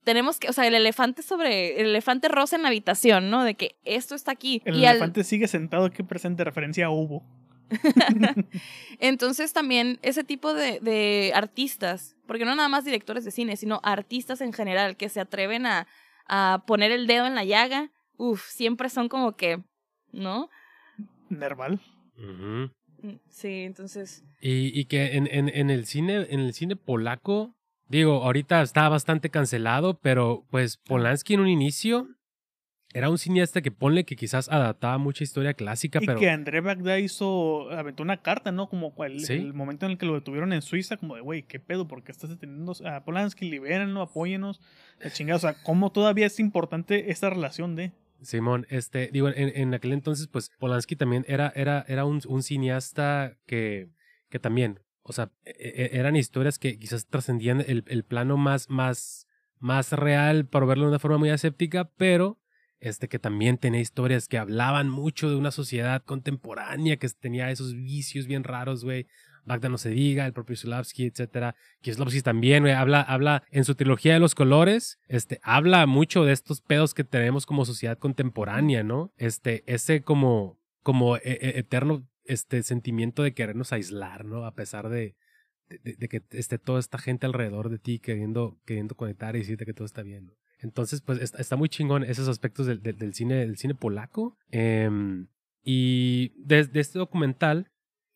tenemos que, o sea, el elefante sobre, el elefante rosa en la habitación, ¿no? De que esto está aquí. El y al- elefante sigue sentado aquí presente referencia a Hugo. entonces también ese tipo de, de artistas, porque no nada más directores de cine, sino artistas en general que se atreven a, a poner el dedo en la llaga, uff, siempre son como que, ¿no? Nerval. Mm, Sí, entonces, Y, y que en, en, en el cine, en el cine polaco, digo, ahorita está bastante cancelado, pero pues Polanski en un inicio era un cineasta que ponle que quizás adaptaba mucha historia clásica, Y pero que André Bagdad hizo, aventó una carta, ¿no? Como el, Sí. el momento en el que lo detuvieron en Suiza, como de, güey, ¿qué pedo? ¿Por qué estás deteniendo a Polanski? Libérenlo, apóyenos. La chingada, o sea, ¿cómo todavía es importante esta relación de? Simón, este, digo, en, en aquel entonces, pues Polanski también era, era, era un, un cineasta que, que también, o sea, e- e- eran historias que quizás trascendían el, el plano más, más, más real, para verlo de una forma muy aséptica, pero este que también tenía historias que hablaban mucho de una sociedad contemporánea que tenía esos vicios bien raros, güey. Bagda no se diga, el propio Zulavsky, etcétera. Kieslowski también, güey, habla, habla en su trilogía de los colores, este, habla mucho de estos pedos que tenemos como sociedad contemporánea, ¿no? Este, ese como, como e- e- eterno, este, sentimiento de querernos aislar, ¿no? A pesar de que esté toda esta gente alrededor de ti queriendo, queriendo conectar y decirte que todo está bien, ¿no? Entonces, pues está, muy chingón esos aspectos del, del, cine, del cine polaco. Em, y desde este documental,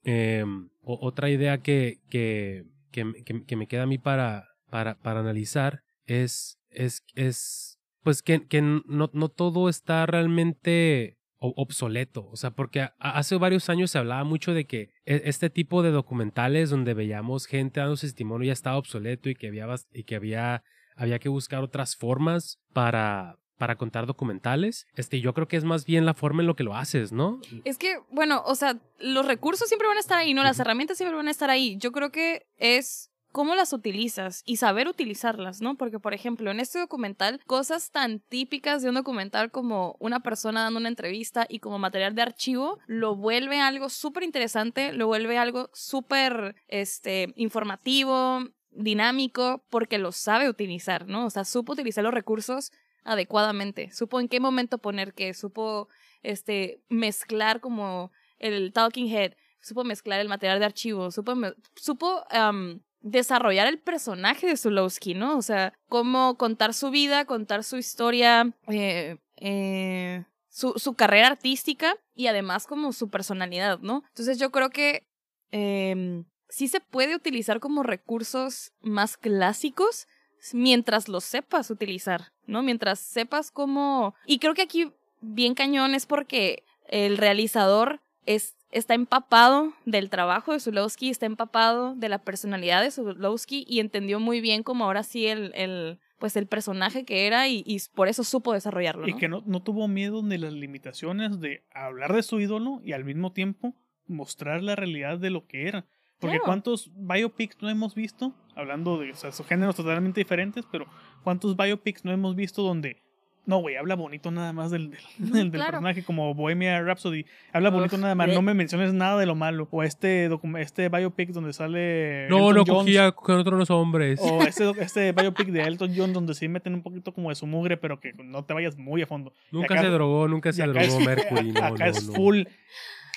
em, otra idea que, que, que, que- me queda a mí para, para, para analizar es, es, es, pues que, que no, no todo está realmente obsoleto. O sea, porque hace varios años se hablaba mucho de que e- este tipo de documentales donde veíamos gente dando su testimonio ya estaba obsoleto y que había, y que había, había que buscar otras formas para, para contar documentales. Este, yo creo que es más bien la forma en lo que lo haces, ¿no? Es que, bueno, o sea, los recursos siempre van a estar ahí, ¿no? Las herramientas siempre van a estar ahí. Yo creo que es cómo las utilizas y saber utilizarlas, ¿no? Porque, por ejemplo, en este documental, cosas tan típicas de un documental como una persona dando una entrevista y como material de archivo, lo vuelve algo súper interesante, lo vuelve algo súper, este, informativo, dinámico, porque lo sabe utilizar, ¿no? O sea, supo utilizar los recursos adecuadamente, supo en qué momento poner qué, supo, este, mezclar como el talking head, supo mezclar el material de archivo, supo, supo desarrollar el personaje de Zulowski, ¿no? O sea, cómo contar su vida, contar su historia, eh, eh, su, su carrera artística y además como su personalidad, ¿no? Entonces yo creo que em, sí se puede utilizar como recursos más clásicos mientras los sepas utilizar, ¿no? Mientras sepas cómo... Y creo que aquí bien cañón es porque el realizador es, está empapado del trabajo de Zulowski, está empapado de la personalidad de Zulowski y entendió muy bien como ahora sí el, el pues el personaje que era y, y por eso supo desarrollarlo. Y que no, no tuvo miedo de las limitaciones de hablar de su ídolo y al mismo tiempo mostrar la realidad de lo que era. Porque Claro. cuántos biopics no hemos visto, hablando de o sea, son géneros totalmente diferentes, pero cuántos biopics no hemos visto donde, no, güey, habla bonito nada más del, del, Ujú, del- del claro. personaje, como Bohemia Rhapsody, habla Uf, bonito nada más, no me menciones nada de lo malo. O este, este biopic donde sale... No, Elton no John, cogía con otros hombres. O este, este biopic de Elton John donde sí meten un poquito como de su mugre, pero que no te vayas muy a fondo. nunca acá- se drogó, nunca se drogó es- Mercury. No, acá no, es no. full.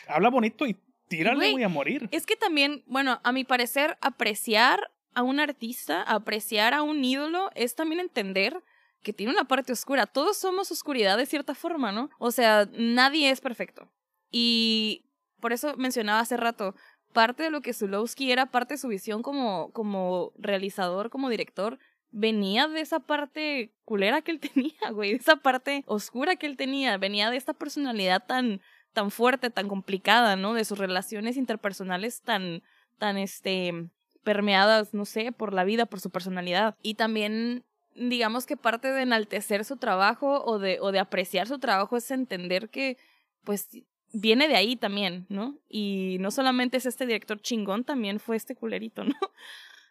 Habla bonito y tírale, Güey, güey, a morir. Es que también, bueno, a mi parecer, apreciar a un artista, apreciar a un ídolo, es también entender que tiene una parte oscura. Todos somos oscuridad de cierta forma, ¿no? O sea, nadie es perfecto. Y por eso mencionaba hace rato, parte de lo que Zulowski era, parte de su visión como, como realizador, como director, venía de esa parte culera que él tenía, güey, de esa parte oscura que él tenía, venía de esta personalidad tan tan fuerte, tan complicada, ¿no? De sus relaciones interpersonales tan, tan, este, permeadas, no sé, por la vida, por su personalidad. Y también, digamos que parte de enaltecer su trabajo o de, o de apreciar su trabajo es entender que, pues, viene de ahí también, ¿no? Y no solamente es este director chingón, también fue este culerito, ¿no?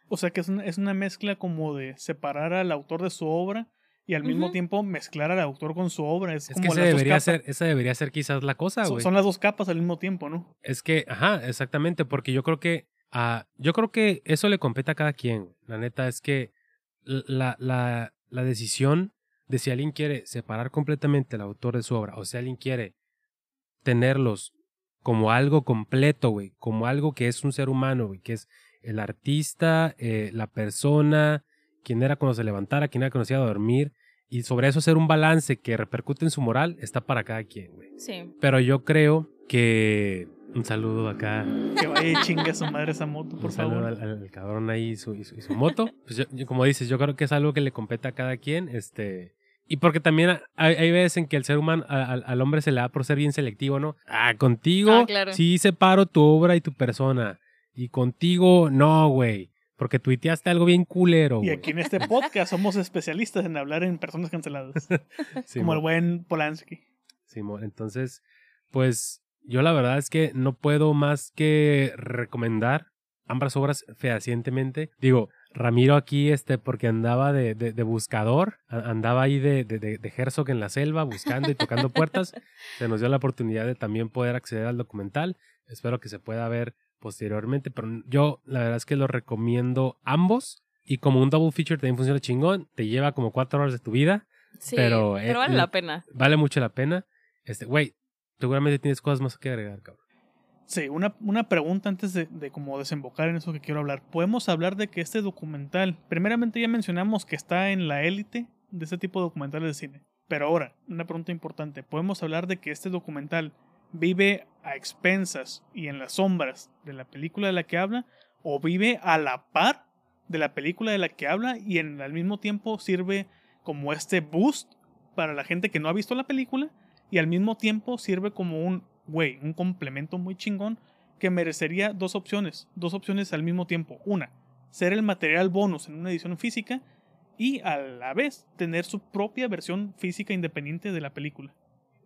O sea que es una, es una mezcla como de separar al autor de su obra y al mismo tiempo mezclar al autor con su obra. Es, Es como que esa debería, ser, esa debería ser quizás la cosa, Son, güey. son las dos capas al mismo tiempo, ¿no? Es que, ajá, exactamente, porque yo creo que, ah, yo creo que eso le compete a cada quien. güey. La neta es que la, la, la decisión de si alguien quiere separar completamente al autor de su obra o si alguien quiere tenerlos como algo completo, güey, como algo que es un ser humano, güey, que es el artista, eh, la persona, quien era cuando se levantara, quien era cuando se iba a dormir, y sobre eso hacer un balance que repercute en su moral, está para cada quien, güey. Sí. Pero yo creo que. Un saludo acá. Que vaya y chingue a su madre esa moto, por un saludo favor. al, al cabrón ahí y su, y su, y su moto. Pues yo- yo, como dices, yo creo que es algo que le compete a cada quien. Este. Y porque también hay, hay veces en que el ser humano, a- al hombre se le da por ser bien selectivo, ¿no? Ah, contigo Ah, claro. sí separo tu obra y tu persona. Y contigo, no, güey. Porque tuiteaste algo bien culero, Y aquí en este podcast somos especialistas en hablar en personas canceladas. Sí, como mo- el buen Polanski. Simón, entonces, pues yo la verdad es que no puedo más que recomendar ambas obras fehacientemente. Digo, Ramiro aquí, este, porque andaba de, de, de buscador, andaba ahí de, de Herzog en la selva, buscando y tocando puertas. Se nos dio la oportunidad de también poder acceder al documental. Espero que se pueda ver posteriormente, pero yo la verdad es que lo recomiendo ambos. Y como un double feature también funciona chingón, te lleva como cuatro horas de tu vida Sí, Pero, pero, vale la pena. vale mucho la pena. Este, güey, seguramente tienes cosas más que agregar, cabrón. Sí, una, una pregunta antes de, de como desembocar en eso que quiero hablar. Podemos hablar de que este documental, primeramente ya mencionamos que está en la élite de este tipo de documentales de cine. Pero ahora, una pregunta importante. Podemos hablar de que este documental vive a expensas y en las sombras de la película de la que habla o vive a la par de la película de la que habla y al mismo tiempo sirve como este boost para la gente que no ha visto la película y al mismo tiempo sirve como un, güey, un complemento muy chingón que merecería dos opciones, dos opciones al mismo tiempo. Una, ser el material bonus en una edición física y a la vez tener su propia versión física independiente de la película.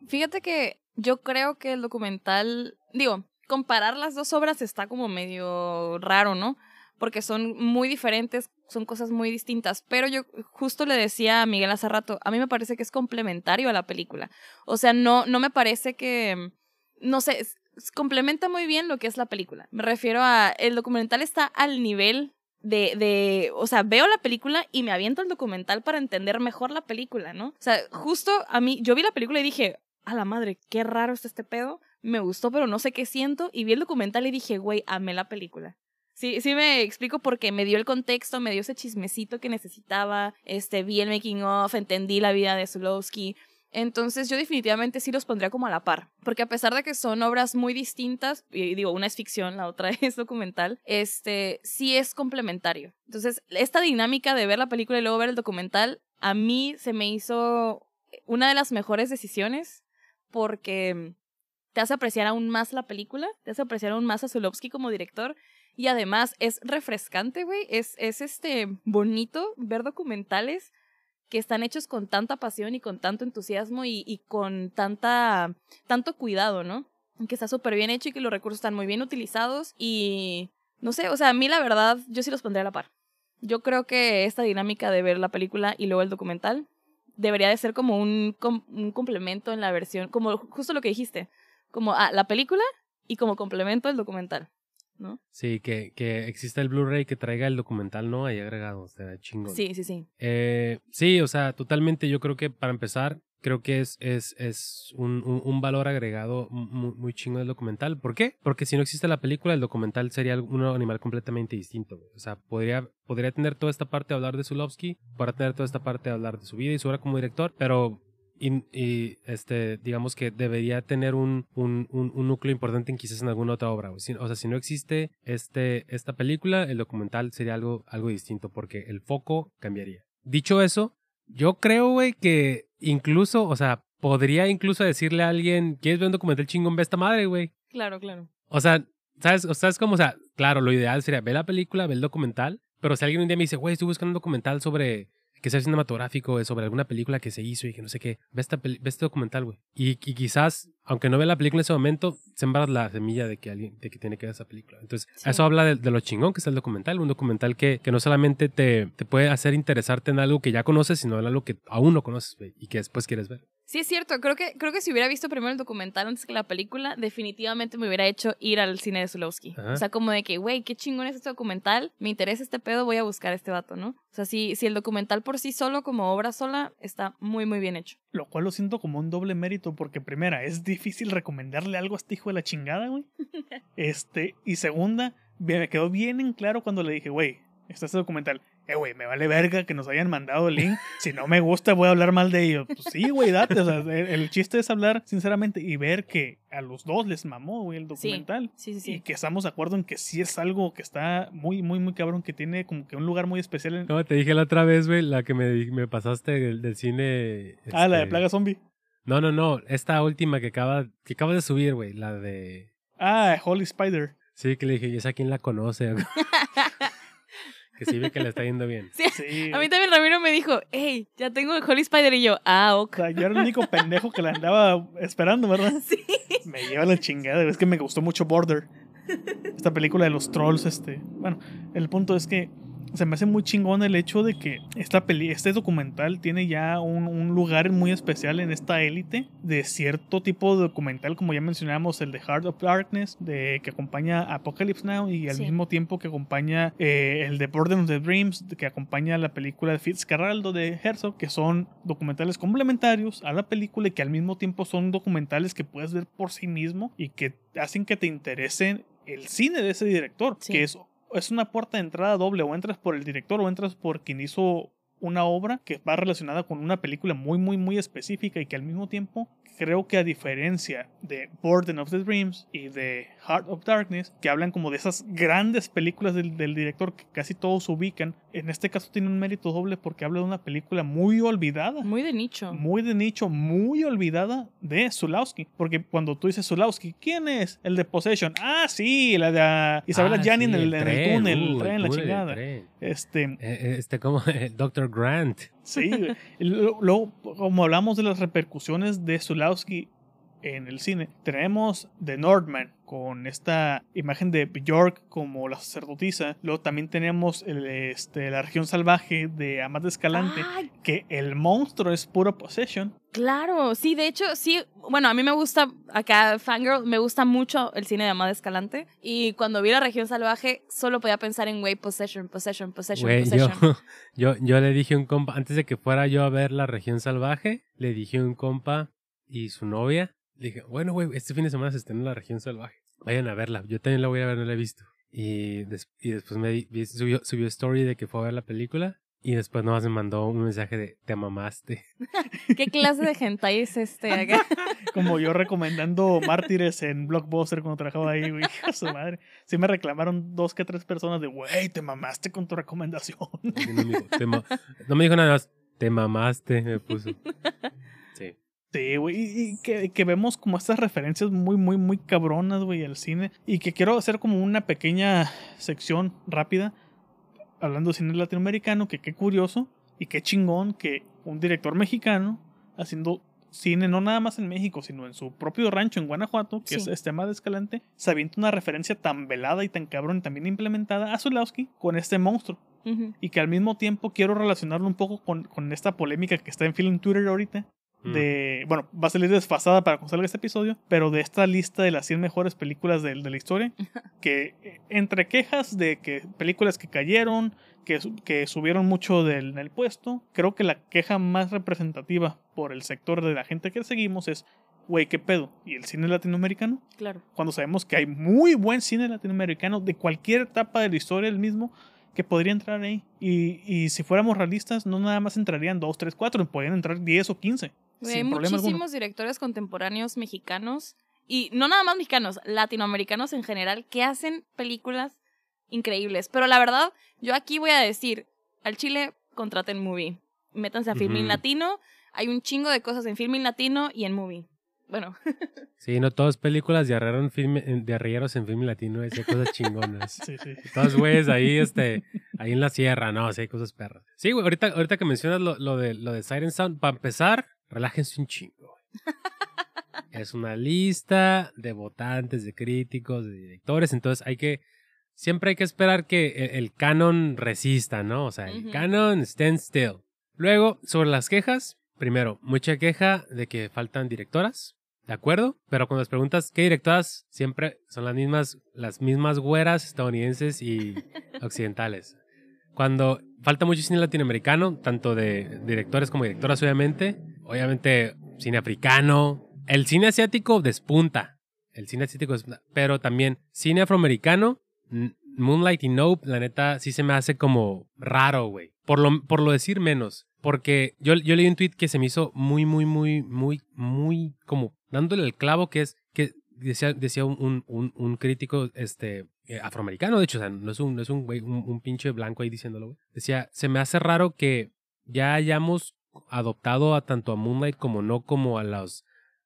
Fíjate que yo creo que el documental, digo, comparar las dos obras está como medio raro, ¿no? Porque son muy diferentes, son cosas muy distintas. Pero yo justo le decía a Miguel hace rato, a mí me parece que es complementario a la película. O sea, no, no me parece que, no sé, complementa muy bien lo que es la película. Me refiero a, el documental está al nivel de, de, o sea, veo la película y me aviento el documental para entender mejor la película, ¿no? O sea, justo a mí, yo vi la película y dije, a la madre, qué raro está este pedo, me gustó, pero no sé qué siento, y vi el documental y dije, güey, amé la película. Sí, sí me explico porque me dio el contexto, me dio ese chismecito que necesitaba, este, vi el making of, entendí la vida de Zulowski, entonces yo definitivamente sí los pondría como a la par, porque a pesar de que son obras muy distintas, y digo, una es ficción, la otra es documental, este sí es complementario. Entonces, esta dinámica de ver la película y luego ver el documental, a mí se me hizo una de las mejores decisiones porque te hace apreciar aún más la película, te hace apreciar aún más a Zulowski como director y además es refrescante, güey, es, es este bonito ver documentales que están hechos con tanta pasión y con tanto entusiasmo y, con tanta, tanto cuidado, ¿no? Que está súper bien hecho y que los recursos están muy bien utilizados y no sé, o sea, a mí la verdad, yo sí los pondría a la par. Yo creo que esta dinámica de ver la película y luego el documental debería de ser como un, un complemento en la versión, como justo lo que dijiste, como ah, la película y como complemento el documental. ¿no? Sí, que, que exista el Blu-ray que traiga el documental, ¿no? Ahí agregado, o sea, chingón. Sí, sí, sí. Eh, sí, o sea, totalmente. Yo creo que para empezar, creo que es, es, es un, un, valor agregado muy, muy chingo del documental. ¿Por qué? Porque si no existe la película, el documental sería un animal completamente distinto. O sea, podría, podría tener toda esta parte de hablar de Zulowski, podría tener toda esta parte de hablar de su vida y su obra como director, pero y, este, digamos que debería tener un, un, un, núcleo importante en quizás en alguna otra obra. O, sea, si no existe este, esta película, el documental sería algo, algo distinto porque el foco cambiaría. Dicho eso, yo creo, güey, que incluso, o sea, podría incluso decirle a alguien, ¿quieres ver un documental chingón? Ve esta madre, güey. Claro, claro. O sea, ¿sabes? O sea, es como, o sea, claro, lo ideal sería ver la película, ver el documental, pero si alguien un día me dice, güey, estoy buscando un documental sobre que sea cinematográfico sobre alguna película que se hizo y que no sé qué. Ve, esta ve este documental, güey. Y, quizás, aunque no vea la película en ese momento, sembras la semilla de que alguien de que tiene que ver esa película. Entonces, eso habla de, lo chingón que es el documental. Un documental que, que no solamente te, te, puede hacer interesarte en algo que ya conoces, sino en algo que aún no conoces, y que después quieres ver. Sí, es cierto. Creo que, creo que si hubiera visto primero el documental antes que la película, definitivamente me hubiera hecho ir al cine de Zulowski. O sea, como de que, güey, qué chingón es este documental, me interesa este pedo, voy a buscar a este vato, ¿no? O sea, si, si el documental por sí solo, como obra sola, está muy, muy bien hecho. Lo cual lo siento como un doble mérito, porque primera, es difícil recomendarle algo a este hijo de la chingada, güey. este, y segunda, me quedó bien en claro cuando le dije, güey, está este documental eh, güey, me vale verga que nos hayan mandado el link. Si no me gusta, voy a hablar mal de ellos. Pues sí, güey, date. O sea, el, chiste es hablar sinceramente y ver que a los dos les mamó, güey, el documental. Sí, sí, sí, Y que estamos de acuerdo en que sí es algo que está muy, muy, muy cabrón, que tiene como que un lugar muy especial. En... No, te dije la otra vez, güey, la que me, me pasaste del, cine. Ah, la de este, Plaga Zombie. No, no, no. Esta última que acaba, que acaba de subir, güey, la de. Ah, Holy Spider. Sí, que le dije, ¿y esa quién la conoce? que sí ve que le está yendo bien. Sí. A mí también Ramiro me dijo, hey, ya tengo el Holy Spider y yo, ah, ok. O sea, yo era el único pendejo que la andaba esperando, ¿verdad? Sí. Me lleva la chingada, es que me gustó mucho Border. Esta película de los trolls, este. Bueno, el punto es que se me hace muy chingón el hecho de que esta peli este documental tiene ya un, un lugar muy especial en esta élite de cierto tipo de documental, como ya mencionamos, el de Heart of Darkness, de, que acompaña Apocalypse Now y al mismo tiempo que acompaña eh, el de Burden of the Dreams, que acompaña la película de Fitzcarraldo de Herzog, que son documentales complementarios a la película y que al mismo tiempo son documentales que puedes ver por sí mismo y que hacen que te interesen el cine de ese director, que es es una puerta de entrada doble, o entras por el director o entras por quien hizo una obra que va relacionada con una película muy, muy, muy específica y que al mismo tiempo creo que a diferencia de Burden of the Dreams y de Heart of Darkness, que hablan como de esas grandes películas del, del director que casi todos ubican, en este caso tiene un mérito doble porque habla de una película muy olvidada. Muy de nicho. Muy de nicho, muy olvidada de Zulawski. Porque cuando tú dices Zulawski, ¿quién es? El de Possession. Ah, sí, la de ah, Isabella Ah, Gianni sí, en, el, en el túnel, uh, el tren, el la chingada. tren. Este, Eh, Este como Dr. Grant. Sí, lo- Luego, como hablamos de las repercusiones de Zulawski en el cine, tenemos The Northman con esta imagen de Bjork como la sacerdotisa. Luego también tenemos el, este, la región salvaje de Amat Escalante, Ay, que el monstruo es puro possession. claro, sí, de hecho, sí, bueno, a mí me gusta, acá, Fangirl, me gusta mucho el cine de Amada Escalante. Y cuando vi la región salvaje, solo podía pensar en, güey, Possession, Possession, Possession, yo, Possession. yo, yo le dije a un compa, antes de que fuera yo a ver la región salvaje, le dije a un compa y su novia, le dije, bueno, güey, este fin de semana se estrena la región salvaje. Vayan a verla, yo también la voy a ver, no la he visto. Y, des- y después me di- vi- subió, subió story de que fue a ver la película. Y después nomás me mandó un mensaje de te mamaste. ¿Qué clase de hentai es este acá? Como yo recomendando Mártires en Blockbuster cuando trabajaba ahí, güey. hija de su madre. Sí me reclamaron dos que tres personas de, güey, te mamaste con tu recomendación. No, me dijo, "Te ma-". No me dijo nada más, te mamaste, me puso. Sí. Güey, y, que, que vemos como estas referencias muy, muy, muy cabronas, güey, al cine. Y que quiero hacer como una pequeña sección rápida, hablando de cine latinoamericano, que qué curioso y qué chingón que un director mexicano haciendo cine no nada más en México, sino en su propio rancho en Guanajuato, que Sí. es este de Escalante, se avienta una referencia tan velada y tan cabrón y también implementada a Zulawski con este monstruo. Y que al mismo tiempo quiero relacionarlo un poco con, con esta polémica que está en film Twitter ahorita. De, bueno, va a salir desfasada para cuando salga este episodio, pero de esta lista de las 100 mejores películas de, de la historia, que entre quejas de que películas que cayeron, que, que subieron mucho del, del puesto, creo que la queja más representativa por el sector de la gente que seguimos es, güey, ¿qué pedo? ¿Y el cine latinoamericano? Claro. Cuando sabemos que hay muy buen cine latinoamericano de cualquier etapa de la historia el mismo que podría entrar ahí. Y, y si fuéramos realistas, no nada más entrarían 2, 3, 4, podrían entrar 10 o 15. Hay alguno. muchísimos directores contemporáneos mexicanos y no nada más mexicanos, latinoamericanos en general que hacen películas increíbles. Pero la verdad, yo aquí voy a decir, al Chile contraten movie. Métanse a Filmin Ujú. Latino. Hay un chingo de cosas en Filmin Latino y en movie. Bueno, Sí, no todas películas de arrieros en film, en- de arrieros en film latino, hay cosas chingonas. Sí, sí. Todos güeyes ahí, este, ahí en la sierra, no, sí hay cosas perras. Sí, güey, ahorita, ahorita que mencionas lo, lo de, lo de Siren Sound, para empezar, relájense un chingo. es una lista de votantes, de críticos, de directores, entonces hay que, siempre hay que esperar que el, el canon resista, ¿no? O sea, el canon stand still. Luego, sobre las quejas, primero, mucha queja de que faltan directoras. ¿De acuerdo? Pero cuando les preguntas qué directoras, siempre son las mismas, las mismas güeras estadounidenses y occidentales. Cuando falta mucho cine latinoamericano, tanto de directores como directoras, obviamente. Obviamente, cine africano. El cine asiático despunta. El cine asiático despunta. Pero también cine afroamericano, Moonlight y Nope, la neta, sí se me hace como raro, güey. Por lo, por lo decir menos. Porque yo, yo leí un tweet que se me hizo muy, muy, muy, muy, muy como dándole el clavo que es que decía, decía un, un, un, un crítico este, eh, afroamericano, de hecho, o sea, no es un, no es un, un, pinche blanco ahí diciéndolo, güey. Decía, se me hace raro que ya hayamos adoptado a tanto a Moonlight como no como a los,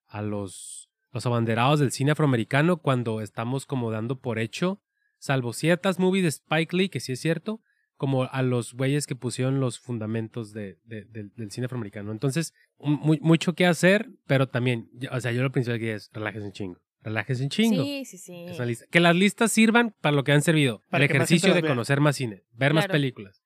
a los, los abanderados del cine afroamericano cuando estamos como dando por hecho, salvo ciertas movies de Spike Lee, que sí es cierto, como a los güeyes que pusieron los fundamentos de, de- del- cine afroamericano. Entonces, mucho que hacer, pero también, o sea, yo lo principal que es, relájese un chingo. Relájese un chingo. sí, sí, sí. Es una lista. Que las listas sirvan para lo que han servido. Para el más ejercicio de vea. conocer más cine, ver más Claro. películas.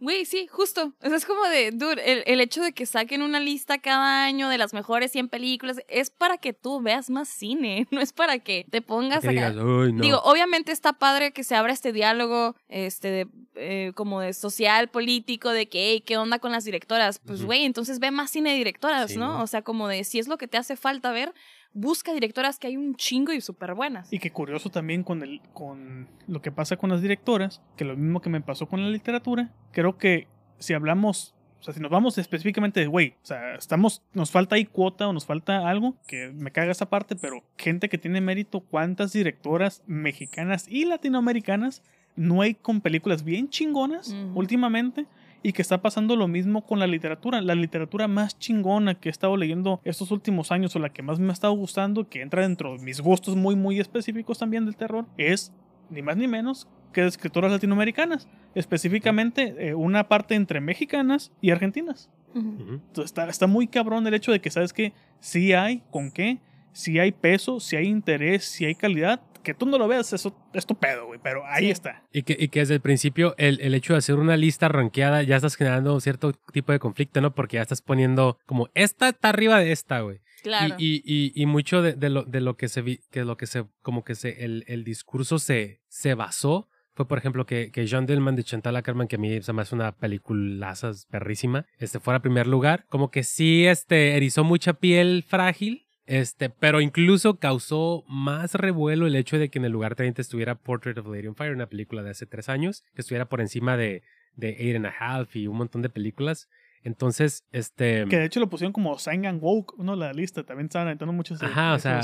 Güey, sí, justo. O sea, es como de, dude, el, el hecho de que saquen una lista cada año de las mejores 100 películas es para que tú veas más cine, no es para que te pongas Que a... digas, uy, no. Digo, obviamente está padre que se abra este diálogo, este, de, eh, como de social, político, de que, hey, ¿qué onda con las directoras? Pues, güey, entonces ve más cine de directoras, Sí, ¿no? ¿no? O sea, como de, si es lo que te hace falta ver, busca directoras que hay un chingo y súper buenas. Y que curioso también con, el, con lo que pasa con las directoras, que lo mismo que me pasó con la literatura, creo que si hablamos sea, si nos vamos específicamente de, güey, o sea, estamos, nos falta ahí cuota o nos falta algo, que me caga esa parte, pero gente que tiene mérito, ¿cuántas directoras mexicanas y latinoamericanas no hay con películas bien chingonas últimamente? Y que está pasando lo mismo con la literatura. La literatura más chingona que he estado leyendo estos últimos años o la que más me ha estado gustando, que entra dentro de mis gustos muy, muy específicos también del terror, es ni más ni menos que de escritoras latinoamericanas. Específicamente eh, una parte entre mexicanas y argentinas. Entonces está, está muy cabrón el hecho de que, ¿sabes que Sí hay con qué, sí hay peso, sí hay interés, sí hay calidad. Que tú no lo veas, eso es tu pedo, güey, pero ahí Sí. está. Y que, y que desde el principio el, el hecho de hacer una lista rankeada ya estás generando cierto tipo de conflicto, ¿no? Porque ya estás poniendo como esta está arriba de esta, güey. Claro. Y, y, y, y mucho de, de lo, de lo que se vi, que lo que se, como que se, el, el discurso se, se basó fue, por ejemplo, que, que John Dillman de Chantal Ackerman, que a mí se me hace una peliculaza perrísima, este, fuera a primer lugar. Como que sí, este, erizó mucha piel frágil. Este, pero incluso causó más revuelo el hecho de que en el lugar 30 estuviera Portrait of Lady on Fire, una película de hace tres años, que estuviera por encima de, de Eight and a Half y un montón de películas. Entonces, este... Que de hecho lo pusieron como Sang and Woke, uno la lista. También estaban aventando muchos. de Ajá, o sea,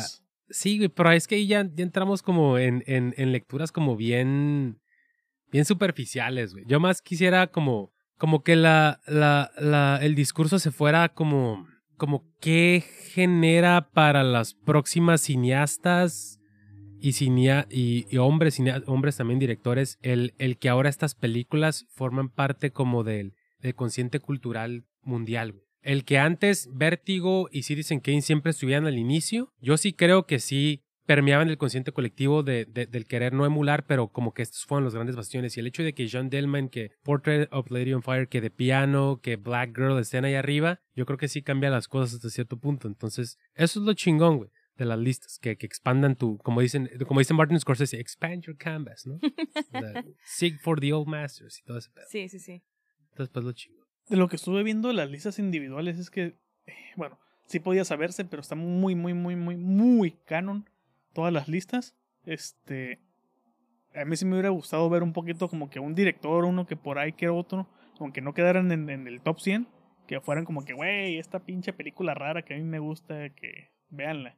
Sí, güey, pero es que ahí ya, ya entramos como en, en, en lecturas como bien, bien superficiales, güey. Yo más quisiera como, como que la, la, la, el discurso se fuera como, como qué genera para las próximas cineastas y, y, hombres, hombres también directores, el, el que ahora estas películas forman parte como del, del consciente cultural mundial. El que antes Vértigo y Citizen Kane siempre estuvieran al inicio, yo sí creo que sí permeaban el consciente colectivo de, de- del querer no emular, pero como que estos fueron los grandes bastiones. Y el hecho de que John Dillman, que Portrait of Lady on Fire, que The Piano, que Black Girl estén ahí arriba, yo creo que sí cambia las cosas hasta cierto punto. Entonces, eso es lo chingón, güey, de las listas, que, que expandan tu, como dicen, como dice Martin Scorsese, expand your canvas, ¿no? O sea, Seek for the old masters y todo ese pedo. Sí, sí, sí. Entonces, pues lo chingón. De lo que estuve viendo de las listas individuales es que, eh, bueno, sí podía saberse, pero está muy, muy, muy, muy, muy canon todas las listas. Este, a mí sí me hubiera gustado ver un poquito como que un director, uno que por ahí que otro, aunque no quedaran en, en el top 100, que fueran como que, güey, esta pinche película rara que a mí me gusta, que véanla.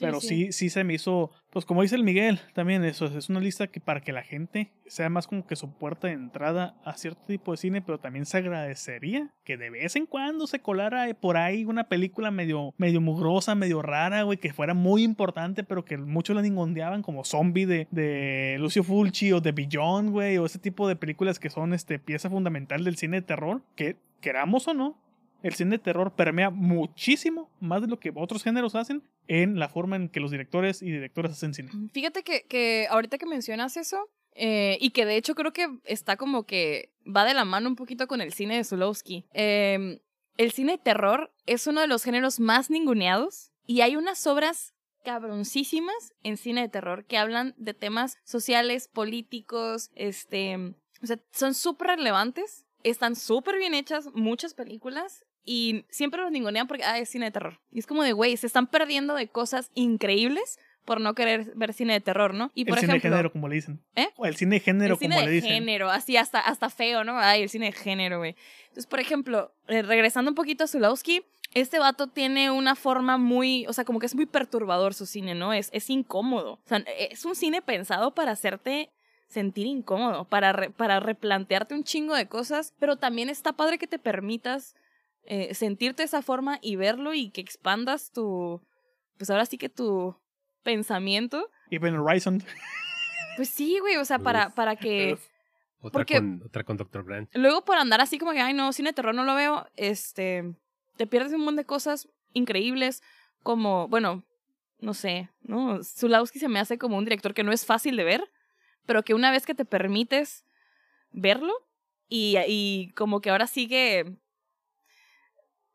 Pero sí. sí, se me hizo, pues como dice el Miguel, también eso es una lista que para que la gente sea más como que su puerta de entrada a cierto tipo de cine, pero también se agradecería que de vez en cuando se colara por ahí una película medio, medio mugrosa, medio rara, güey, que fuera muy importante, pero que muchos la ningondeaban como Zombie de, de Lucio Fulci o de Beyond, güey, o ese tipo de películas que son este, pieza fundamental del cine de terror, que queramos o no, el cine de terror permea muchísimo más de lo que otros géneros hacen en la forma en que los directores y directoras hacen cine. Fíjate que, que ahorita que mencionas eso, eh, y que de hecho creo que está como que va de la mano un poquito con el cine de Zulowski. Eh, el cine de terror es uno de los géneros más ninguneados y hay unas obras cabroncísimas en cine de terror que hablan de temas sociales, políticos, este, o sea, son súper relevantes, están súper bien hechas, muchas películas. Y siempre los ningunean porque, ah, es cine de terror. Y es como de, güey, se están perdiendo de cosas increíbles por no querer ver cine de terror, ¿no? Y por el cine de género, como le dicen. ¿Eh? O el cine de género, el cine como de le dicen. género, así hasta, hasta feo, ¿no? Ay, el cine de género, güey. Entonces, por ejemplo, eh, regresando un poquito a Zulowski, este vato tiene una forma muy, o sea, como que es muy perturbador su cine, ¿no? Es, es incómodo. O sea, es un cine pensado para hacerte sentir incómodo, para, re- para replantearte un chingo de cosas, pero también está padre que te permitas eh, sentirte de esa forma y verlo y que expandas tu, pues ahora sí que tu pensamiento. Even Horizon. Pues sí, güey, o sea, para, Uf. para que... Otra, Porque- con, otra con Dr. Branch. Luego por andar así como que, ay no, cine de terror no lo veo, este, te pierdes un montón de cosas increíbles, como, bueno, no sé, ¿no? Zulawski se me hace como un director que no es fácil de ver, pero que una vez que te permites verlo y, y como que ahora sigue,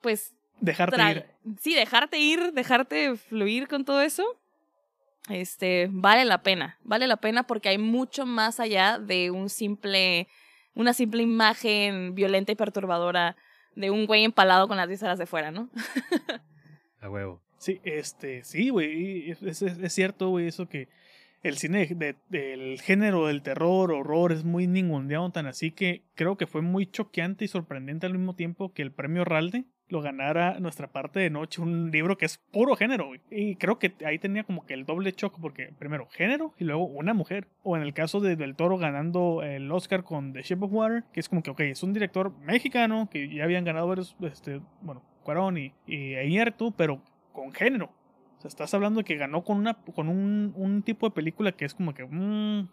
pues, Dejarte ir. sí, dejarte ir, dejarte fluir con todo eso, este, vale la pena, vale la pena porque hay mucho más allá de un simple, una simple imagen violenta y perturbadora de un güey empalado con las vísceras de fuera, ¿no? A huevo. Sí, este, sí, güey. Es, es, es cierto, güey, eso que el cine de- del género del terror, horror, es muy ningundeado, tan así que creo que fue muy choqueante y sorprendente al mismo tiempo que el premio Ralde lo ganara Nuestra parte de noche, un libro que es puro género. Y creo que ahí tenía como que el doble choque, porque primero género y luego una mujer. O en el caso de Del Toro ganando el Oscar con The Shape of Water, que es como que, ok, es un director mexicano que ya habían ganado varios, este, bueno, Cuarón y, y pero con género. O sea, estás hablando de que ganó con una con un, un tipo de película que es como que mm,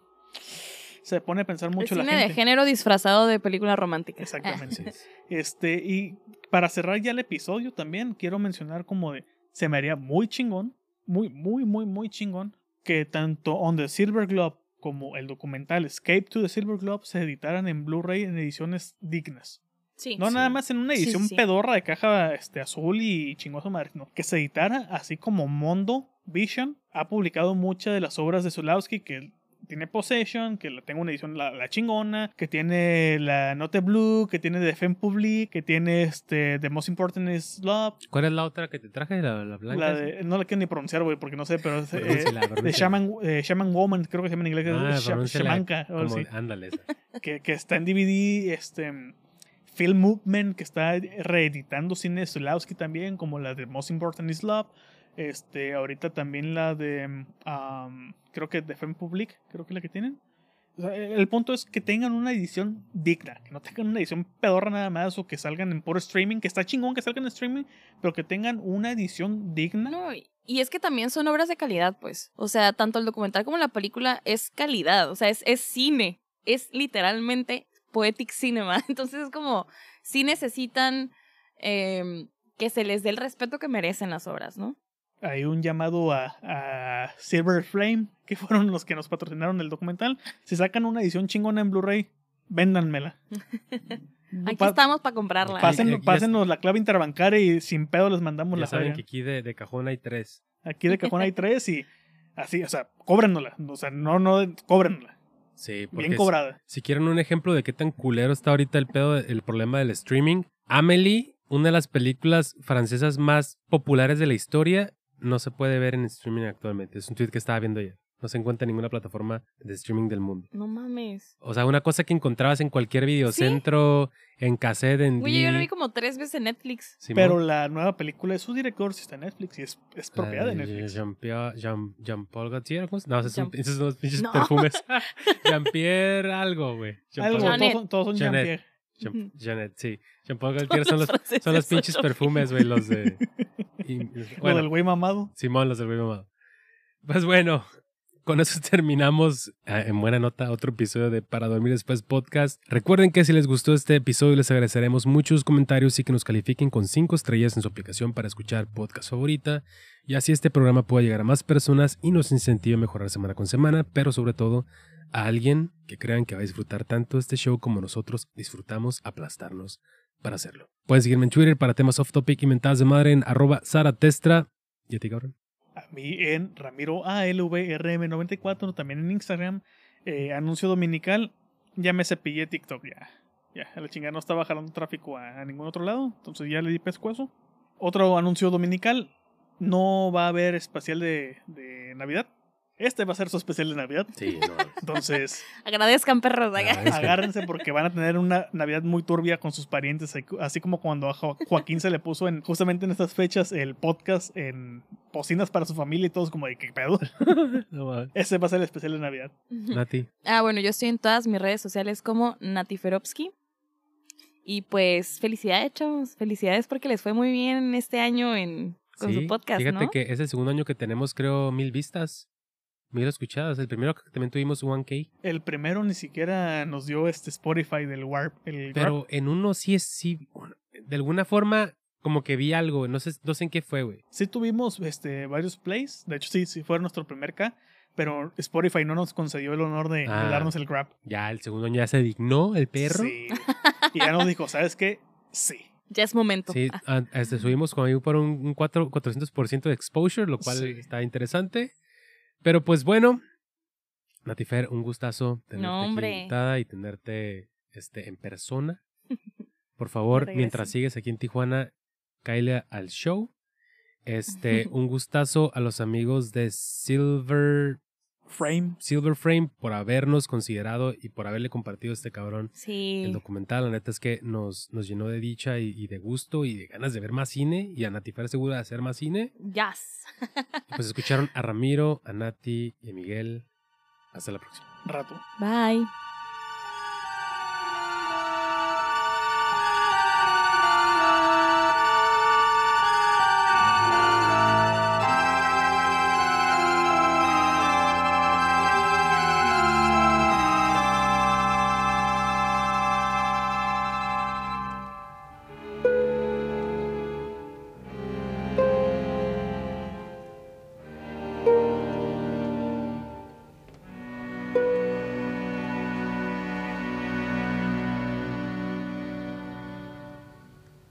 se pone a pensar mucho el la cine gente. de género disfrazado de película romántica. Exactamente. Este, y para cerrar ya el episodio también quiero mencionar como de se me haría muy chingón, muy, muy, muy, muy chingón, que tanto On the Silver Globe como el documental Escape to the Silver Globe se editaran en Blu-ray en ediciones dignas. Sí. No Sí. nada más en una Sí, edición sí. pedorra de caja este, azul y chingoso madre, no. Que se editara así como Mondo Vision ha publicado muchas de las obras de Zulawski que tiene Possession, que la tengo una edición la, la chingona, que tiene la Note Blue, que tiene The Femme Public, que tiene este The Most Important is Love, ¿Cuál es la otra que te traje? La, la blanca. la de, no la quiero ni pronunciar, güey, porque no sé, pero es, eh, de. Shaman, eh, Shaman Woman, creo que se llama en inglés, Ah, Shamanka, como- así Ándale. esa. que, que está en DVD, este Film Movement, que está reeditando cine de Zulawski también, como la de Most Important is Love. Este, ahorita también la de um, creo que de Film Public, creo que es la que tienen. El punto es que tengan una edición digna, que no tengan una edición pedorra nada más o que salgan en puro streaming, que está chingón que salgan en streaming, pero que tengan una edición digna. No, y- y es que también son obras de calidad, pues. O sea, tanto el documental como la película es calidad. O sea, es, es cine. Es literalmente poetic cinema. Entonces es como, sí necesitan em, que se les dé el respeto que merecen las obras, ¿no? Hay un llamado a, a Silver Flame, que fueron los que nos patrocinaron el documental. Si sacan una edición chingona en Blu-ray, véndanmela. Aquí Pa- estamos para comprarla. ya- pásennos la clave interbancaria y sin pedo les mandamos Ya la saben feria. que aquí de, de cajón hay tres. Aquí de cajón hay tres y así, o sea, cóbrennosla. O sea, no, no, cóbrennosla. Sí, porque Bien si- cobrada. Si quieren un ejemplo de qué tan culero está ahorita el pedo, el problema del streaming, Amelie, una de las películas francesas más populares de la historia, no se puede ver en streaming actualmente. Es un tweet que estaba viendo ayer. No se encuentra en ninguna plataforma de streaming del mundo. No mames. O sea, una cosa que encontrabas en cualquier videocentro, en cassette, en Oye, yo lo vi como tres veces en Netflix. Pero la nueva película de su director sí está en Netflix y es, es propiedad de Netflix. Jean-Pierre, Jean, Jean-Paul Gaultier, ¿cómo No, esos son, Jean- esos son los pinches No. perfumes. Jean-Pierre algo, güey. Algo, Jean-Paul- todos, son- todos son. Jean-Pierre. Jean-. Janet, sí. Jean-Paul Gaultier son los, franceses son los pinches perfumes, güey, los de... y- Lo bueno, del güey mamado. Simón, los del güey mamado. Pues bueno, con eso terminamos eh, en buena nota otro episodio de Para Dormir Después podcast. Recuerden que si les gustó este episodio les agradeceremos muchos comentarios y que nos califiquen con 5 estrellas en su aplicación para escuchar podcast favorita. Y así este programa pueda llegar a más personas y nos incentive a mejorar semana con semana, pero sobre todo a alguien que crean que va a disfrutar tanto este show como nosotros disfrutamos aplastarnos para hacerlo. Pueden seguirme en Twitter para temas off topic y mentadas de madre en arroba saratestra. ¿Y a ti, cabrón? A mí en Ramiro ALVRM94, también en Instagram. Eh, anuncio dominical. Ya me cepillé TikTok, ya. Ya, la chingada no estaba jalando tráfico a, ningún otro lado. Entonces ya le di pescuezo. Otro anuncio dominical. No va a haber especial de, de Navidad. Este va a ser su especial de Navidad. Sí, no. Entonces, Agradezcan, perros. Ah, haga- es que- agárrense porque van a tener una Navidad muy turbia con sus parientes. Así como cuando a Jo- Joaquín se le puso en justamente en estas fechas el podcast en Pocinas para su familia y todos como de qué pedo. No. Ese va a ser el especial de Navidad. Nati. Ah, bueno, yo estoy en todas mis redes sociales como Natiferovsky. Y pues, felicidades, chavos. Felicidades porque les fue muy bien este año en, con Sí, su podcast, Fíjate ¿no? que es el segundo año que tenemos, creo, mil vistas. Mil escuchadas. El primero que también tuvimos 1K. El primero ni siquiera nos dio este Spotify del Warp. El Pero Warp. en uno sí es sí. De alguna forma, como que vi algo. No sé, no sé en qué fue, güey. Sí tuvimos este, varios plays. De hecho, sí, sí fue nuestro primer K. Pero Spotify no nos concedió el honor de, de Ah. darnos el grab. Ya el segundo año ya se dignó el perro. Sí. Y ya nos dijo, ¿sabes qué? Sí. Ya es momento. Sí, a- este, subimos como ahí por un, un 4, 400% de exposure, lo cual Sí. está interesante. Pero pues bueno, Natifer, un gustazo tenerte No, aquí invitada y tenerte este, en persona. Por favor, mientras sigues aquí en Tijuana, cáele al show. Este, un gustazo a los amigos de Silver Frame. Silver Frame por habernos considerado y por haberle compartido a este cabrón el Sí. documental. La neta es que nos, nos llenó de dicha y, y de gusto y de ganas de ver más cine y a Natifar segura de hacer más cine. Yes. Pues escucharon a Ramiro, a Nati y a Miguel. Hasta la próxima. Rato. Bye.